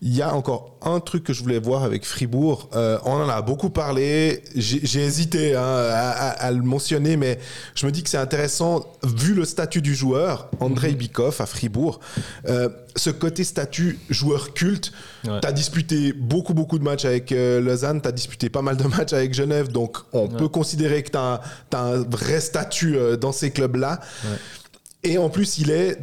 Il y a encore un truc que je voulais voir avec Fribourg. Euh, on en a beaucoup parlé. J'ai j'ai hésité hein, à, à- à le mentionner, mais je me dis que c'est intéressant, vu le statut du joueur, Andrei Bikov à Fribourg, euh, ce côté statut joueur culte. Ouais. Tu as disputé beaucoup, beaucoup de matchs avec euh, Lausanne, tu as disputé pas mal de matchs avec Genève, donc on peut considérer que tu as, un vrai statut euh, dans ces clubs-là. Et en plus, il est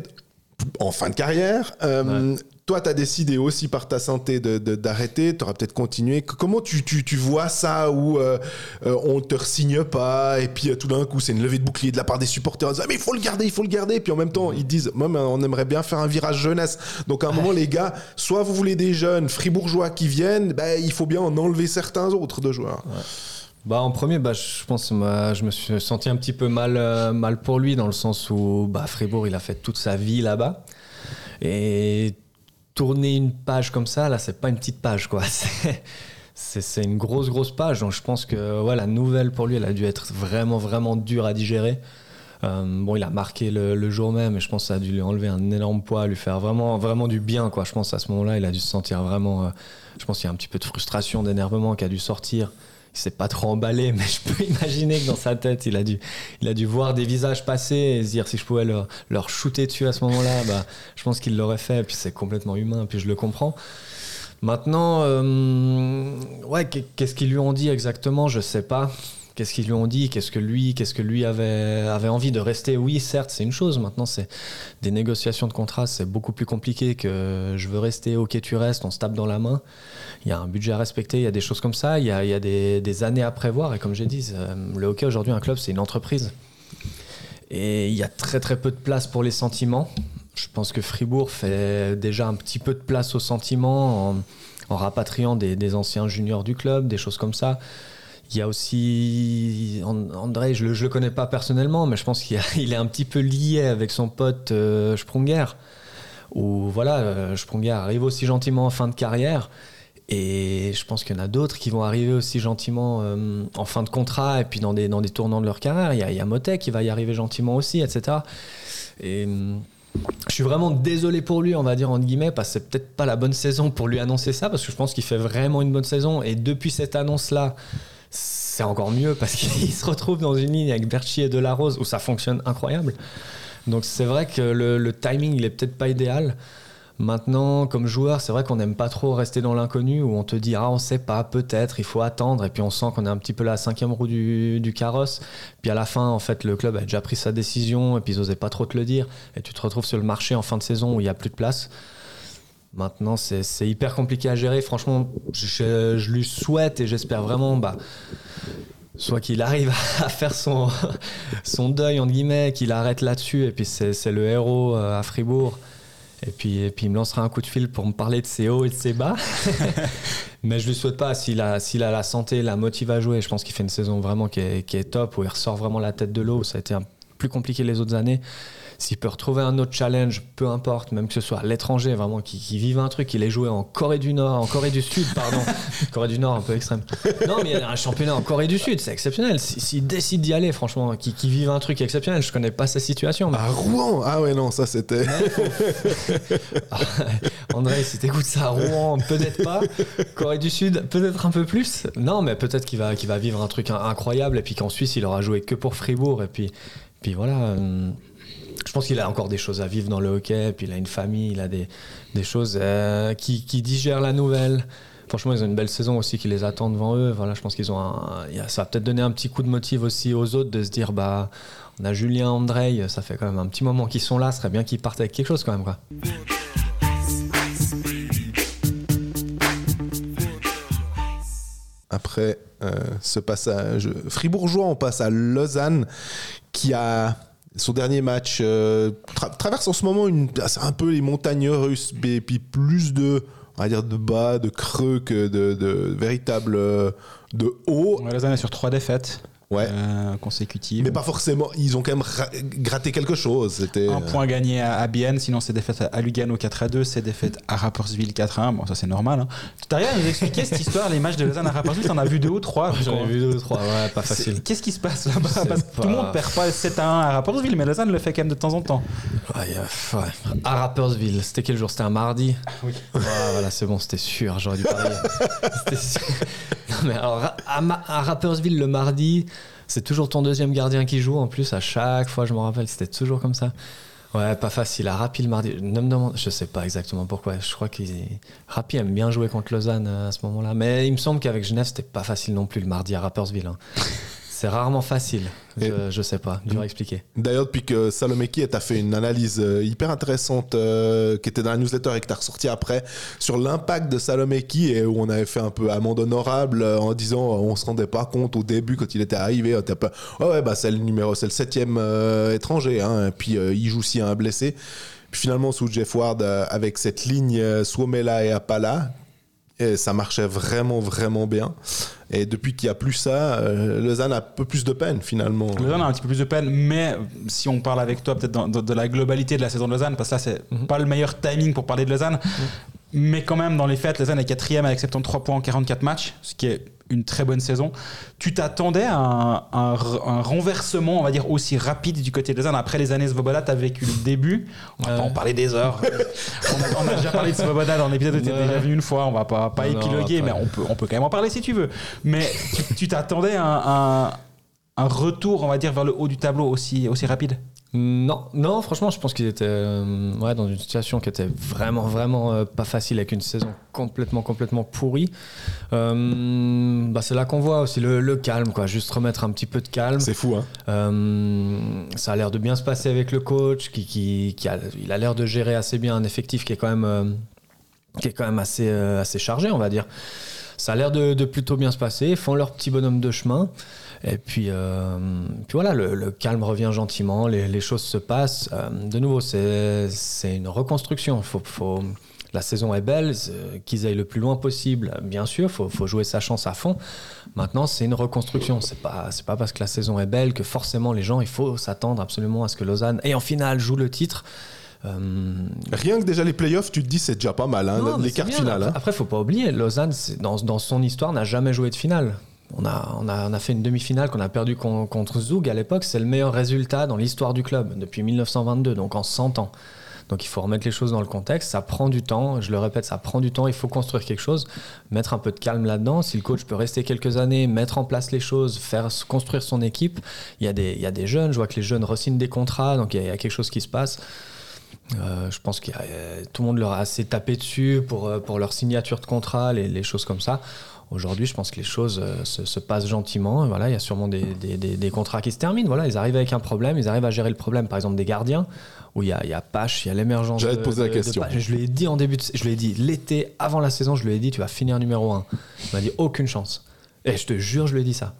en fin de carrière. Euh, Toi, tu as décidé aussi par ta santé d'arrêter, tu auras peut-être continué. Comment tu, tu, tu vois ça où euh, euh, on te signe pas et puis euh, tout d'un coup c'est une levée de bouclier de la part des supporters en disant, mais il faut le garder, il faut le garder. Et puis en même temps ils disent même on aimerait bien faire un virage jeunesse. Donc à un moment les gars, soit vous voulez des jeunes fribourgeois qui viennent, ben, il faut bien en enlever certains autres de joueurs. Bah, en premier, bah, je pense que je me suis senti un petit peu mal, euh, mal pour lui, dans le sens où bah, Fribourg, il a fait toute sa vie là-bas. Et tourner une page comme ça, là, c'est pas une petite page, quoi. C'est- une grosse, grosse page. Donc je pense que ouais, la nouvelle pour lui, elle a dû être vraiment, vraiment dure à digérer. Euh, bon, il a marqué le, le jour même et je pense que ça a dû lui enlever un énorme poids, lui faire vraiment, vraiment du bien, quoi. Je pense à ce moment-là, il a dû se sentir vraiment. euh, je pense qu'il y a un petit peu de frustration, d'énervement qui a dû sortir. Il s'est pas trop emballé, mais je peux imaginer que dans sa tête, il a dû, il a dû voir des visages passer et se dire si je pouvais leur, leur shooter dessus à ce moment-là, bah, je pense qu'il l'aurait fait. Puis c'est complètement humain, puis je le comprends. Maintenant, euh, ouais, qu'est- qu'est-ce qu'ils lui ont dit exactement? Je sais pas. Qu'est-ce qu'ils lui ont dit Qu'est-ce que lui, qu'est-ce que lui avait, avait envie de rester Oui, certes, c'est une chose. Maintenant, c'est des négociations de contrat, c'est beaucoup plus compliqué que je veux rester, ok, tu restes, on se tape dans la main. Il y a un budget à respecter, il y a des choses comme ça, il y a, il y a des, années à prévoir. Et comme j'ai dit, euh, le hockey aujourd'hui, un club, c'est une entreprise. Et il y a très très peu de place pour les sentiments. Je pense que Fribourg fait déjà un petit peu de place aux sentiments en, en rapatriant des, des anciens juniors du club, des choses comme ça. Il y a aussi And- André, je je le connais pas personnellement, mais je pense qu'il est un petit peu lié avec son pote euh, Sprunger. Voilà, euh, Sprunger arrive aussi gentiment en fin de carrière. Et je pense qu'il y en a d'autres qui vont arriver aussi gentiment euh, en fin de contrat et puis dans des, dans des tournants de leur carrière. Il y a, il Motet qui va y arriver gentiment aussi, etc. Et je suis vraiment désolé pour lui, on va dire entre guillemets, parce que c'est peut-être pas la bonne saison pour lui annoncer ça, parce que je pense qu'il fait vraiment une bonne saison. Et depuis cette annonce-là, c'est encore mieux parce qu'il se retrouve dans une ligne avec Berchi et Delarose où ça fonctionne incroyable. Donc c'est vrai que le, timing, il peut-être pas idéal. Maintenant, comme joueur, c'est vrai qu'on n'aime pas trop rester dans l'inconnu où on te dit ah on sait pas, peut-être, il faut attendre et puis on sent qu'on est un petit peu la cinquième roue du, du carrosse. Puis à la fin, en fait, le club a déjà pris sa décision et puis ils osaient pas trop te le dire et tu te retrouves sur le marché en fin de saison où il y a plus de place. Maintenant, c'est hyper compliqué à gérer. Franchement, je, je lui souhaite et j'espère vraiment bah, soit qu'il arrive à faire son, son deuil, entre guillemets, qu'il arrête là-dessus, et puis c'est le héros euh, à Fribourg. Et puis, et puis il me lancera un coup de fil pour me parler de ses hauts et de ses bas. Mais je lui souhaite pas, s'il a, s'il a la santé, la motive à jouer, je pense qu'il fait une saison vraiment qui est, qui est top, où il ressort vraiment la tête de l'eau, ça a été un- plus compliqué les autres années. S'il peut retrouver un autre challenge, peu importe, même que ce soit à l'étranger, vraiment, qui, qui vive un truc, il est joué en Corée du Nord, en Corée du Sud, pardon. Corée du Nord, un peu extrême. Non, mais il y a un championnat en Corée du Sud, c'est exceptionnel. Si- S'il décide d'y aller, franchement, qui, qui vive un truc exceptionnel, je connais pas sa situation. mais- À Rouen? Ah ouais, non, ça c'était. André, si t'écoutes ça à Rouen, peut-être pas. Corée du Sud, peut-être un peu plus. Non, mais peut-être qu'il va, qu'il va vivre un truc in- incroyable et puis qu'en Suisse, il aura joué que pour Fribourg. Et puis, puis voilà. euh, Je pense qu'il a encore des choses à vivre dans le hockey. Puis il a une famille, il a des, des choses euh, qui, digèrent la nouvelle. Franchement, ils ont une belle saison aussi qui les attend devant eux. Voilà, je pense qu'ils ont un, ça va peut-être donner un petit coup de motive aussi aux autres de se dire bah on a Julien, André, ça fait quand même un petit moment qu'ils sont là. Ce serait bien qu'ils partent avec quelque chose quand même quoi. après euh, ce passage fribourgeois, on passe à Lausanne qui a son dernier match euh, tra- traverse en ce moment une, c'est un peu les montagnes russes, et puis plus de on dire de bas, de creux que de, de véritables euh, de haut. Ouais, est sur trois défaites Ouais. euh, consécutives. Mais pas forcément. Ils ont quand même ra- gratté quelque chose. C'était. Un point gagné à, à Bienne, sinon c'est défaite à- à Lugano 4 à 2, c'est défaite à Rapperswil 4 à 1. Bon, ça c'est normal. Hein. T'as rien à nous expliquer cette histoire, les matchs de Lausanne à Rapperswil, t'en as vu deux ou trois J'en ai vu deux ou trois, ouais, pas facile. Qu'est-ce qui se passe là-bas? C'est Parce que tout le monde perd pas 7 à 1 à Rapperswil, mais Lausanne le fait quand même de temps en temps. Ouais, euh, ouais. À Rapperswil, c'était quel jour? C'était un mardi? Oui. Ouais, voilà, c'est bon, c'était sûr, j'aurais dû parier. C'était sûr. Non, mais alors, à, à Rapperswil, le mardi, c'est toujours ton deuxième gardien qui joue. En plus, à chaque fois, je me rappelle, c'était toujours comme ça. Ouais, pas facile. À Rapi, le mardi, ne me demande, je sais pas exactement pourquoi. Je crois que Rapi aime bien jouer contre Lausanne euh, à ce moment-là. Mais il me semble qu'avec Genève, c'était pas facile non plus le mardi à Rapperswil. hein. C'est rarement facile. Je, je sais pas, dur à expliquer. D'ailleurs, depuis que Salomeki a fait une analyse euh, hyper intéressante euh, qui était dans la newsletter et que tu as ressorti après sur l'impact de Salomeki et où on avait fait un peu amende honorable euh, en disant on se rendait pas compte au début quand il était arrivé. On était un peu, ouais, ouais, bah, c'est le numéro, c'est le septième euh, étranger. Hein, et puis il joue aussi un blessé. Puis finalement, sous Jeff Ward, avec cette ligne Suomela et Apala, et ça marchait vraiment, vraiment bien. Et depuis qu'il n'y a plus ça, euh, Lausanne a un peu plus de peine finalement. Lausanne a un petit peu plus de peine, mais si on parle avec toi peut-être de la globalité de la saison de Lausanne, parce que là c'est Mhm. pas le meilleur timing pour parler de Lausanne, mais quand même dans les faits, Lausanne est quatrième avec 73 points en 44 matchs, ce qui est une très bonne saison. Tu t'attendais à un, un r- un renversement, on va dire, aussi rapide du côté de Lausanne après les années Svoboda, tu as vécu le début, on va pas Ouais. en parler des heures. on, a, on a déjà parlé de Svoboda dans l'épisode où tu déjà venu une fois, on va pas, pas Non, non, épiloguer, mais on peut, on peut quand même en parler si tu veux. Mais tu- t'attendais à un, un- un retour, on va dire, vers le haut du tableau aussi, aussi rapide? Non, non, franchement, je pense qu'ils étaient euh, ouais, dans une situation qui était vraiment, vraiment euh, pas facile avec une saison complètement, complètement pourrie. Euh, bah, c'est là qu'on voit aussi le, le calme, quoi. Juste remettre un petit peu de calme. C'est fou, hein. Ça a l'air de bien se passer avec le coach, qui, qui, qui a, il a l'air de gérer assez bien un effectif qui est quand même, qui est quand même assez, assez chargé, on va dire. Ça a l'air de, plutôt bien se passer. Font leur petit bonhomme de chemin. Et puis, euh, puis voilà, le, calme revient gentiment, les, choses se passent. Euh, de nouveau, c'est une reconstruction. La saison est belle, qu'ils aillent le plus loin possible, bien sûr, faut, faut jouer sa chance à fond. Maintenant, c'est une reconstruction. C'est pas, pas parce que la saison est belle que forcément les gens, il faut s'attendre absolument à ce que Lausanne, et en finale, joue le titre. Euh, Rien que déjà les playoffs, tu te dis c'est déjà pas mal, hein, non, les quarts finales. Après, hein. après, faut pas oublier, Lausanne, dans, dans son histoire, n'a jamais joué de finale. On a, on a, on a fait une demi-finale qu'on a perdu con- contre Zug à l'époque. C'est le meilleur résultat dans l'histoire du club depuis 1922, donc en 100 ans. Donc il faut remettre les choses dans le contexte. Ça prend du temps. Je le répète, ça prend du temps. Il faut construire quelque chose, mettre un peu de calme là-dedans. Si le coach peut rester quelques années, mettre en place les choses, faire construire son équipe. Il y a des, il y a des jeunes. Je vois que les jeunes re-signent des contrats. Donc il y, a, il y a quelque chose qui se passe. Euh, je pense que tout le monde leur a assez tapé dessus pour, euh, pour leur signature de contrat, les, les choses comme ça. Aujourd'hui, je pense que les choses euh, se, se passent gentiment. Voilà, il y a sûrement des, des- des- des contrats qui se terminent. Voilà, ils arrivent avec un problème, ils arrivent à gérer le problème, par exemple des gardiens, où il y a, il y a Pache, il y a l'émergence. J'allais te poser la de- de question. Je lui ai dit en début, de, je lui ai dit l'été avant la saison, je lui ai dit tu vas finir numéro 1. Il m'a dit aucune chance. Et je te jure, je lui ai dit ça.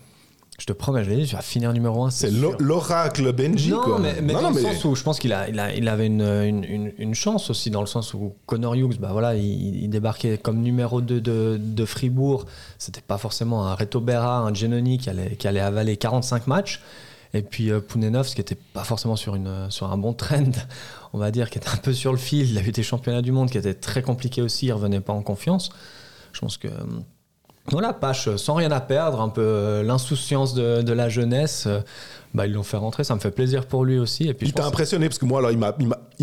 Je te promets, je lui ai dit tu vas finir numéro 1. C'est l'o- l'oracle Benji, Non, quoi. mais, mais Non, dans non, le mais- sens où je pense qu'il a, il a, il avait une, une, une- une chance aussi, dans le sens où Connor Hughes, bah voilà, il, il débarquait comme numéro 2 de, de Fribourg. C'était pas forcément un Reto Berra, un Genoni qui allait, qui allait avaler 45 matchs. Et puis euh, Pounenovs, qui était pas forcément sur, une, sur un bon trend, on va dire, qui était un peu sur le fil. Il a eu des championnats du monde qui étaient très compliqués aussi, il revenait pas en confiance. Je pense que. Voilà, Pache, sans rien à perdre, un peu euh, l'insouciance de, de la jeunesse, euh, bah, ils l'ont fait rentrer, ça me fait plaisir pour lui aussi. Et puis, Il t'a impressionné parce que moi, alors, il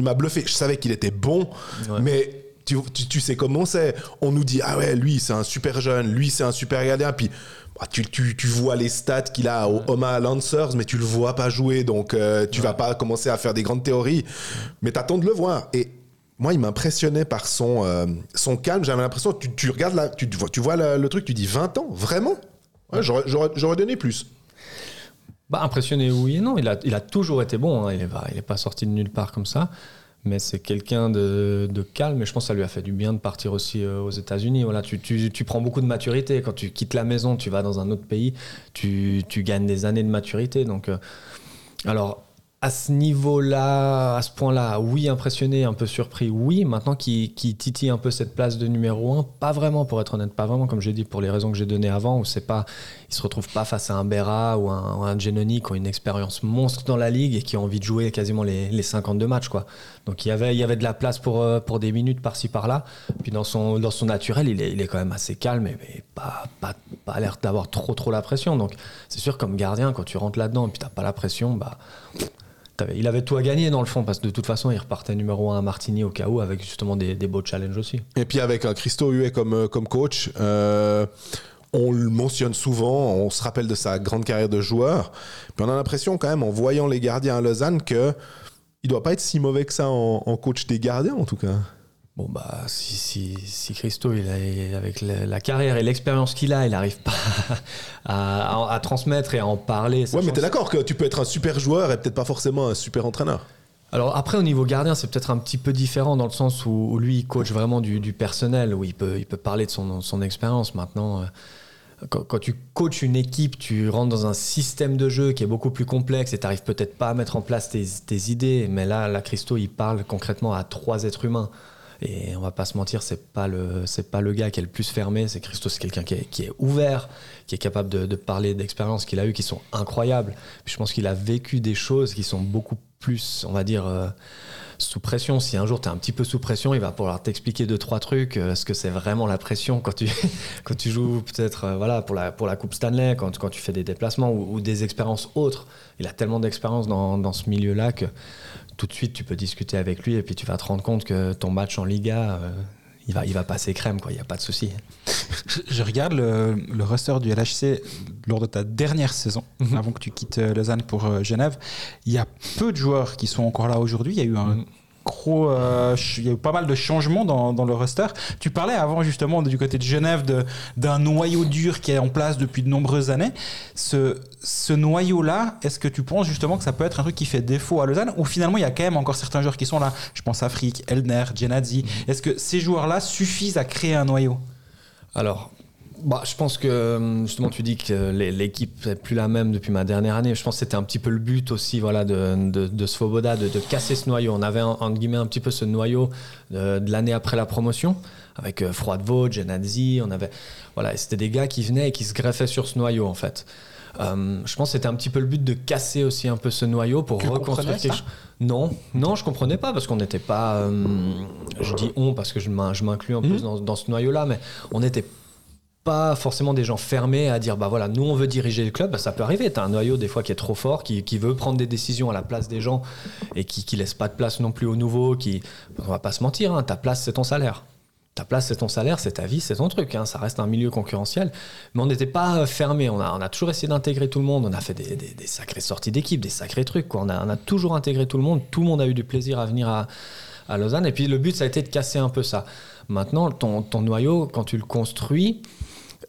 m'a, bluffé. Je savais qu'il était bon, Ouais. mais tu, tu, tu sais comment c'est. On nous dit, ah ouais, lui, c'est un super jeune, lui, c'est un super gardien. Puis bah, tu, tu, tu vois les stats qu'il a au Omaha Lancers, mais tu le vois pas jouer. Donc, euh, tu vas pas commencer à faire des grandes théories. Mais t'attends de le voir. Et moi, il m'impressionnait par son, euh, son calme. J'avais l'impression, tu, tu regardes là, tu, vois- tu vois le, truc, tu dis 20 ans, vraiment? J'aurais, donné plus. Bah, impressionné, oui et non. Il a, il a toujours été bon. hein. Il n'est pas sorti de nulle part comme ça. mais c'est quelqu'un de, de, calme et je pense que ça lui a fait du bien de partir aussi euh, aux États-Unis. Voilà, tu, tu, tu, prends beaucoup de maturité. Quand tu quittes la maison, tu vas dans un autre pays, tu, tu gagnes des années de maturité. Donc, euh, alors, à ce niveau-là, à ce point-là, oui, impressionné, un peu surpris, oui. Maintenant qui, qui titille un peu cette place de numéro 1, pas vraiment, pour être honnête, pas vraiment, comme j'ai dit, pour les raisons que j'ai données avant, où c'est pas, il se retrouve pas face à un Berra ou un, un Genoni qui ont une expérience monstre dans la ligue et qui ont envie de jouer quasiment les, les 52 matchs, quoi. Donc il y avait, il y avait de la place pour, euh, pour des minutes par-ci par-là. Puis dans son, dans son naturel, il est, il est quand même assez calme, mais, mais pas, pas, pas l'air d'avoir trop, trop la pression. Donc c'est sûr, comme gardien, quand tu rentres là-dedans et puis t'as pas la pression, bah il avait tout à gagner dans le fond, parce que de toute façon, il repartait numéro 1 à Martini au cas où, avec justement des, beaux challenges aussi. Et puis avec un Christo Huet comme, euh, coach, euh, on le mentionne souvent, on se rappelle de sa grande carrière de joueur, puis on a l'impression quand même, en voyant les gardiens à Lausanne, que il doit pas être si mauvais que ça en coach des gardiens en tout cas. Bon, bah, si, si, si Christo, il a, avec la, la carrière et l'expérience qu'il a, il n'arrive pas à, à, à, transmettre et à en parler. Ouais, mais t'es d'accord que tu peux être un super joueur et peut-être pas forcément un super entraîneur alors après, au niveau gardien, c'est peut-être un petit peu différent dans le sens où, où lui, il coach vraiment du, du, personnel, où il peut, il peut parler de son, son expérience. Maintenant, euh, quand, quand, tu coaches une équipe, tu rentres dans un système de jeu qui est beaucoup plus complexe et tu n'arrives peut-être pas à mettre en place tes, tes idées. Mais là, là, Christo, il parle concrètement à trois êtres humains. Et on va pas se mentir, c'est pas le c'est pas le gars qui est le plus fermé. C'est Christo, c'est quelqu'un qui est, ouvert, qui est capable de, parler d'expériences qu'il a eues qui sont incroyables. Je pense qu'il a vécu des choses qui sont beaucoup plus, on va dire, euh, sous pression. Si un jour tu es un petit peu sous pression, il va pouvoir t'expliquer deux trois trucs. Euh, ce que c'est vraiment la pression quand tu quand tu joues peut-être euh, voilà pour la pour la Coupe Stanley, quand quand tu fais des déplacements ou, ou des expériences autres. Il a tellement d'expérience dans, dans ce milieu-là que tout de suite, tu peux discuter avec lui et puis tu vas te rendre compte que ton match en Liga, euh, il, va, il va passer crème, quoi. Il n'y a pas de souci. Je, je, regarde le, le, roster du LHC lors de ta dernière saison, mm -hmm. avant que tu quittes Lausanne pour euh, Genève. Il y a peu de joueurs qui sont encore là aujourd'hui. Il y a eu un. Mm -hmm gros, euh, il y a eu pas mal de changements dans, dans, le roster. Tu parlais avant justement du côté de Genève d'un noyau dur qui est en place depuis de nombreuses années. Ce, ce noyau-là, est-ce que tu penses justement que ça peut être un truc qui fait défaut à Lausanne ou finalement il y a quand même encore certains joueurs qui sont là? Je pense à Frick, Elner, Genadzi. Est-ce que ces joueurs-là suffisent à créer un noyau? Alors, bah, je pense que justement tu dis que l'équipe n'est plus la même depuis ma dernière année. Je pense que c'était un petit peu le but aussi voilà, de, de, de Svoboda, de, de, casser ce noyau. On avait entre guillemets un petit peu ce noyau de, de l'année après la promotion avec euh, Froidevaux, Genadzi. On avait voilà, c'était des gars qui venaient et qui se greffaient sur ce noyau en fait. Euh, je pense que c'était un petit peu le but de casser aussi un peu ce noyau pour tu reconstruire quelque chose. Non, non, je comprenais pas parce qu'on n'était pas. Euh, je dis on parce que je m'inclus en plus mmh. dans, dans ce noyau-là, mais on n'était pas forcément des gens fermés à dire bah voilà nous on veut diriger le club. Bah, ça peut arriver. Tu as un noyau des fois qui est trop fort qui, qui, veut prendre des décisions à la place des gens et qui, qui laisse pas de place non plus aux nouveaux qui on va pas se mentir hein, ta place c'est ton salaire. Ta place c'est ton salaire c'est ta vie c'est ton truc hein, ça reste un milieu concurrentiel. Mais on n'était pas fermé. On a, on a toujours essayé d'intégrer tout le monde. On a fait des, des, des sacrées sorties d'équipe des sacrés trucs quoi. On, a, on a toujours intégré tout le monde. Tout le monde a eu du plaisir à venir à, à Lausanne. Et puis le but ça a été de casser un peu ça. Maintenant ton, ton noyau quand tu le construis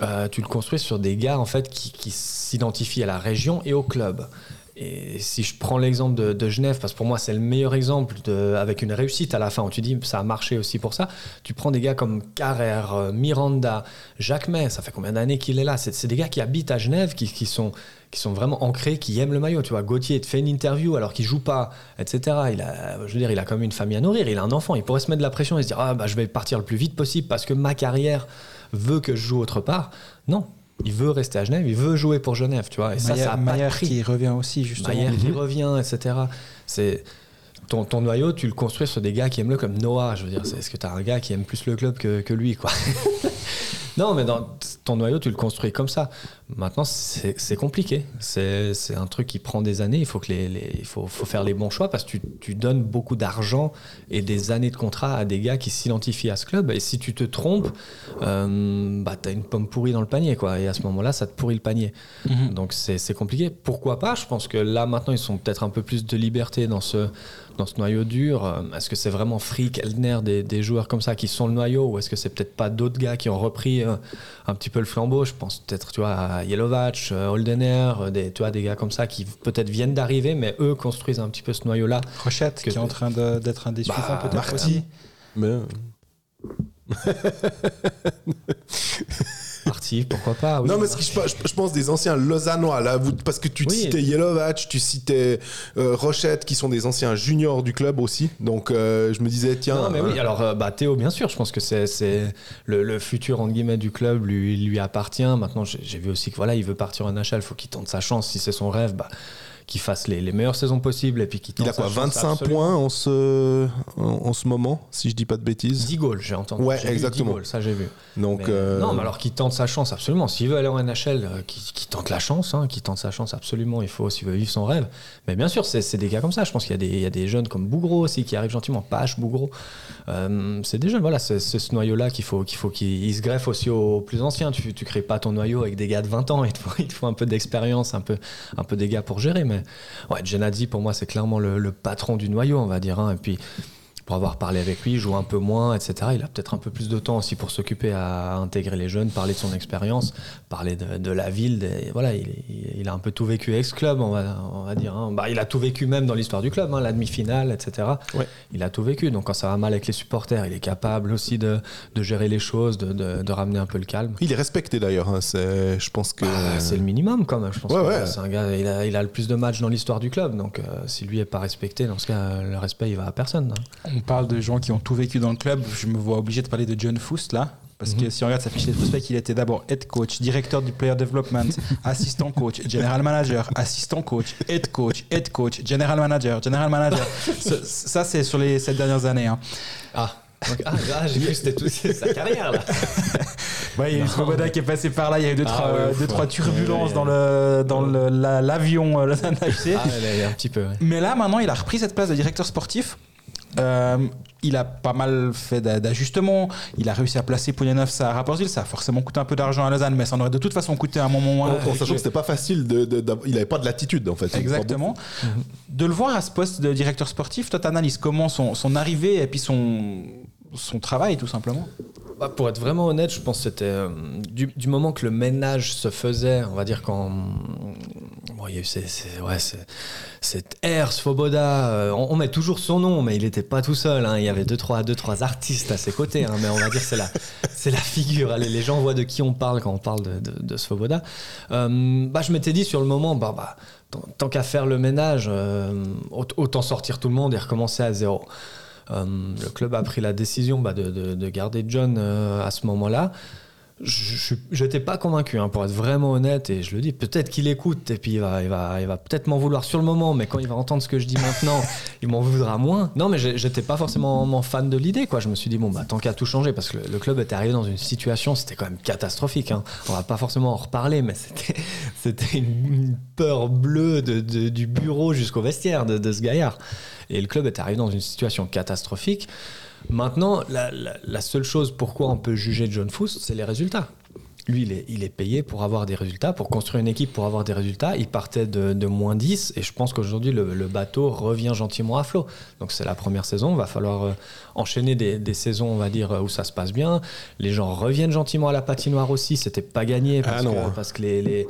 euh, tu le construis sur des gars en fait qui, qui s'identifient à la région et au club. Et si je prends l'exemple de, Genève, parce que pour moi c'est le meilleur exemple avec une réussite à la fin, où tu dis ça a marché aussi pour ça, tu prends des gars comme Carrère, Miranda, Jacques May, ça fait combien d'années qu'il est là? C'est des gars qui habitent à Genève, qui, qui, sont, qui sont vraiment ancrés, qui aiment le maillot. Tu vois, Gauthier te fait une interview alors qu'il joue pas, etc. Il a, je veux dire, il a quand même une famille à nourrir, il a un enfant, il pourrait se mettre de la pression et se dire ah, bah, je vais partir le plus vite possible parce que ma carrière veut que je joue autre part. Non, il veut rester à Genève, il veut jouer pour Genève, tu vois. Et Maillard, ça, ça a Maillard pas qui revient aussi, justement. Maillard qui revient, etc. C'est ton, ton, noyau, tu le construis sur des gars qui aiment le club. Noah, je veux dire, est-ce que tu as un gars qui aime plus le club que, que lui, quoi? Non, mais dans ton noyau, tu le construis comme ça. Maintenant, c'est compliqué. C'est un truc qui prend des années. Il faut, que les, les il faut, faut, faire les bons choix parce que tu, tu donnes beaucoup d'argent et des années de contrat à des gars qui s'identifient à ce club. Et si tu te trompes, euh, bah, tu as une pomme pourrie dans le panier. Quoi. Et à ce moment-là, ça te pourrit le panier. Mm -hmm. Donc c'est compliqué. Pourquoi pas? Je pense que là, maintenant, ils sont peut-être un peu plus de liberté dans ce, dans ce noyau dur, euh, est-ce que c'est vraiment Frick, Eldner, des, des joueurs comme ça qui sont le noyau ou est-ce que c'est peut-être pas d'autres gars qui ont repris euh, un petit peu le flambeau? Je pense peut-être tu vois, à Yelovac, euh, Holdener, des, tu vois, des gars comme ça qui peut-être viennent d'arriver, mais eux construisent un petit peu ce noyau-là. Rochette, Que- qui est en train d'être un des Bah, suivants peut-être aussi. Mais, Pourquoi pas oui. non, mais ce je, pense des anciens Lausannois, là, vous- parce que tu Oui. citais Yelovac, tu citais euh, Rochette, qui sont des anciens juniors du club aussi. Donc, euh, je me disais, tiens. Non, mais oui, euh, alors euh, bah, Théo, bien sûr, je pense que c'est le, le futur entre guillemets du club lui, lui appartient. Maintenant, j'ai j'ai vu aussi que voilà, il veut partir en NHL, il faut qu'il tente sa chance. Si c'est son rêve, bah, qu'il fasse les, les meilleures saisons possibles et puis qu'il il a quoi, chance 25 absolument. points en ce, en, en ce moment, si je dis pas de bêtises 10 goals, j'ai entendu. Ouais, J'ai vu 10 exactement. goals, ça j'ai vu. Donc, Mais, euh, Non, mais alors qu'il tente sa chance, absolument. S'il veut aller en NHL, euh, qu'il qu'il tente la chance, hein, qu'il tente sa chance, absolument. Il faut, s'il veut vivre son rêve. Mais bien sûr, c'est des gars comme ça. Je pense qu'il y, a des- il y a des jeunes comme Bougro aussi qui arrivent gentiment. Pache, Bougro. Euh, c'est des jeunes, voilà, c'est ce noyau-là qu'il faut qu'il faut qu'il il se greffe aussi aux plus anciens. Tu, tu crées pas ton noyau avec des gars de 20 ans. Il te faut, il te faut un peu d'expérience, un peu, un peu des gars pour gérer. Mais ouais, Genadzi, pour moi, c'est clairement le, patron du noyau, on va dire. hein. Et pour avoir parlé avec lui, joue un peu moins, etc. Il a peut-être un peu plus de temps aussi pour s'occuper à intégrer les jeunes, parler de son expérience, parler de, de la ville. des- voilà, il, a un peu tout vécu ex-club, on va, on va dire. hein. Bah, il a tout vécu même dans l'histoire du club, hein, la demi-finale, etc. Ouais. Il a tout vécu. Donc quand ça va mal avec les supporters, il est capable aussi de, de gérer les choses, de, ramener un peu le calme. il est respecté d'ailleurs. hein, c'est- je pense que. Ah, c'est le minimum quand même. Je pense Ouais, que ouais. c'est un gars. Il a, il a le plus de matchs dans l'histoire du club. Donc euh, si lui est pas respecté, dans ce cas, le respect il va à personne. On parle de gens qui ont tout vécu dans le club. Je me vois obligé de parler de John Foust là. Parce Mhm. que si on regarde sa fiche de prospect, il était d'abord head coach, directeur du player development, assistant coach, general manager, assistant coach, head coach, head coach, general manager, general manager. ça, ça, c'est sur les sept dernières années. hein. Ah. Donc- ah, ah, j'ai que c'était tout sa carrière là. Ouais, il y a eu. Svoboda qui est passé par là. Il y a eu deux, Ah trois, ouais, deux, trois turbulences dans le dans le- la- l'avion euh, Lausanne FC. Ah, il y a un petit peu. ouais. Mais là, maintenant, il a repris cette place de directeur sportif. Euh, il a pas mal fait d'a- d'ajustements. Il a réussi à placer Poulianov à Rapportville. Ça a forcément coûté un peu d'argent à Lausanne, mais ça en aurait de toute façon coûté un moment autre. En sachant que c'était pas facile, de, il avait pas de latitude en fait. Exactement. De le voir à ce poste de directeur sportif, toi, t'analyses comment son, son arrivée et puis son, son travail, tout simplement Bah, pour être vraiment honnête, je pense que c'était euh, du, moment que le ménage se faisait, on va dire quand bon, il y a eu cette ère Svoboda, euh, on, met toujours son nom, mais il n'était pas tout seul. hein. Il y avait deux trois, deux trois artistes à ses côtés, hein, mais on va dire c'est la c'est la figure. Les gens voient de qui on parle quand on parle de, Svoboda. Euh, bah, je m'étais dit sur le moment, bah, bah, tant, qu'à faire le ménage, aut- autant sortir tout le monde et recommencer à zéro. Euh, le club a pris la décision bah, de, de- de garder John euh, à ce moment-là. Je n'étais pas convaincu, hein, pour être vraiment honnête, et je le dis. Peut-être qu'il écoute et puis il va, il va, il va peut-être m'en vouloir sur le moment, mais quand il va entendre ce que je dis maintenant, il m'en voudra moins. Non, mais j'étais pas forcément fan de l'idée, quoi. Je me suis dit bon bah tant qu'à tout changer, parce que le, le club était arrivé dans une situation, c'était quand même catastrophique. Hein. On va pas forcément en reparler, mais c'était, une, une peur bleue de, de- du bureau jusqu'au vestiaire de, de ce gaillard. Et le club est arrivé dans une situation catastrophique. Maintenant, la, seule chose pourquoi on peut juger John Foust, c'est les résultats. Lui, il est, il est payé pour avoir des résultats, pour construire une équipe, pour avoir des résultats. Il partait de, de moins 10 et je pense qu'aujourd'hui, le, le bateau revient gentiment à flot. Donc, c'est la première saison. Il va falloir euh, enchaîner des, des saisons, on va dire, où ça se passe bien. Les gens reviennent gentiment à la patinoire aussi. C'était pas gagné parce Ah non, que, hein. parce que les, les,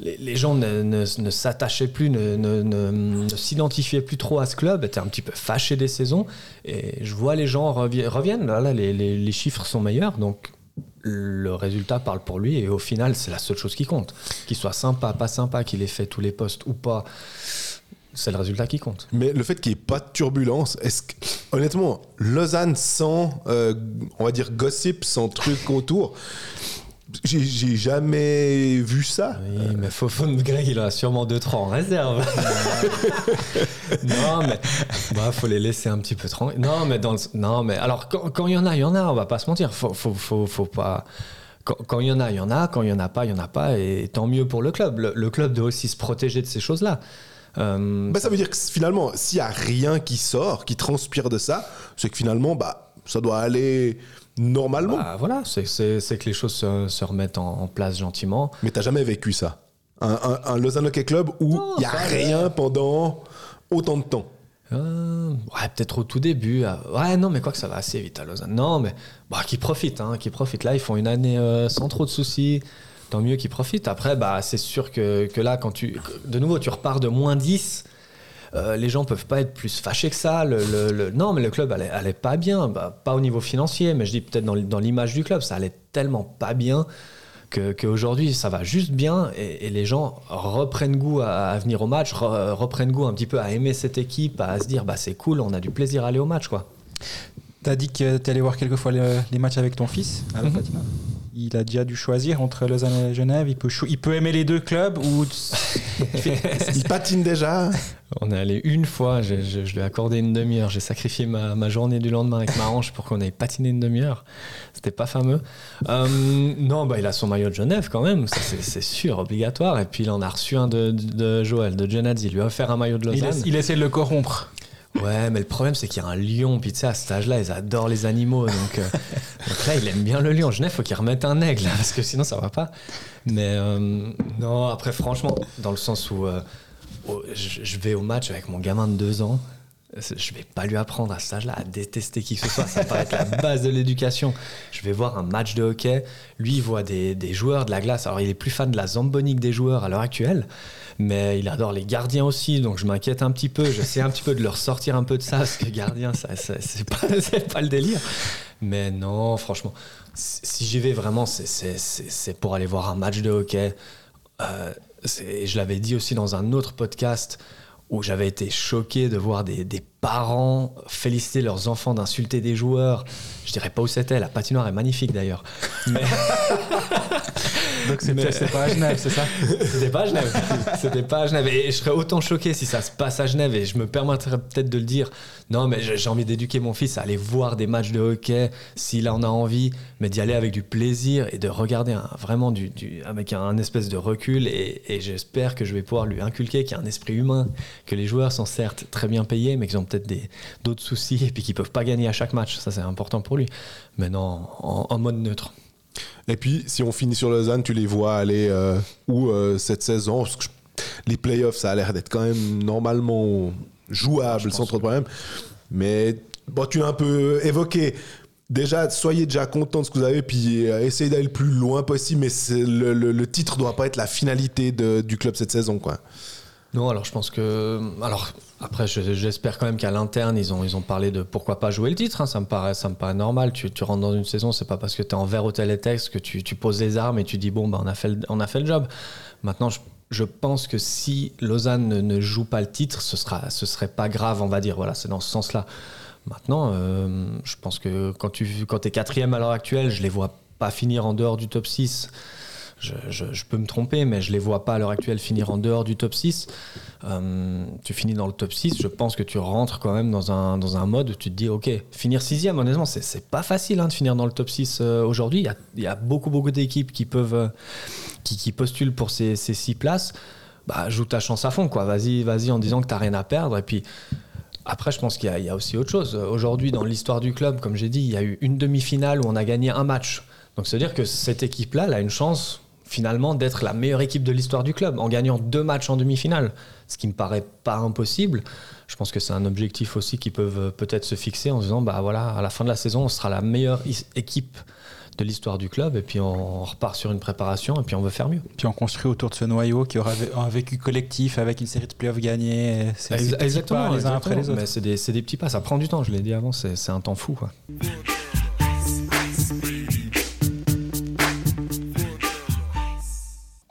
les, les gens ne, ne- ne s'attachaient plus, ne, s'identifiaient plus trop à ce club, étaient un petit peu fâchés des saisons. Et je vois les gens revi- reviennent. Là, les- les chiffres sont meilleurs. Donc, le résultat parle pour lui. Et au final, c'est la seule chose qui compte. Qu'il soit sympa, pas sympa, qu'il ait fait tous les postes ou pas. C'est le résultat qui compte. Mais le fait qu'il n'y ait pas de turbulence, est-ce que, honnêtement, Lausanne sans, euh, on va dire, gossip, sans truc autour, j'ai jamais vu ça. Oui, mais Fofone Greg, il en a sûrement 2-3 en réserve. non, mais bah, faut les laisser un petit peu tranquilles. Non, mais dans le- non, mais alors quand il y en a, il y en a. On va pas se mentir. Faut, faut, faut, faut pas. Quand il y en a, il y en a. Quand il y en a pas, il y en a pas. Et tant mieux pour le club. Le, le club doit aussi se protéger de ces choses-là. Euh, Bah, ça veut dire que finalement, s'il n'y a rien qui sort, qui transpire de ça, c'est que finalement, bah, ça doit aller normalement. bah, voilà, c'est- que les choses se, se remettent en, en place gentiment. Mais t'as jamais vécu ça? Un, un, un Lausanne Hockey Club où il n'y a rien pendant autant de temps? Euh, ouais, peut-être au tout début. euh, Ouais, non, mais quoi que ça va assez vite à Lausanne. Non, mais bah, qui profitent, hein, qui profitent. Là, ils font une année euh, sans trop de soucis. Tant mieux qu'ils profitent. Après, bah, c'est sûr que, que là, quand tu. De nouveau, tu repars de moins 10. Euh, les gens peuvent pas être plus fâchés que ça. Le, le- le- non, mais le club allait, allait pas bien. Bah, pas au niveau financier, mais je dis peut-être dans, l'image du club. Ça allait tellement pas bien que- qu'aujourd'hui, ça va juste bien. Et, et les gens reprennent goût à, à venir au match, re- reprennent goût un petit peu à aimer cette équipe, à se dire bah, c'est cool, on a du plaisir à aller au match. quoi. T'as dit que t'es allé voir quelques fois les, les matchs avec ton fils à la Mhm. Il a déjà dû choisir entre Lausanne et Genève. Il peut, il peut aimer les deux clubs ou Il patine déjà. On est allé une fois, je, je- je lui ai accordé une demi-heure. J'ai sacrifié ma, ma journée du lendemain avec ma hanche pour qu'on aille patiner une demi-heure. C'était pas fameux. Euh, non, bah, il a son maillot de Genève quand même, c'est c'est sûr, obligatoire. Et puis il en a reçu un de, de- de Joël, de Genadzi. Il lui a offert un maillot de il, Lausanne. il essaie de le corrompre Ouais, mais le problème, c'est qu'il y a un lion. Puis tu sais, à cet âge-là, ils adorent les animaux. Donc, euh, donc là, il aime bien le lion. Genève, faut qu'il remette un aigle, parce que sinon, ça va pas. Mais euh, non, après, franchement, dans le sens où euh, je, vais au match avec mon gamin de deux ans. Je vais pas lui apprendre à cet âge-là à détester qui que ce soit. Ça paraît être la base de l'éducation. Je vais voir un match de hockey. Lui, il voit des, des joueurs de la glace. Alors, il est plus fan de la zambonique des joueurs à l'heure actuelle. Mais il adore les gardiens aussi, donc je m'inquiète un petit peu. J'essaie un petit peu de leur sortir un peu de ça, parce que gardien, ça, ça- c'est pas, le délire. Mais non, franchement, si j'y vais vraiment, c'est- pour aller voir un match de hockey. Euh, je l'avais dit aussi dans un autre podcast où j'avais été choqué de voir des, des parents féliciter leurs enfants d'insulter des joueurs. Je dirais pas où c'était, la patinoire est magnifique d'ailleurs. Mais donc c'était Mais- pas à Genève c'est ça c'était pas à Genève. C'était pas à Genève. Et je serais autant choqué si ça se passe à Genève. Et je me permettrais peut-être de le dire. Non, mais j'ai envie d'éduquer mon fils à aller voir des matchs de hockey s'il en a envie, mais d'y aller avec du plaisir et de regarder un- vraiment du, du- avec un, espèce de recul. Et, et j'espère que je vais pouvoir lui inculquer qu'il y a un esprit humain, que les joueurs sont certes très bien payés, mais qu'ils ont peut-être d'autres soucis et puis qu'ils peuvent pas gagner à chaque match. Ça, c'est important pour lui. Mais non, en, en mode neutre. Et puis, si on finit sur Lausanne, tu les vois aller euh, où euh, cette saison Parce que je- les playoffs, ça a l'air d'être quand même normalement jouable sans trop de problèmes. Mais bon, tu l'as un peu évoqué. Déjà, soyez déjà content de ce que vous avez, puis euh, essayez d'aller le plus loin possible. Mais le, le, le titre doit pas être la finalité de- du club cette saison, quoi. Non, alors je pense que. Alors, après, je- j'espère quand même qu'à l'interne, ils ont, ils ont parlé de pourquoi pas jouer le titre. hein. Ça, me paraît, ça me paraît normal. Tu, tu rentres dans une saison, c'est pas parce que tu es en vert au télétexte que tu, tu poses les armes et tu dis bon, bah, on, a fait le, on a fait le job. Maintenant, je, je pense que si Lausanne ne, ne joue pas le titre, ce, sera, ce serait pas grave, on va dire. Voilà, c'est dans ce sens-là. Maintenant, euh, je pense que quand tu quand es quatrième à l'heure actuelle, je les vois pas finir en dehors du top 6. Je, peux me tromper, mais je les vois pas à l'heure actuelle finir en dehors du top 6. Euh, tu finis dans le top 6, je pense que tu rentres quand même dans un, dans un mode où tu te dis, ok, finir sixième, honnêtement, c'est, pas facile hein, de finir dans le top 6 euh, aujourd'hui. Il y a, beaucoup, beaucoup d'équipes qui peuvent, euh, qui, qui postulent pour ces, ces six places. Bah, joue ta chance à fond, quoi. Vas-y, vas-y en disant que t'as rien à perdre. Et puis, après, je pense qu'il y a, il y a aussi autre chose. Aujourd'hui, dans l'histoire du club, comme j'ai dit, il y a eu une demi-finale où on a gagné un match. Donc, c'est-à-dire que cette équipe-là, elle a une chance, finalement, d'être la meilleure équipe de l'histoire du club, en gagnant deux matchs en demi-finale. Ce qui me paraît pas impossible. Je pense que c'est un objectif aussi qu'ils peuvent euh, peut-être se fixer en se disant, bah voilà, à la fin de la saison, on sera la meilleure équipe de l'histoire du club. Et puis, on repart sur une préparation et puis on veut faire mieux. puis on construit autour de ce noyau qui aura un vécu collectif avec une série de playoffs gagnés c'est Exactement, les uns après les autres Mais c'est des, c'est des petits pas, ça prend du temps, je l'ai dit avant, c'est c'est un temps fou. Quoi.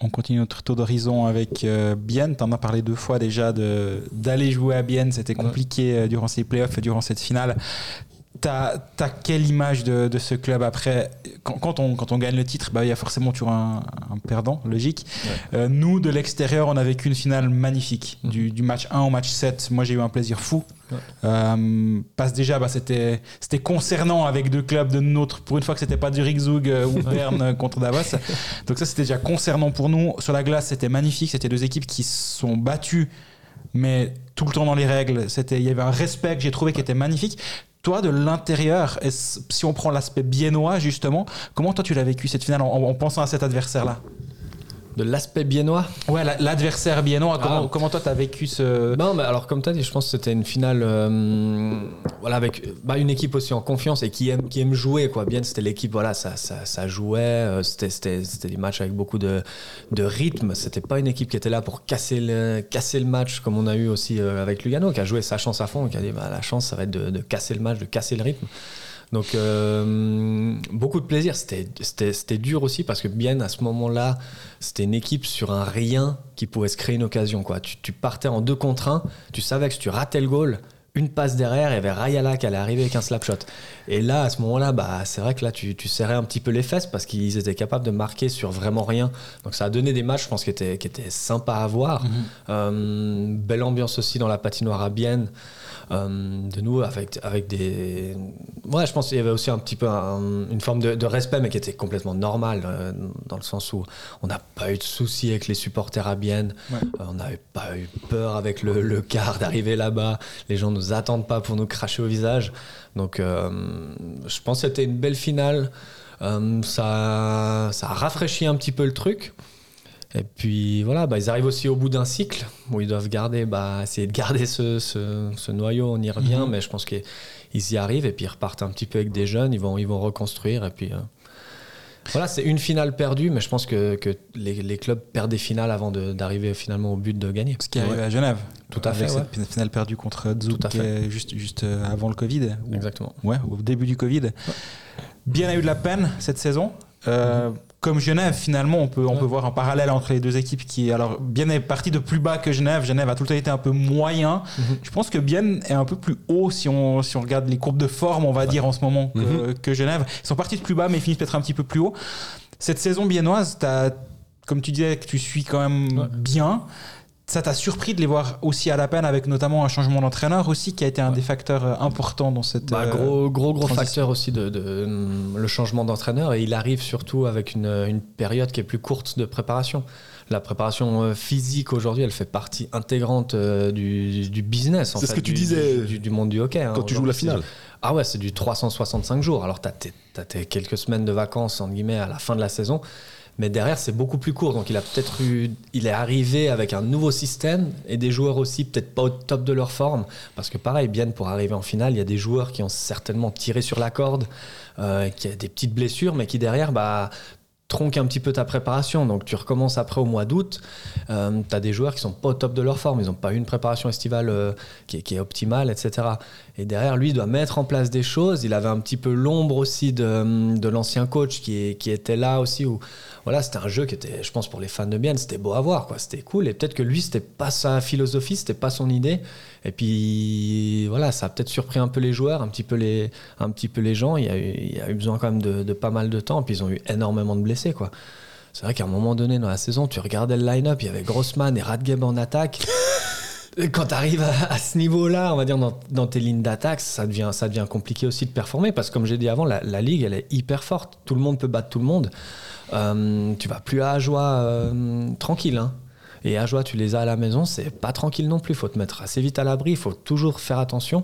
On continue notre tour d'horizon avec euh, Bienne. Tu en as parlé deux fois déjà de- d'aller jouer à Bienne. C'était compliqué euh, durant ces playoffs et durant cette finale. T'as as quelle image de, de ce club après quand, quand on, quand on gagne le titre, bah, il y a forcément toujours un, un perdant, logique. Euh, nous, de l'extérieur, on a vécu une finale magnifique. Mhm. Du, du match 1 au match 7, moi j'ai eu un plaisir fou. Ouais. Euh, parce déjà, bah, c'était concernant avec deux clubs de notre. Pour une fois que c'était pas Zurich Zug euh, ou Berne contre Davos. Donc ça, c'était déjà concernant pour nous. Sur la glace, c'était magnifique. C'était deux équipes qui se sont battues, mais tout le temps dans les règles. C'était, il y avait un respect que j'ai trouvé qui était magnifique. De l'intérieur, est-ce- si on prend l'aspect biennois justement, comment toi tu l'as vécu cette finale en, en pensant à cet adversaire-là? De l'aspect biennois Ouais, la- l'adversaire biennois. Comment, Ah. comment toi t'as vécu ce. Non, mais alors comme tu as dit, je pense que c'était une finale euh, voilà, avec bah, une équipe aussi en confiance et qui aime, qui aime jouer. Quoi. Bien, c'était l'équipe, voilà, ça, ça, ça jouait, euh, c'était, des matchs avec beaucoup de, de rythme. C'était pas une équipe qui était là pour casser le, casser le match comme on a eu aussi euh, avec Lugano, qui a joué sa chance à fond et qui a dit bah, la chance, ça va être de, de casser le match, de casser le rythme. Donc euh, beaucoup de plaisir. C'était, dur aussi parce que bien à ce moment-là, c'était une équipe sur un rien qui pouvait se créer une occasion. Quoi. Tu, tu partais en deux contre un, tu savais que si tu ratais le goal, une passe derrière, il y avait Rayala qui allait arriver avec un slap shot. Et là, à ce moment-là, bah, c'est vrai que là, tu, tu serrais un petit peu les fesses parce qu'ils étaient capables de marquer sur vraiment rien. Donc ça a donné des matchs, je pense, qui étaient, qui étaient sympas à voir. Euh, belle ambiance aussi dans la patinoire à Bienne. Euh, de nous avec, avec des. Ouais, je pense qu'il y avait aussi un petit peu un- une forme de, de respect, mais qui était complètement normal, euh, dans le sens où on n'a pas eu de soucis avec les supporters à Bienne. Ouais. Euh, on n'avait pas eu peur avec le, le quart d'arriver là-bas. Les gens nous attendent pas pour nous cracher au visage. Donc, je pense que c'était une belle finale. Euh, ça, ça a rafraîchi un petit peu le truc. Et puis voilà, bah, ils arrivent aussi au bout d'un cycle où ils doivent garder, bah, essayer de garder ce, ce- ce noyau, on y revient, Mhm. mais je pense qu'ils y arrivent et puis ils repartent un petit peu avec des jeunes, ils vont, ils vont reconstruire et puis euh, voilà, c'est une finale perdue, mais je pense que, que les, les clubs perdent des finales avant d'arriver finalement au but de gagner. Ce qui est arrivé à Genève. Tout à Avec fait, cette finale perdue contre Zouk juste, juste euh, avant le Covid. ou- Exactement. Ouais, au début du Covid. Bien a eu de la peine cette saison. Euh, Comme Genève, finalement, on peut, on Ouais. peut voir un parallèle entre les deux équipes qui, alors, Bien est parti de plus bas que Genève. Genève a tout le temps été un peu moyen. Mhm. Je pense que Bien est un peu plus haut si on, si on regarde les courbes de forme, on va dire, en ce moment, que, Mhm. que Genève. Ils sont partis de plus bas, mais ils finissent peut-être un petit peu plus haut. Cette saison biennoise, t'as- comme tu disais, que tu suis quand même Ouais. bien. Ça t'a surpris de les voir aussi à la peine avec notamment un changement d'entraîneur aussi qui a été un Ouais. des facteurs euh, importants dans cette Bah, euh, gros, gros, gros transition. facteur aussi de, de, le changement d'entraîneur et il arrive surtout avec une, une période qui est plus courte de préparation. La préparation euh, physique aujourd'hui, elle fait partie intégrante euh, du, du business. en C'est ce que tu du- disais du, monde du hockey. hein. Quand tu joues la finale. Ah ouais, c'est du 365 jours. Alors, tu as, tes quelques semaines de vacances, entre guillemets, à la fin de la saison. Mais derrière, c'est beaucoup plus court. Donc, il a peut-être eu. Il est arrivé avec un nouveau système et des joueurs aussi, peut-être pas au top de leur forme. Parce que, pareil, bien pour arriver en finale, il y a des joueurs qui ont certainement tiré sur la corde, euh, qui a des petites blessures, mais qui derrière, bah tronquent un petit peu ta préparation. Donc tu recommences après au mois d'août. Euh, tu as des joueurs qui sont pas au top de leur forme. Ils n'ont pas eu une préparation estivale euh, qui est optimale, etc. Et derrière, lui, il doit mettre en place des choses. Il avait un petit peu l'ombre aussi de, de l'ancien coach qui, était là aussi. Où, voilà, c'était un jeu qui était, je pense, pour les fans de Bienne, c'était beau à voir. quoi. C'était cool. Et peut-être que lui, c'était pas sa philosophie, c'était pas son idée. Et puis voilà, ça a peut-être surpris un peu les joueurs, un petit peu les, un petit peu les gens. Il y a eu, besoin quand même de, pas mal de temps. Puis ils ont eu énormément de blessés. quoi. C'est vrai qu'à un moment donné dans la saison, tu regardais le line-up, il y avait Grossman et Radgeb en attaque. Quand tu arrives à, à ce niveau-là, on va dire dans, tes lignes d'attaque, ça devient, compliqué aussi de performer parce que comme j'ai dit avant, la, ligue elle est hyper forte. Tout le monde peut battre tout le monde. Euh, tu vas plus à Ajoie euh, tranquille. Hein. Et Ajoie, tu les as à la maison, c'est pas tranquille non plus. Il faut te mettre assez vite à l'abri, il faut toujours faire attention.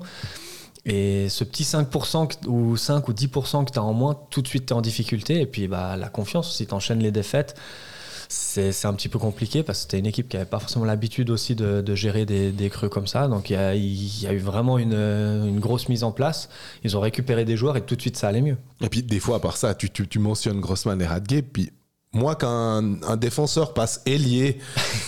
Et ce petit 5% que- ou 5 ou 10% que tu as en moins, tout de suite tu es en difficulté. Et puis bah, la confiance, si tu enchaînes les défaites, c'est un petit peu compliqué parce que c'était une équipe qui n'avait pas forcément l'habitude aussi de, de gérer des, des creux comme ça. Donc il y a, il y a eu vraiment une, une grosse mise en place. Ils ont récupéré des joueurs et tout de suite ça allait mieux. Et puis des fois, à part ça, tu, tu, tu mentionnes Grossman et Radgeb, puis moi, quand un, un défenseur passe ailier,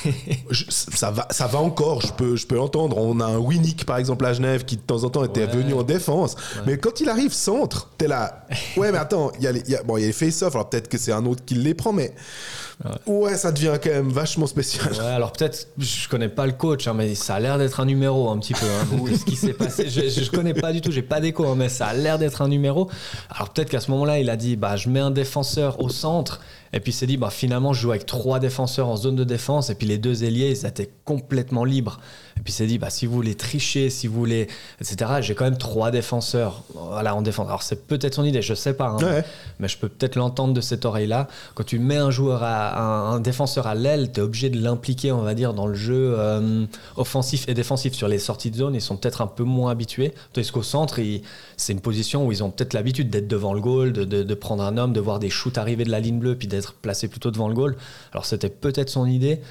je- ça, va, ça va encore, je peux, je peux l'entendre. On a un Winnick, par exemple, à Genève, qui de temps en temps était Ouais. venu en défense. Mais quand il arrive centre, t'es là. Ouais, mais attends, il y a les, y a- bon, il y a les face-off, alors peut-être que c'est un autre qui les prend, mais ouais. ça devient quand même vachement spécial. Ouais, alors peut-être, je connais pas le coach, hein, mais ça a l'air d'être un numéro un petit peu. hein. Ce qui s'est passé, je, je connais pas du tout, j'ai pas d'écho, hein, mais ça a l'air d'être un numéro. Alors peut-être qu'à ce moment-là, il a dit, bah, je mets un défenseur au centre, et puis il s'est dit, bah, finalement, je joue avec trois défenseurs en zone de défense, et puis les deux ailiers, ils étaient complètement libres. Et puis il s'est dit, bah, si vous voulez tricher, si vous voulez, etc., j'ai quand même trois défenseurs voilà, en défense. Alors c'est peut-être son idée, je sais pas. hein, Ouais. mais je peux peut-être l'entendre de cette oreille-là. Quand tu mets un joueur, à, un, un défenseur à l'aile, tu es obligé de l'impliquer, on va dire, dans le jeu euh, offensif et défensif. Sur les sorties de zone, ils sont peut-être un peu moins habitués. Tandis qu'au centre, c'est une position où ils ont peut-être l'habitude d'être devant le goal, de, de- de prendre un homme, de voir des shoots arriver de la ligne bleue, puis d'être d'être placé plutôt devant le goal. Alors c'était peut-être son idée,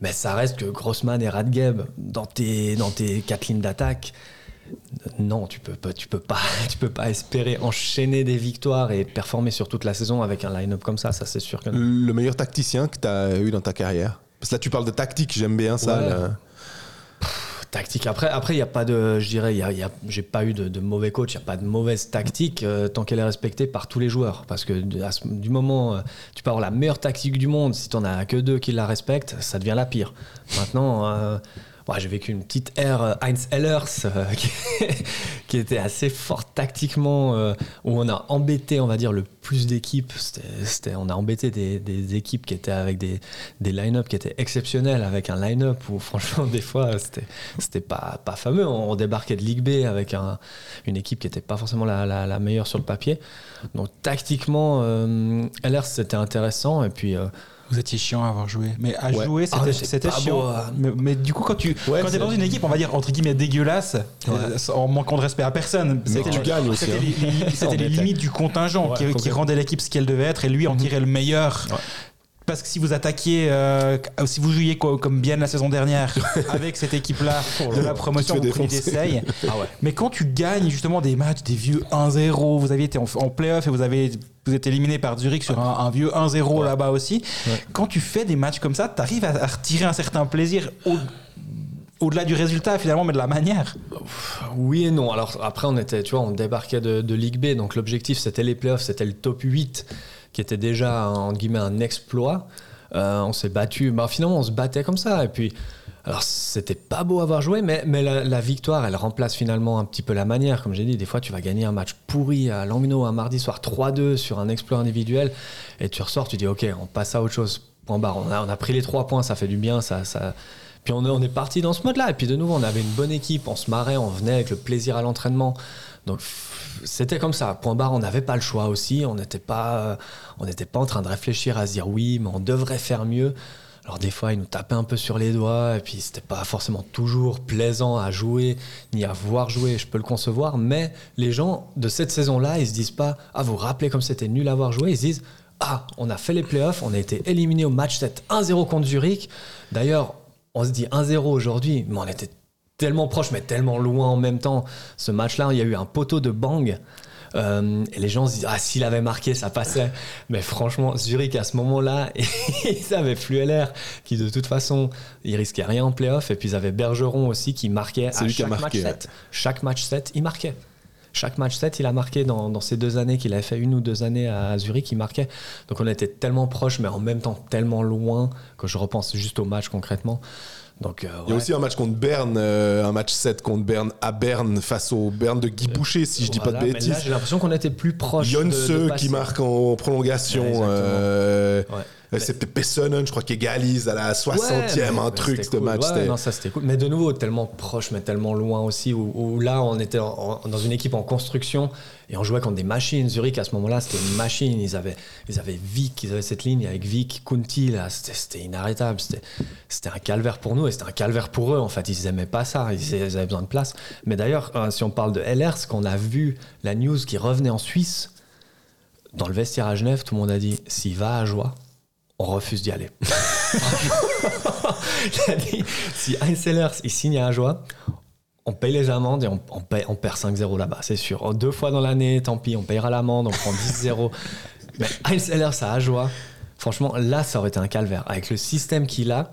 mais ça reste que Grossman et Radgeb, dans tes, dans tes quatre lignes d'attaque, non, tu peux pas, tu peux pas, tu peux pas espérer enchaîner des victoires et performer sur toute la saison avec un line-up comme ça. Ça, c'est sûr que non. Le meilleur tacticien que tu as eu dans ta carrière Parce que là, tu parles de tactique, j'aime bien ça. Ouais. là. Tactique. Après, après, il y a pas de, je dirais, il y a, y a- j'ai pas eu de, mauvais coach. Il y a pas de mauvaise tactique euh, tant qu'elle est respectée par tous les joueurs. Parce que du moment, euh, tu peux avoir la meilleure tactique du monde, si t'en as que deux qui la respectent, ça devient la pire. Maintenant. J'ai vécu une petite ère euh, Heinz Ehlers euh, qui, était assez forte tactiquement, euh, où on a embêté, on va dire, le plus d'équipes. On a embêté des, équipes qui étaient avec des, des line-up qui étaient exceptionnels, avec un line-up où franchement, des fois, c'était, pas, pas fameux. On débarquait de Ligue B avec un- une équipe qui n'était pas forcément la, meilleure sur le papier. Donc tactiquement, euh, Ehlers, c'était intéressant. Et puis, Vous étiez chiant à avoir joué. Mais à Ouais. jouer, Ah, c'était chiant. beau, hein. mais, mais du coup, quand tu Ouais, quand es dans une équipe, on va dire entre guillemets dégueulasse, euh, en manquant de respect à personne, c'était tu le- gagnes aussi, C'était hein. les, limites du contingent qui, qui rendaient l'équipe ce qu'elle devait être et lui en Mhm. tirait le meilleur. Parce que si vous attaquiez, euh, si vous jouiez quoi, comme bien la saison dernière avec cette équipe-là de la promotion, vous prenez des ah ouais. Mais quand tu gagnes justement des matchs, des vieux 1-0, vous aviez été en, en playoff et vous avez vous êtes éliminé par Zurich sur un, un vieux 1-0 là-bas aussi. Ouais. Quand tu fais des matchs comme ça, tu arrives à, à retirer un certain plaisir au- au-delà du résultat finalement, mais de la manière. Oui et non. Alors après, on était, tu vois, on débarquait de, de Ligue B, donc l'objectif c'était les playoffs, c'était le top 8, qui était déjà entre guillemets un exploit. Euh, on s'est battu, bah, finalement on se battait comme ça. Et puis, alors c'était pas beau avoir joué, mais, la, victoire, elle remplace finalement un petit peu la manière. Comme j'ai dit, des fois tu vas gagner un match pourri à Langnau un mardi soir 3-2 sur un exploit individuel, et tu ressors, tu dis ok, on passe à autre chose. Point barre. On a, pris les trois points, ça fait du bien, ça, ça, puis on est, parti dans ce mode-là. Et puis de nouveau, on avait une bonne équipe, on se marrait, on venait avec le plaisir à l'entraînement. Donc c'était comme ça. Point barre, on n'avait pas le choix aussi. On n'était pas, euh, on n'était pas en train de réfléchir à se dire oui, mais on devrait faire mieux. Alors des fois, ils nous tapaient un peu sur les doigts, et puis c'était pas forcément toujours plaisant à jouer, ni à voir jouer, je peux le concevoir, mais les gens de cette saison-là, ils se disent pas, ah, vous rappelez comme c'était nul à voir jouer, ils se disent, ah, on a fait les playoffs, on a été éliminé au match 7 1-0 contre Zurich. D'ailleurs, on se dit 1-0 aujourd'hui, mais on était tellement proche, mais tellement loin en même temps. Ce match-là, il y a eu un poteau de bang. Euh, et les gens se disent, ah, s'il avait marqué, ça passait. Mais franchement, Zurich, à ce moment-là, ils avaient Flueller, qui de toute façon, il risquait rien en playoff. Et puis ils avaient Bergeron aussi, qui marquait à lui qui a chaque marqué, match 7. Chaque match 7, il marquait. Chaque match 7, il a marqué dans, dans ces deux années qu'il avait fait, une ou deux années à Zurich, il marquait. Donc on était tellement proches, mais en même temps tellement loin, que je repense juste au match concrètement. Donc, euh, Il y a aussi un match contre Berne, euh, un match 7 contre Berne à Berne face au Berne de Guy Boucher, si je dis pas de bêtises. j'ai l'impression qu'on était plus proche. de- de Jonse passer. qui marque en prolongation. Ouais, euh, C'est Pessonen, je crois, qui égalise à la 60e, Ouais, mais- un truc, ce cool. match. Ouais, non, ça c'était cool. Mais de nouveau, tellement proche, mais tellement loin aussi, où, où là, on était en- en- dans une équipe en construction et on jouait contre des machines. Zurich, à ce moment-là, c'était une machine. Ils avaient, ils avaient Vic, ils avaient cette ligne avec Vic, Kunti, là, c'était inarrêtable. C'était un calvaire pour nous et c'était un calvaire pour eux. En fait, ils aimaient pas ça. Ils, ils avaient besoin de place. Mais d'ailleurs, euh, si on parle de LR, qu'on a vu la news qui revenait en Suisse, dans le vestiaire à Genève, tout le monde a dit s'il va à Joie, on refuse d'y aller. il a dit si Heinz Sellers il signe à Joie, on paye les amendes et on, on, paye- on perd 5-0 là-bas, c'est sûr. Deux fois dans l'année, tant pis, on payera l'amende, on prend 10-0. Mais Heinz Sellers à Ajoie, franchement, là, ça aurait été un calvaire. Avec le système qu'il a,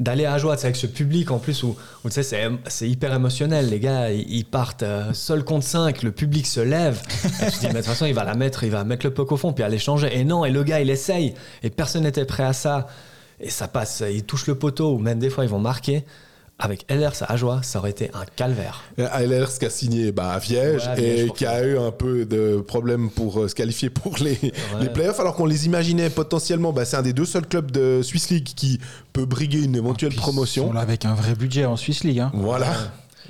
d'aller à c'est avec ce public en plus où, où tu sais, c'est, c'est hyper émotionnel. Les gars, ils, ils partent euh, seul contre 5, le public se lève. Et tu te dis, mais de toute façon, il va la mettre, il va mettre le puck au fond, puis aller changer. Et non, et le gars, il essaye. Et personne n'était prêt à ça. Et ça passe, il touche le poteau, ou même des fois, ils vont marquer. Avec Ehlers à Ajoie, ça aurait été un calvaire. Ehlers qui a signé bah, à Viège Ouais, à Viège, et qui a eu un peu de problèmes pour euh, se qualifier pour les, Ouais. les playoffs, alors qu'on les imaginait potentiellement. Bah, c'est un des deux seuls clubs de Swiss League qui peut briguer une éventuelle Puis Ils promotion. sont là avec un vrai budget en Swiss League. hein. Voilà.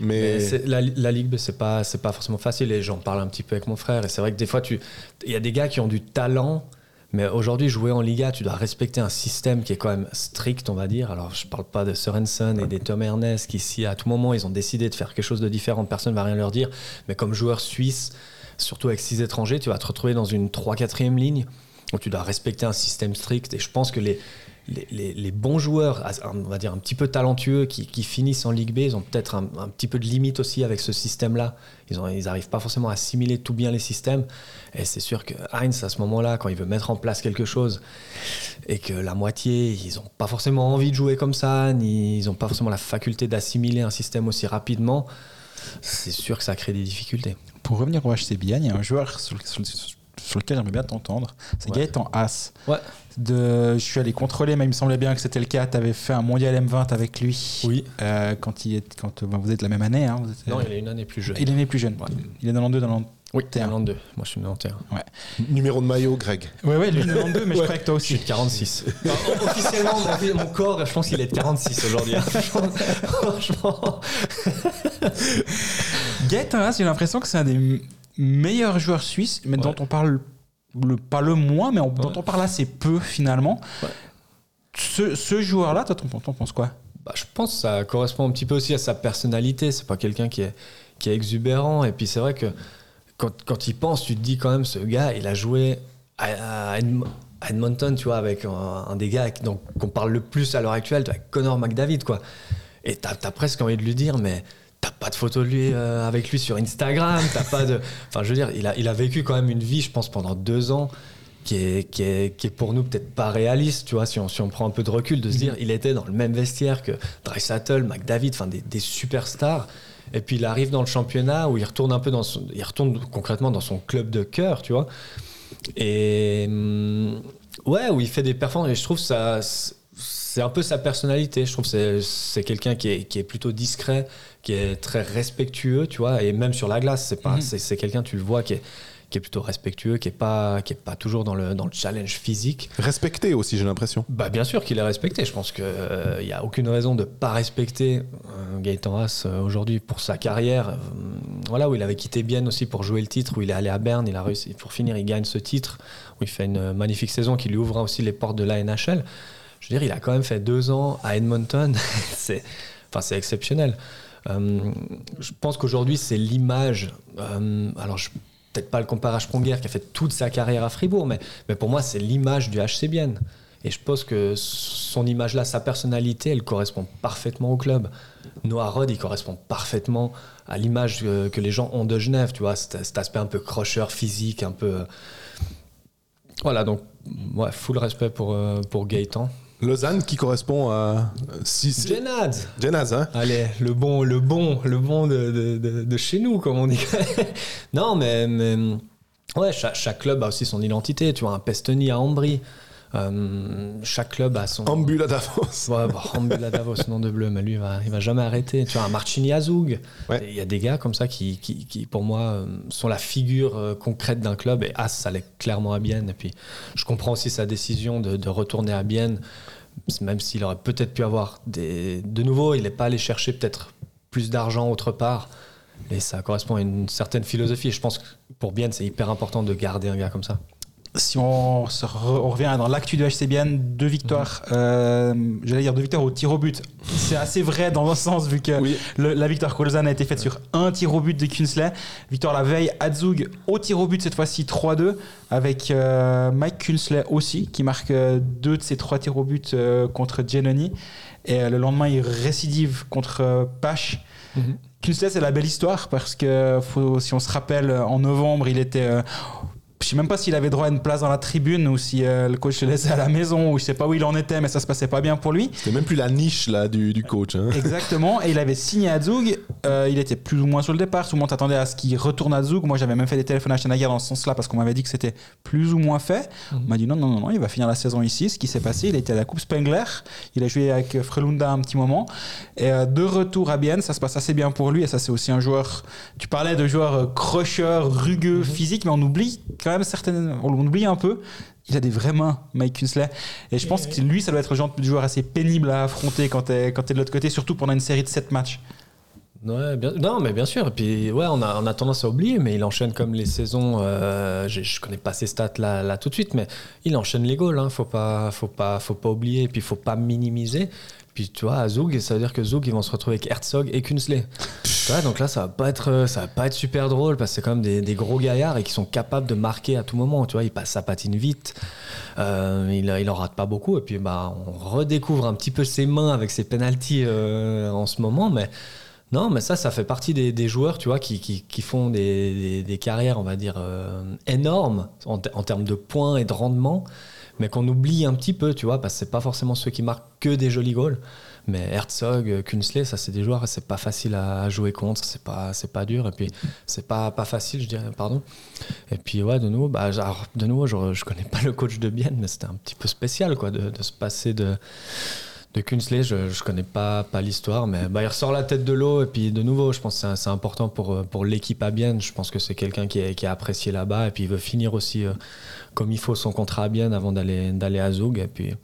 Mais la, la Ligue c'est pas, c'est pas forcément facile. Et j'en parle un petit peu avec mon frère. Et c'est vrai que des fois, tu- il y a des gars qui ont du talent. Mais aujourd'hui, jouer en Liga, tu dois respecter un système qui est quand même strict, on va dire. Alors, je parle pas de Sorensen et des Tom Ernest qui, si à tout moment ils ont décidé de faire quelque chose de différent, personne va rien leur dire. Mais comme joueur suisse, surtout avec six étrangers, tu vas te retrouver dans une 3-4e ligne où tu dois respecter un système strict. Et je pense que les, les, bons joueurs, on va dire un petit peu talentueux, qui, finissent en Ligue B, ils ont peut-être un, petit peu de limite aussi avec ce système-là. Ils n'arrivent pas forcément à assimiler tout bien les systèmes. Et c'est sûr que Heinz, à ce moment-là, quand il veut mettre en place quelque chose, et que la moitié, ils n'ont pas forcément envie de jouer comme ça, ni ils n'ont pas forcément la faculté d'assimiler un système aussi rapidement, c'est sûr que ça crée des difficultés. Pour revenir au HC il y a un joueur sur, sur le- sur lequel j'aimerais bien t'entendre. C'est Ouais. Gaëtan Haas. Ouais. De, je suis allé contrôler, mais il me semblait bien que c'était le cas. Tu avais fait un mondial M20 avec lui. Oui. Euh, quand, il est, quand ben, vous êtes la même année. hein, vous êtes- Non, il est une année plus jeune. il est né plus jeune. Ouais. Il est 92, 90. Oui, T'es un. 92. Moi, je suis 91. Numéro de maillot, Greg. Ouais, ouais, lui 92, mais je croyais que toi Je suis aussi. de 46. officiellement, mon, mon corps, je pense qu'il est de 46 aujourd'hui. hein. Franchement. Gaëtan Haas, j'ai l'impression que c'est un des m- meilleurs joueurs suisses, mais dont on parle le, pas le moins, mais on- dont on parle assez peu finalement. Ouais. Ce, ce joueur-là, toi, t'en penses quoi? Bah, je pense que ça correspond un petit peu aussi à sa personnalité. C'est pas quelqu'un qui est, qui est exubérant. Et puis c'est vrai que quand, quand il pense, tu te dis quand même, ce gars, il a joué à, à Edm- à Edmonton, tu vois, avec un, un des gars qu'on parle le plus à l'heure actuelle, tu vois, avec Connor McDavid, quoi. Et t'as as presque envie de lui dire, mais t'as pas de photo de lui euh, avec lui sur Instagram, t'as pas de. Enfin, je veux dire, il a, il a vécu quand même une vie, je pense, pendant deux ans. Qui est, qui, est, qui est pour nous peut-être pas réaliste, tu vois, si on, si on prend un peu de recul, de se dire, il était dans le même vestiaire que Drysdale, McDavid, enfin des, des superstars. Et puis il arrive dans le championnat où il retourne un peu dans son, il retourne concrètement dans son club de cœur, tu vois. Et hum, ouais, où il fait des performances. Et je trouve ça, c'est un peu sa personnalité. Je trouve que c'est- c'est quelqu'un qui est, qui est plutôt discret, qui est très respectueux, tu vois. Et même sur la glace, c'est pas, Mhm. c'est quelqu'un, tu le vois, qui est, qui est plutôt respectueux, qui est pas, qui est pas toujours dans le, dans le challenge physique. Respecté aussi, j'ai l'impression. Bah bien sûr qu'il est respecté. Je pense qu'il n'y a aucune raison de ne pas respecter euh, Gaëtan Haas euh, aujourd'hui pour sa carrière. Euh, voilà, où il avait quitté Bienne aussi pour jouer le titre, où il est allé à Berne, il a réussi. Pour finir, il gagne ce titre, où il fait une magnifique saison qui lui ouvre aussi les portes de la NHL. Je veux dire, il a quand même fait deux ans à Edmonton. c'est enfin, c'est exceptionnel. Euh, je pense qu'aujourd'hui, c'est l'image. euh, alors, peut-être pas le comparer à Spronger qui a fait toute sa carrière à Fribourg, mais, pour moi, c'est l'image du HC. Et je pense que son image-là, sa personnalité, elle correspond parfaitement au club. Noah Rod, il correspond parfaitement à l'image que, que les gens ont de Genève, tu vois, cet, aspect un peu crocheur physique, un peu. euh, Voilà, donc, ouais, full respect pour, euh, pour Gaëtan. Lausanne qui correspond à. Si, si- Genad Genaz, hein Allez, le bon, le bon, le bon de, de- de- de chez nous, comme on dit. non, mais, mais, ouais, chaque, chaque club a aussi son identité. Tu vois, un Pestoni à Ambry. Euh, chaque club a son. Ambul à Davos. Ouais, bah, Ambul à Davos, nom de bleu, mais lui, il va, il va jamais arrêter. Tu vois, un Marchini à Zoug. Ouais. Il y a des gars comme ça qui, qui, qui, pour moi, euh, sont la figure euh, concrète d'un club. Et As, ça l'est clairement à Bienne. Et puis, je comprends aussi sa décision de, de retourner à Bienne, même s'il aurait peut-être pu avoir des. De nouveau, il n'est pas allé chercher peut-être plus d'argent autre part. Et ça correspond à une certaine philosophie. Et je pense que pour Bienne, c'est hyper important de garder un gars comme ça. Si on, se re- on revient dans l'actu du HC Bienne, deux victoires, euh, j'allais dire deux victoires au tir au but. C'est assez vrai dans un sens vu que Oui. le- la victoire Colzane a été faite sur un tir au but de Kunsley. Victoire la veille à Zug au tir au but cette fois-ci 3-2 avec euh, Mike Kunsley aussi qui marque euh, deux de ses trois tirs au but euh, contre Giannoni. Et le lendemain il récidive contre Pache. Mhm. Kunsley c'est la belle histoire parce que faut- si on se rappelle en novembre il était je sais même pas s'il avait droit à une place dans la tribune ou si euh, le coach le laissait à la maison ou je sais pas où il en était mais ça se passait pas bien pour lui. C'était même plus la niche là du, du coach. Hein. Exactement, et il avait signé à Zug. Euh, il était plus ou moins sur le départ. Tout le monde attendait à ce qu'il retourne à Zug. Moi, j'avais même fait des téléphones à Schneider dans ce sens-là parce qu'on m'avait dit que c'était plus ou moins fait. Mhm. On m'a dit non, non, non, non, il va finir la saison ici. Ce qui s'est passé, il a été à la Coupe Spengler. Il a joué avec Frelunda un petit moment. Et euh, de retour à Bienne, ça se passe assez bien pour lui. Et ça, c'est aussi un joueur. Tu parlais de joueur crocheur, rugueux, physique, mais on oublie quand même certaines. On oublie un peu. Il a des vraies mains, Mike Kunsley. Et je pense que lui, ça doit être le genre de joueur assez pénible à affronter quand tu es, de l'autre côté, surtout pendant une série de 7 matchs. Ouais, bien- non, mais bien sûr. Et puis, ouais, on a, on a tendance à oublier, mais il enchaîne comme les saisons. euh, j'ai- je connais pas ses stats là, là tout de suite, mais il enchaîne les goals. Hein, faut pas, faut pas, faut pas oublier. Et puis, faut pas minimiser. Tu vois, à Zug, ça veut dire que Zug, ils vont se retrouver avec Herzog et Kunsley. Tu donc là, ça va pas être, ça va pas être super drôle parce que c'est quand même des, gros gaillards et qui sont capables de marquer à tout moment. Tu vois, ils passent sa patine vite, euh, il, il en rate pas beaucoup. Et puis, bah, on redécouvre un petit peu ses mains avec ses penalties euh, en ce moment, mais. Non, mais ça, ça fait partie des, joueurs, tu vois, qui, qui, font des, des, carrières, on va dire, euh, énormes en, en termes de points et de rendement, mais qu'on oublie un petit peu, tu vois, parce que c'est pas forcément ceux qui marquent que des jolis goals. Mais Herzog, Kunsley, ça c'est des joueurs, c'est pas facile à, jouer contre, c'est pas, c'est pas dur, et puis c'est pas, pas facile, je dirais, pardon. Et puis ouais, de nouveau, bah, de nouveau, je, je connais pas le coach de Bienne, mais c'était un petit peu spécial, quoi, de, de se passer de de Kunsley, je ne connais pas, pas l'histoire, mais bah, il ressort la tête de l'eau. Et puis, de nouveau, je pense que c'est- important pour, euh, pour l'équipe à Bienne. Je pense que c'est quelqu'un qui est, qui est apprécié là-bas. Et puis, il veut finir aussi euh, comme il faut son contrat à Bienne avant d'aller à Zug. Et puis,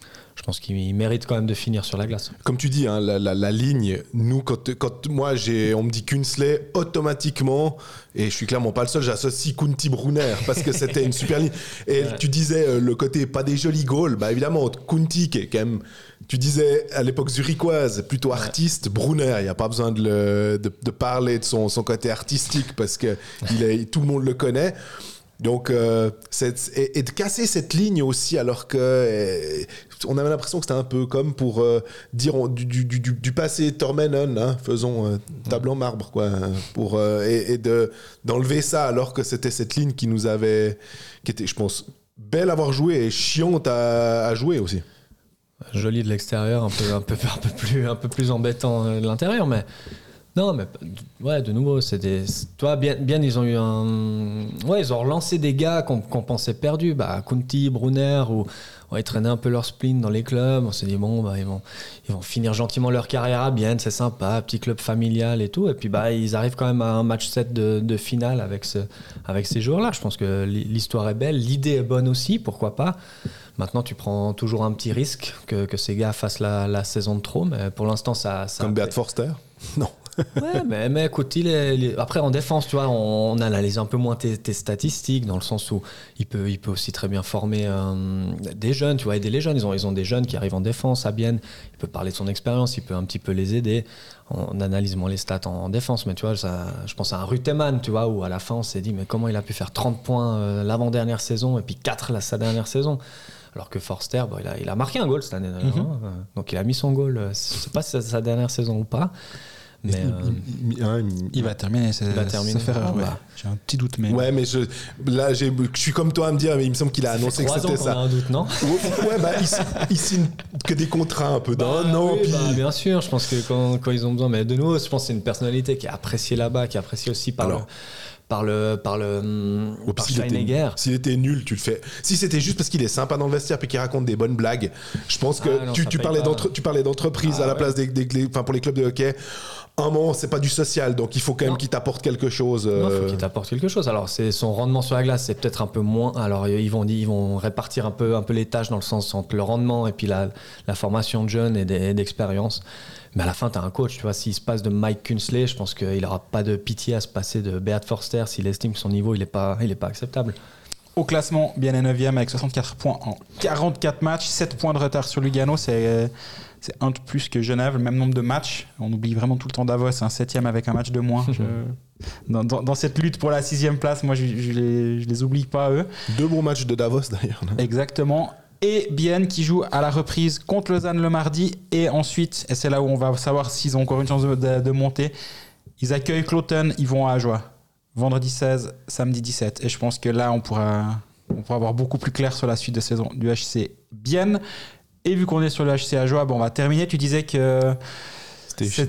pense qu'il mérite quand même de finir sur la glace. Comme tu dis, hein, la, la- la ligne, nous, quand, quand moi, on me dit Kunsley, automatiquement, et je suis clairement pas le seul, j'associe Kunti Brunner, parce que c'était une super ligne. Et tu disais euh, le côté pas des jolis goals, bah évidemment, Kunti, qui est quand même, tu disais à l'époque zurichoise, plutôt artiste, Brunner, il n'y a pas besoin de, le- de, de parler de son, son côté artistique, parce que il est, tout le monde le connaît. Donc, euh, et, de casser cette ligne aussi, alors que euh, on avait l'impression que c'était un peu comme pour euh, dire du, passé Tormenon, hein, faisons euh, table en marbre, quoi, pour, euh, et, et de, d'enlever ça, alors que c'était cette ligne qui nous avait, qui était, je pense, belle à avoir joué et chiante à, jouer aussi. Joli de l'extérieur, un peu plus embêtant euh, de l'intérieur, mais non, mais ouais, de nouveau, c'est des. Toi, bien, bien, ils ont eu un. Ouais, ils ont relancé des gars qu'on pensait perdus, bah, Kunti, Brunner, ou ouais, ils traînaient un peu leur spleen dans les clubs. On s'est dit, bon, bah, ils, vont, ils vont finir gentiment leur carrière à Bienne, c'est sympa, petit club familial et tout. Et puis, bah, ils arrivent quand même à un match 7 de, de finale avec, ce, avec ces joueurs-là. Je pense que l'histoire est belle, l'idée est bonne aussi, pourquoi pas. Maintenant, tu prends toujours un petit risque que, que ces gars fassent la, la saison de trop, mais pour l'instant, ça, ça. Comme Beat Forster? Non. Ouais, mais, mais écoute, il est, il est- après en défense, tu vois, on, on analyse un peu moins tes, tes statistiques dans le sens où il peut, il peut aussi très bien former euh, des jeunes, tu vois, aider les jeunes. Ils ont, ils ont des jeunes qui arrivent en défense à Bienne. Il peut parler de son expérience, il peut un petit peu les aider. On analyse moins les stats en, en défense, mais tu vois, ça, je pense à un Ruteman, tu vois, où à la fin on s'est dit, mais comment il a pu faire 30 points euh, l'avant-dernière saison et puis 4 la, sa dernière saison? Alors que Forster, bon, il, a, il a marqué un goal cette année. hein. Donc il a mis son goal. euh, Je sais pas si c'est sa dernière saison ou pas. Mais, euh, Il- il- il- Il va terminer, c'est va terminer. Ah, ouais. bah. J'ai un petit doute, mais. Ouais, mais je, là, je suis comme toi à me dire, mais il me semble qu'il a annoncé que c'était ça. a un doute, non Ouais, bah, il, il signe que des contrats un peu d'un Bah an, oui, puis. bah, bien sûr, je pense que quand, quand ils ont besoin, mais de nouveau, je pense que c'est une personnalité qui est appréciée là-bas, qui est appréciée aussi par Alors. le par le par le Ou par s'il était-. S'il était nul, tu le fais. Si c'était juste parce qu'il est sympa dans le vestiaire puis qu'il raconte des bonnes blagues, je pense que Ah non, tu, tu parlais d'entre- tu parlais d'entreprise Ah à la ouais. place des, des- pour les clubs de hockey. Un moment, c'est pas du social, donc il faut quand même Non. qu'il t'apporte quelque chose. Non, euh, faut qu'il t'apporte quelque chose. Alors, c'est son rendement sur la glace, c'est peut-être un peu moins. Alors, ils vont, ils vont répartir un peu, un peu les tâches dans le sens entre le rendement et puis la, la formation de jeunes et des- et d'expérience. Mais à la fin, tu as un coach, tu vois. S'il se passe de Mike Kunsley, je pense qu'il n'aura pas de pitié à se passer de Beat Forster s'il estime que son niveau, il n'est pas, il est pas acceptable. Au classement, bien est 9 avec 64 points en 44 matchs, 7 points de retard sur Lugano, c'est c'est un de plus que Genève, le même nombre de matchs. On oublie vraiment tout le temps Davos, un septième avec un match de moins. Je- Dans, dans- dans cette lutte pour la sixième place, moi je, je les, je les oublie pas eux. Deux bons matchs de Davos d'ailleurs. Exactement. Et Bienne qui joue à la reprise contre Lausanne le mardi. Et ensuite, et c'est là où on va savoir s'ils ont encore une chance de, de- de monter, ils accueillent Cloton, ils vont à Ajoie. Vendredi 16, samedi 17. Et je pense que là, on pourra, on pourra avoir beaucoup plus clair sur la suite de saison du HC Bienne. Et vu qu'on est sur le HC Ajoie, bon, on va terminer. Tu disais que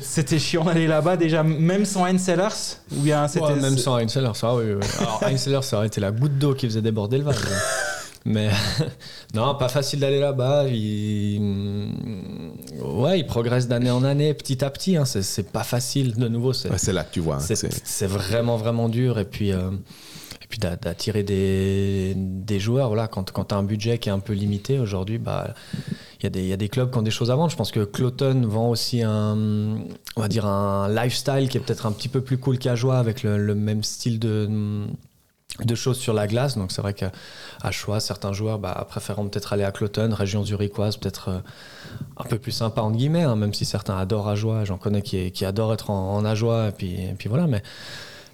C'était chiant d'aller là-bas déjà, même sans Heinz Sellers Ou bien c'était. Ouais, même sans Heinzeler, ça, oui, oui. Alors, ça aurait été la goutte d'eau qui faisait déborder le vase. Mais non, pas facile d'aller là-bas. Il... Ouais, il progresse d'année en année, petit à petit. hein. C'est- pas facile, de nouveau. C'est Ouais, là que tu vois. hein, c'est- vraiment, vraiment dur. Et puis, euh, et puis d'a- d'attirer des, des joueurs. Voilà, quand, quand tu as un budget qui est un peu limité aujourd'hui, bah, il y, a des- il y a des clubs qui ont des choses à vendre. Je pense que Cloton vend aussi un, on va dire un lifestyle qui est peut-être un petit peu plus cool qu'Ajoie avec le, le même style de, de choses sur la glace. Donc c'est vrai qu'à choix, certains joueurs bah, préféreront peut-être aller à Cloton, région zurichoise, peut-être euh, un peu plus sympa entre guillemets, hein, même si certains adorent Ajoie. J'en connais qui, qui, adorent être en, en Ajoie, et puis, et puis voilà. Mais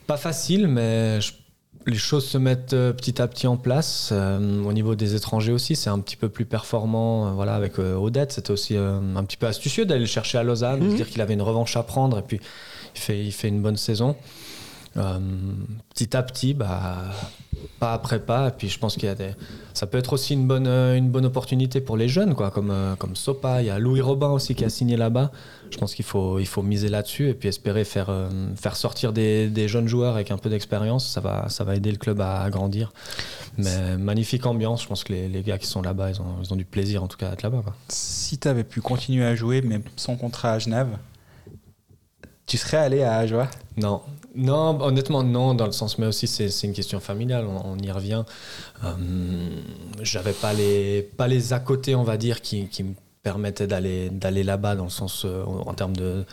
pas facile, mais les choses se mettent euh, petit à petit en place. Euh, au niveau des étrangers aussi, c'est un petit peu plus performant. Voilà, avec Odette, c'était aussi un petit peu astucieux d'aller le chercher à Lausanne, de se mhm. dire qu'il avait une revanche à prendre, et puis il fait, il fait une bonne saison. Petit à petit, bah, pas après pas. Et puis je pense qu'il y a des... ça peut être aussi une bonne, une bonne opportunité pour les jeunes, quoi, comme, comme Sopa. Il y a Louis Robin aussi qui a signé là-bas je pense qu'il faut, il faut miser là-dessus et puis espérer faire, euh, faire sortir des, des, jeunes joueurs avec un peu d'expérience. Ça va, ça va aider le club à, grandir. Mais magnifique ambiance. Je pense que les, les gars qui sont là-bas, ils ont, ils ont, du plaisir en tout cas à être là-bas. Si tu avais pu continuer à jouer, mais sans contrat à Genève, tu serais allé à Ajoie? Non. Non, honnêtement, non, dans le sens, mais aussi c'est une question familiale, on, y revient. Euh, J'avais pas les, pas les à côté, on va dire, qui, me permettait d'aller d'aller là-bas dans le sens euh, en termes de,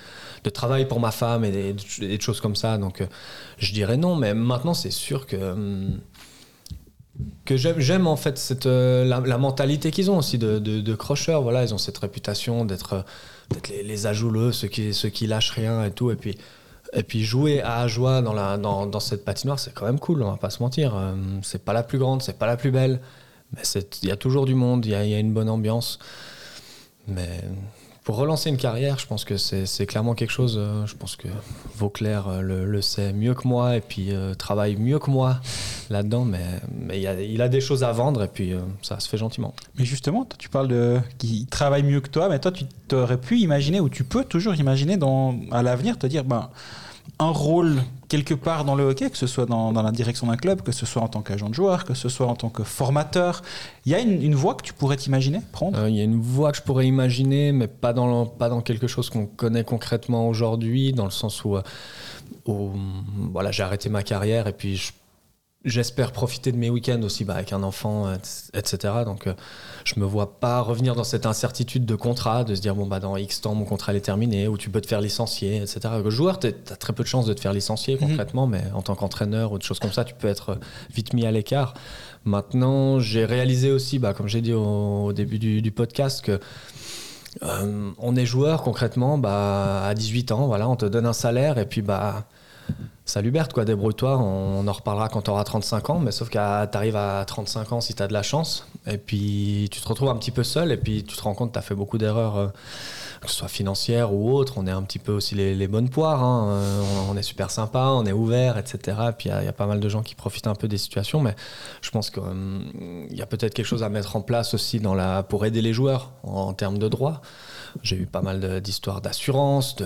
de, travail pour ma femme et des, choses comme ça. Donc euh, je dirais non mais maintenant c'est sûr que que j'aime en fait cette la, mentalité qu'ils ont aussi de, de, crocheurs. Voilà ils ont cette réputation d'être les, les, ajouleux ceux qui ceux qui lâchent rien et tout. Et puis et puis jouer à joie dans dans, cette patinoire c'est quand même cool on va pas se mentir. C'est pas la plus grande c'est pas la plus belle mais il y a toujours du monde il y, y a une bonne ambiance. Mais pour relancer une carrière, je pense que c'est clairement quelque chose. Euh, je pense que Vauclair euh, le, sait mieux que moi et puis euh, travaille mieux que moi là-dedans. Mais, il, a, des choses à vendre et puis ça se fait gentiment. Mais justement, tu parles de qu'il travaille mieux que toi, mais toi, tu t'aurais pu imaginer ou tu peux toujours imaginer dans, à l'avenir te dire ben un rôle quelque part dans le hockey, que ce soit dans, la direction d'un club, que ce soit en tant qu'agent de joueur, que ce soit en tant que formateur. Il y a une, voie que tu pourrais t'imaginer prendre? Euh, Il y a une voie que je pourrais imaginer, mais pas dans, pas dans quelque chose qu'on connaît concrètement aujourd'hui, dans le sens où, euh, où voilà, j'ai arrêté ma carrière et puis je J'espère profiter de mes week-ends aussi bah, avec un enfant, etc. Donc, euh, je me vois pas revenir dans cette incertitude de contrat, de se dire bon bah dans X temps mon contrat est terminé, ou tu peux te faire licencier, etc. Le joueur, tu as très peu de chances de te faire licencier mhm. concrètement, mais en tant qu'entraîneur ou des choses comme ça, tu peux être vite mis à l'écart. Maintenant, j'ai réalisé aussi, bah, comme j'ai dit au, début du, podcast, que euh, on est joueur concrètement bah, à 18 ans, voilà, on te donne un salaire et puis bah Salut Berthe, quoi, débrouille-toi, on, en reparlera quand tu auras 35 ans, mais sauf que tu arrives à 35 ans si tu as de la chance, et puis tu te retrouves un petit peu seul, et puis tu te rends compte que tu as fait beaucoup d'erreurs, euh, que ce soit financières ou autres, on est un petit peu aussi les, bonnes poires, hein. euh, on, est super sympa, on est ouvert, etc. Et puis il y, a pas mal de gens qui profitent un peu des situations, mais je pense qu'il hum, y a peut-être quelque chose à mettre en place aussi dans la, pour aider les joueurs en termes de droits. J'ai eu pas mal d'histoires d'assurance.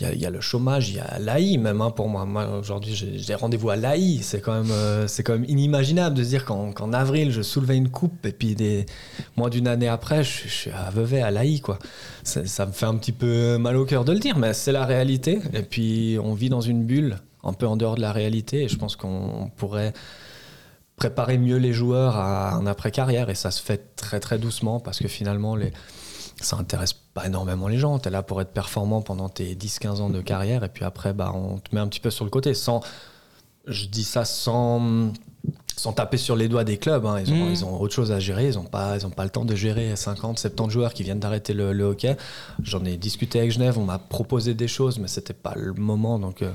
Il y, a le chômage, il y a l'AI même hein, pour moi. Moi aujourd'hui j'ai rendez-vous à l'AI. C'est quand même euh, quand même inimaginable de se dire qu'en avril je soulevais une coupe et puis des moins d'une année après je, suis à Vevey à l'AI. Ça, me fait un petit peu mal au cœur de le dire, mais c'est la réalité. Et puis on vit dans une bulle un peu en dehors de la réalité et je pense qu'on pourrait préparer mieux les joueurs à un après-carrière et ça se fait très très doucement parce que finalement les ça intéresse pas énormément les gens. Tu es là pour être performant pendant tes 10-15 ans de carrière et puis après, bah, on te met un petit peu sur le côté. Sans, je dis ça sans, sans taper sur les doigts des clubs. Hein. Ils, ont, mmh. ils, ont, autre chose à gérer. Ils n'ont pas, ils ont pas le temps de gérer 50, 70 joueurs qui viennent d'arrêter le, hockey. J'en ai discuté avec Genève. On m'a proposé des choses, mais c'était pas le moment. Donc, euh,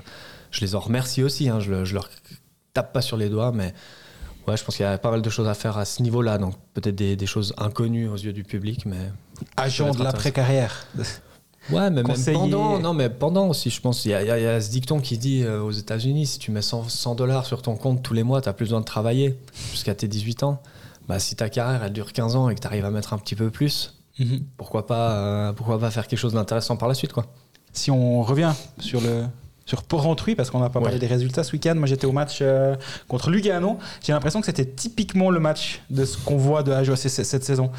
je les en remercie aussi. Hein. Je, je leur tape pas sur les doigts, mais ouais, je pense qu'il y a pas mal de choses à faire à ce niveau-là. Donc peut-être des, choses inconnues aux yeux du public, mais agent de l'après-carrière. Ouais, mais même pendant, non, mais pendant aussi, je pense. Il y, a ce dicton qui dit euh, aux États-Unis si tu mets 100 dollars sur ton compte tous les mois, tu n'as plus besoin de travailler jusqu'à tes 18 ans. Bah, si ta carrière elle dure 15 ans et que tu arrives à mettre un petit peu plus, mhm. pourquoi, pas, euh, pourquoi pas faire quelque chose d'intéressant par la suite quoi. Si on revient sur le, sur Porrentruy, parce qu'on n'a pas parlé des résultats ce week-end. Moi, j'étais au match euh, contre Lugano. J'ai l'impression que c'était typiquement le match de ce qu'on voit de HOC cette saison.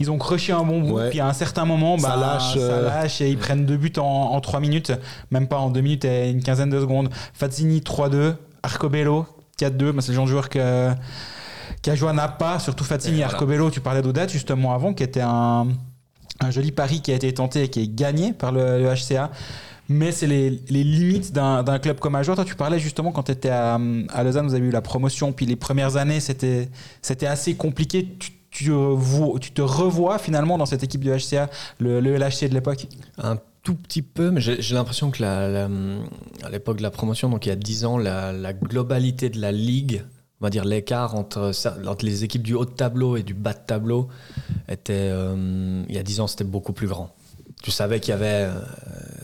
Ils ont crushé un bon bout, puis à un certain moment, bah, ça, lâche, ça euh. lâche et ils prennent deux buts en, trois minutes, même pas en deux minutes et une quinzaine de secondes. Fazzini 3-2, Arcobello 4-2, bah, c'est le genre de joueur que, n'a pas, surtout Fazzini et, Arcobello. Tu parlais d'Odette justement avant, qui était un, joli pari qui a été tenté et qui est gagné par le HCA. Mais c'est les, limites d'un club comme Ajoie. Toi, tu parlais justement quand tu étais à, Lausanne, vous avez eu la promotion, puis les premières années, c'était assez compliqué. Tu, te revois finalement dans cette équipe du HCA, le, le LHC de l'époque? Un tout petit peu, mais j'ai l'impression que à l'époque de la promotion, donc il y a 10 ans, la, globalité de la ligue, on va dire l'écart entre les équipes du haut de tableau et du bas de tableau, était, euh, il y a 10 ans, c'était beaucoup plus grand. Tu savais qu'il y avait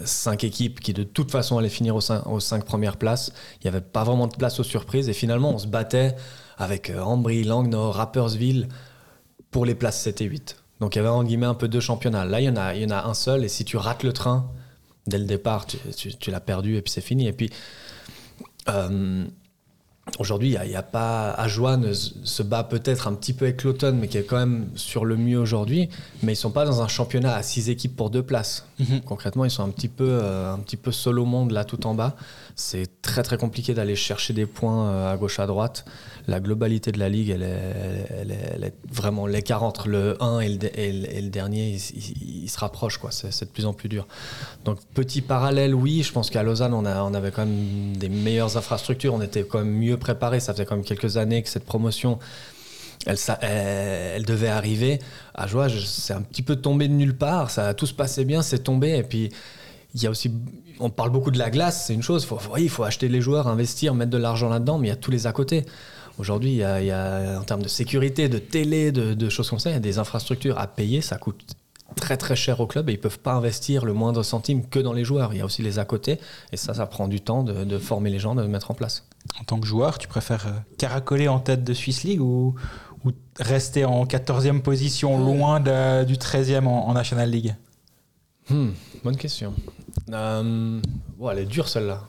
5 équipes qui de toute façon allaient finir aux 5, aux cinq premières places. Il n'y avait pas vraiment de place aux surprises. Et finalement, on se battait avec euh, Ambry, Langnau, Rapperswil pour les places 7 et 8. Donc il y avait en guillemets un peu deux championnats. Là, il y en a, un seul. Et si tu rates le train dès le départ, tu, tu- tu l'as perdu et puis c'est fini. Et puis euh, aujourd'hui, il y a, pas. Ajoine se bat peut-être un petit peu avec l'automne, mais qui est quand même sur le mieux aujourd'hui. Mais ils sont pas dans un championnat à 6 équipes pour deux places. Concrètement, ils sont un petit peu, euh, un petit peu solo monde là tout en bas. C'est très très compliqué d'aller chercher des points euh, à gauche à droite. La globalité de la ligue, elle est, vraiment l'écart entre le 1 et le, dernier, il, se rapproche quoi. C'est de plus en plus dur. Donc petit parallèle, oui. Je pense qu'à Lausanne, on, a, on avait quand même des meilleures infrastructures. On était quand même mieux préparés. Ça faisait quand même quelques années que cette promotion elle, ça- elle, devait arriver. À Joie, c'est un petit peu tombé de nulle part. Ça, tout se passait bien, c'est tombé. Et puis, il y a aussi, on parle beaucoup de la glace, c'est une chose. Il faut acheter les joueurs, investir, mettre de l'argent là-dedans, mais il y a tous les à côté. Aujourd'hui, il y a, il y a, en termes de sécurité, de télé, de, de choses comme ça, il y a des infrastructures à payer. Ça coûte très très cher au club et ils peuvent pas investir le moindre centime que dans les joueurs. Il y a aussi les à côté et ça, ça prend du temps de, de former les gens, de le mettre en place. En tant que joueur, tu préfères euh, caracoler en tête de Swiss League ou, ou rester en 14e position, loin de- du 13e en, en National League? Hmm, bonne question. Euh, bon, elle est dure celle-là.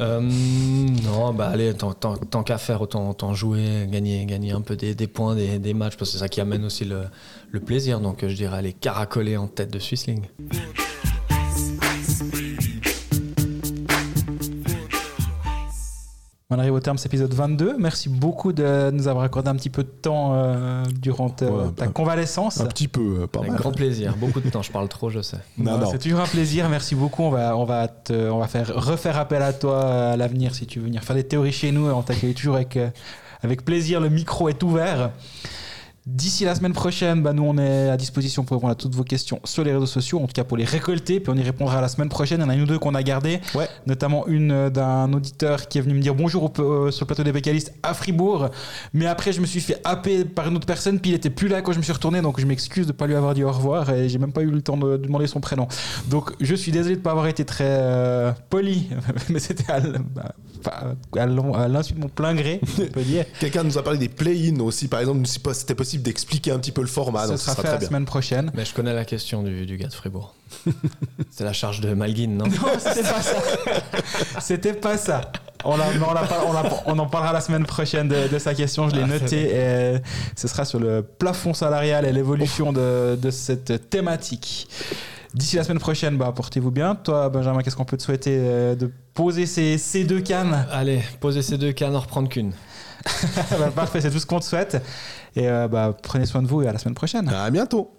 Euh, non, bah allez, tant, tant- qu'à faire, autant, jouer, gagner, gagner un peu des, points, des, matchs, parce que c'est ça qui amène aussi le, plaisir. Donc je dirais aller caracoler en tête de Swiss On arrive au terme de cet épisode 22. Merci beaucoup de nous avoir accordé un petit peu de temps euh, durant ta, Ouais, ta convalescence. Un petit peu, euh, pas Avec mal. grand plaisir. Beaucoup de temps, je parle trop, je sais. Non, Ouais, non. C'est toujours un plaisir. Merci beaucoup. On va, on va, te- on va faire, refaire appel à toi à l'avenir si tu veux venir faire des théories chez nous. On t'accueille toujours avec, euh, avec plaisir. Le micro est ouvert. D'ici la semaine prochaine, bah, nous on est à disposition pour répondre à toutes vos questions sur les réseaux sociaux, en tout cas pour les récolter, puis on y répondra la semaine prochaine. Il y en a une ou deux qu'on a gardées, Ouais. notamment une euh, d'un auditeur qui est venu me dire bonjour au- euh, sur le plateau des Bécalistes à Fribourg, mais après je me suis fait happer par une autre personne, puis il était plus là quand je me suis retourné, donc je m'excuse de ne pas lui avoir dit au revoir et j'ai même pas eu le temps de, de demander son prénom. Donc je suis désolé de ne pas avoir été très euh, poli, mais c'était à, bah, à l'insu de mon plein gré, on peut dire. Quelqu'un nous a parlé des play-in aussi, par exemple, si c'était possible d'expliquer un petit peu le format. Ce donc sera ça fait sera la très bien. semaine prochaine. Mais je connais la question du, du gars de Fribourg. C'est la charge de Malguin, non Non, c'était pas ça. C'était pas ça. On, en parlera la semaine prochaine de, de sa question. Je l'ai Ah, noté. Et ce sera sur le plafond salarial et l'évolution de, de cette thématique. D'ici la semaine prochaine, bah, portez-vous bien. Toi, Benjamin, qu'est-ce qu'on peut te souhaiter euh, de poser ces, ces deux cannes? Allez, posez ces deux cannes, en reprendre qu'une. Bah, Parfait, c'est tout ce qu'on te souhaite. Et euh, bah, prenez soin de vous et à la semaine prochaine. À bientôt.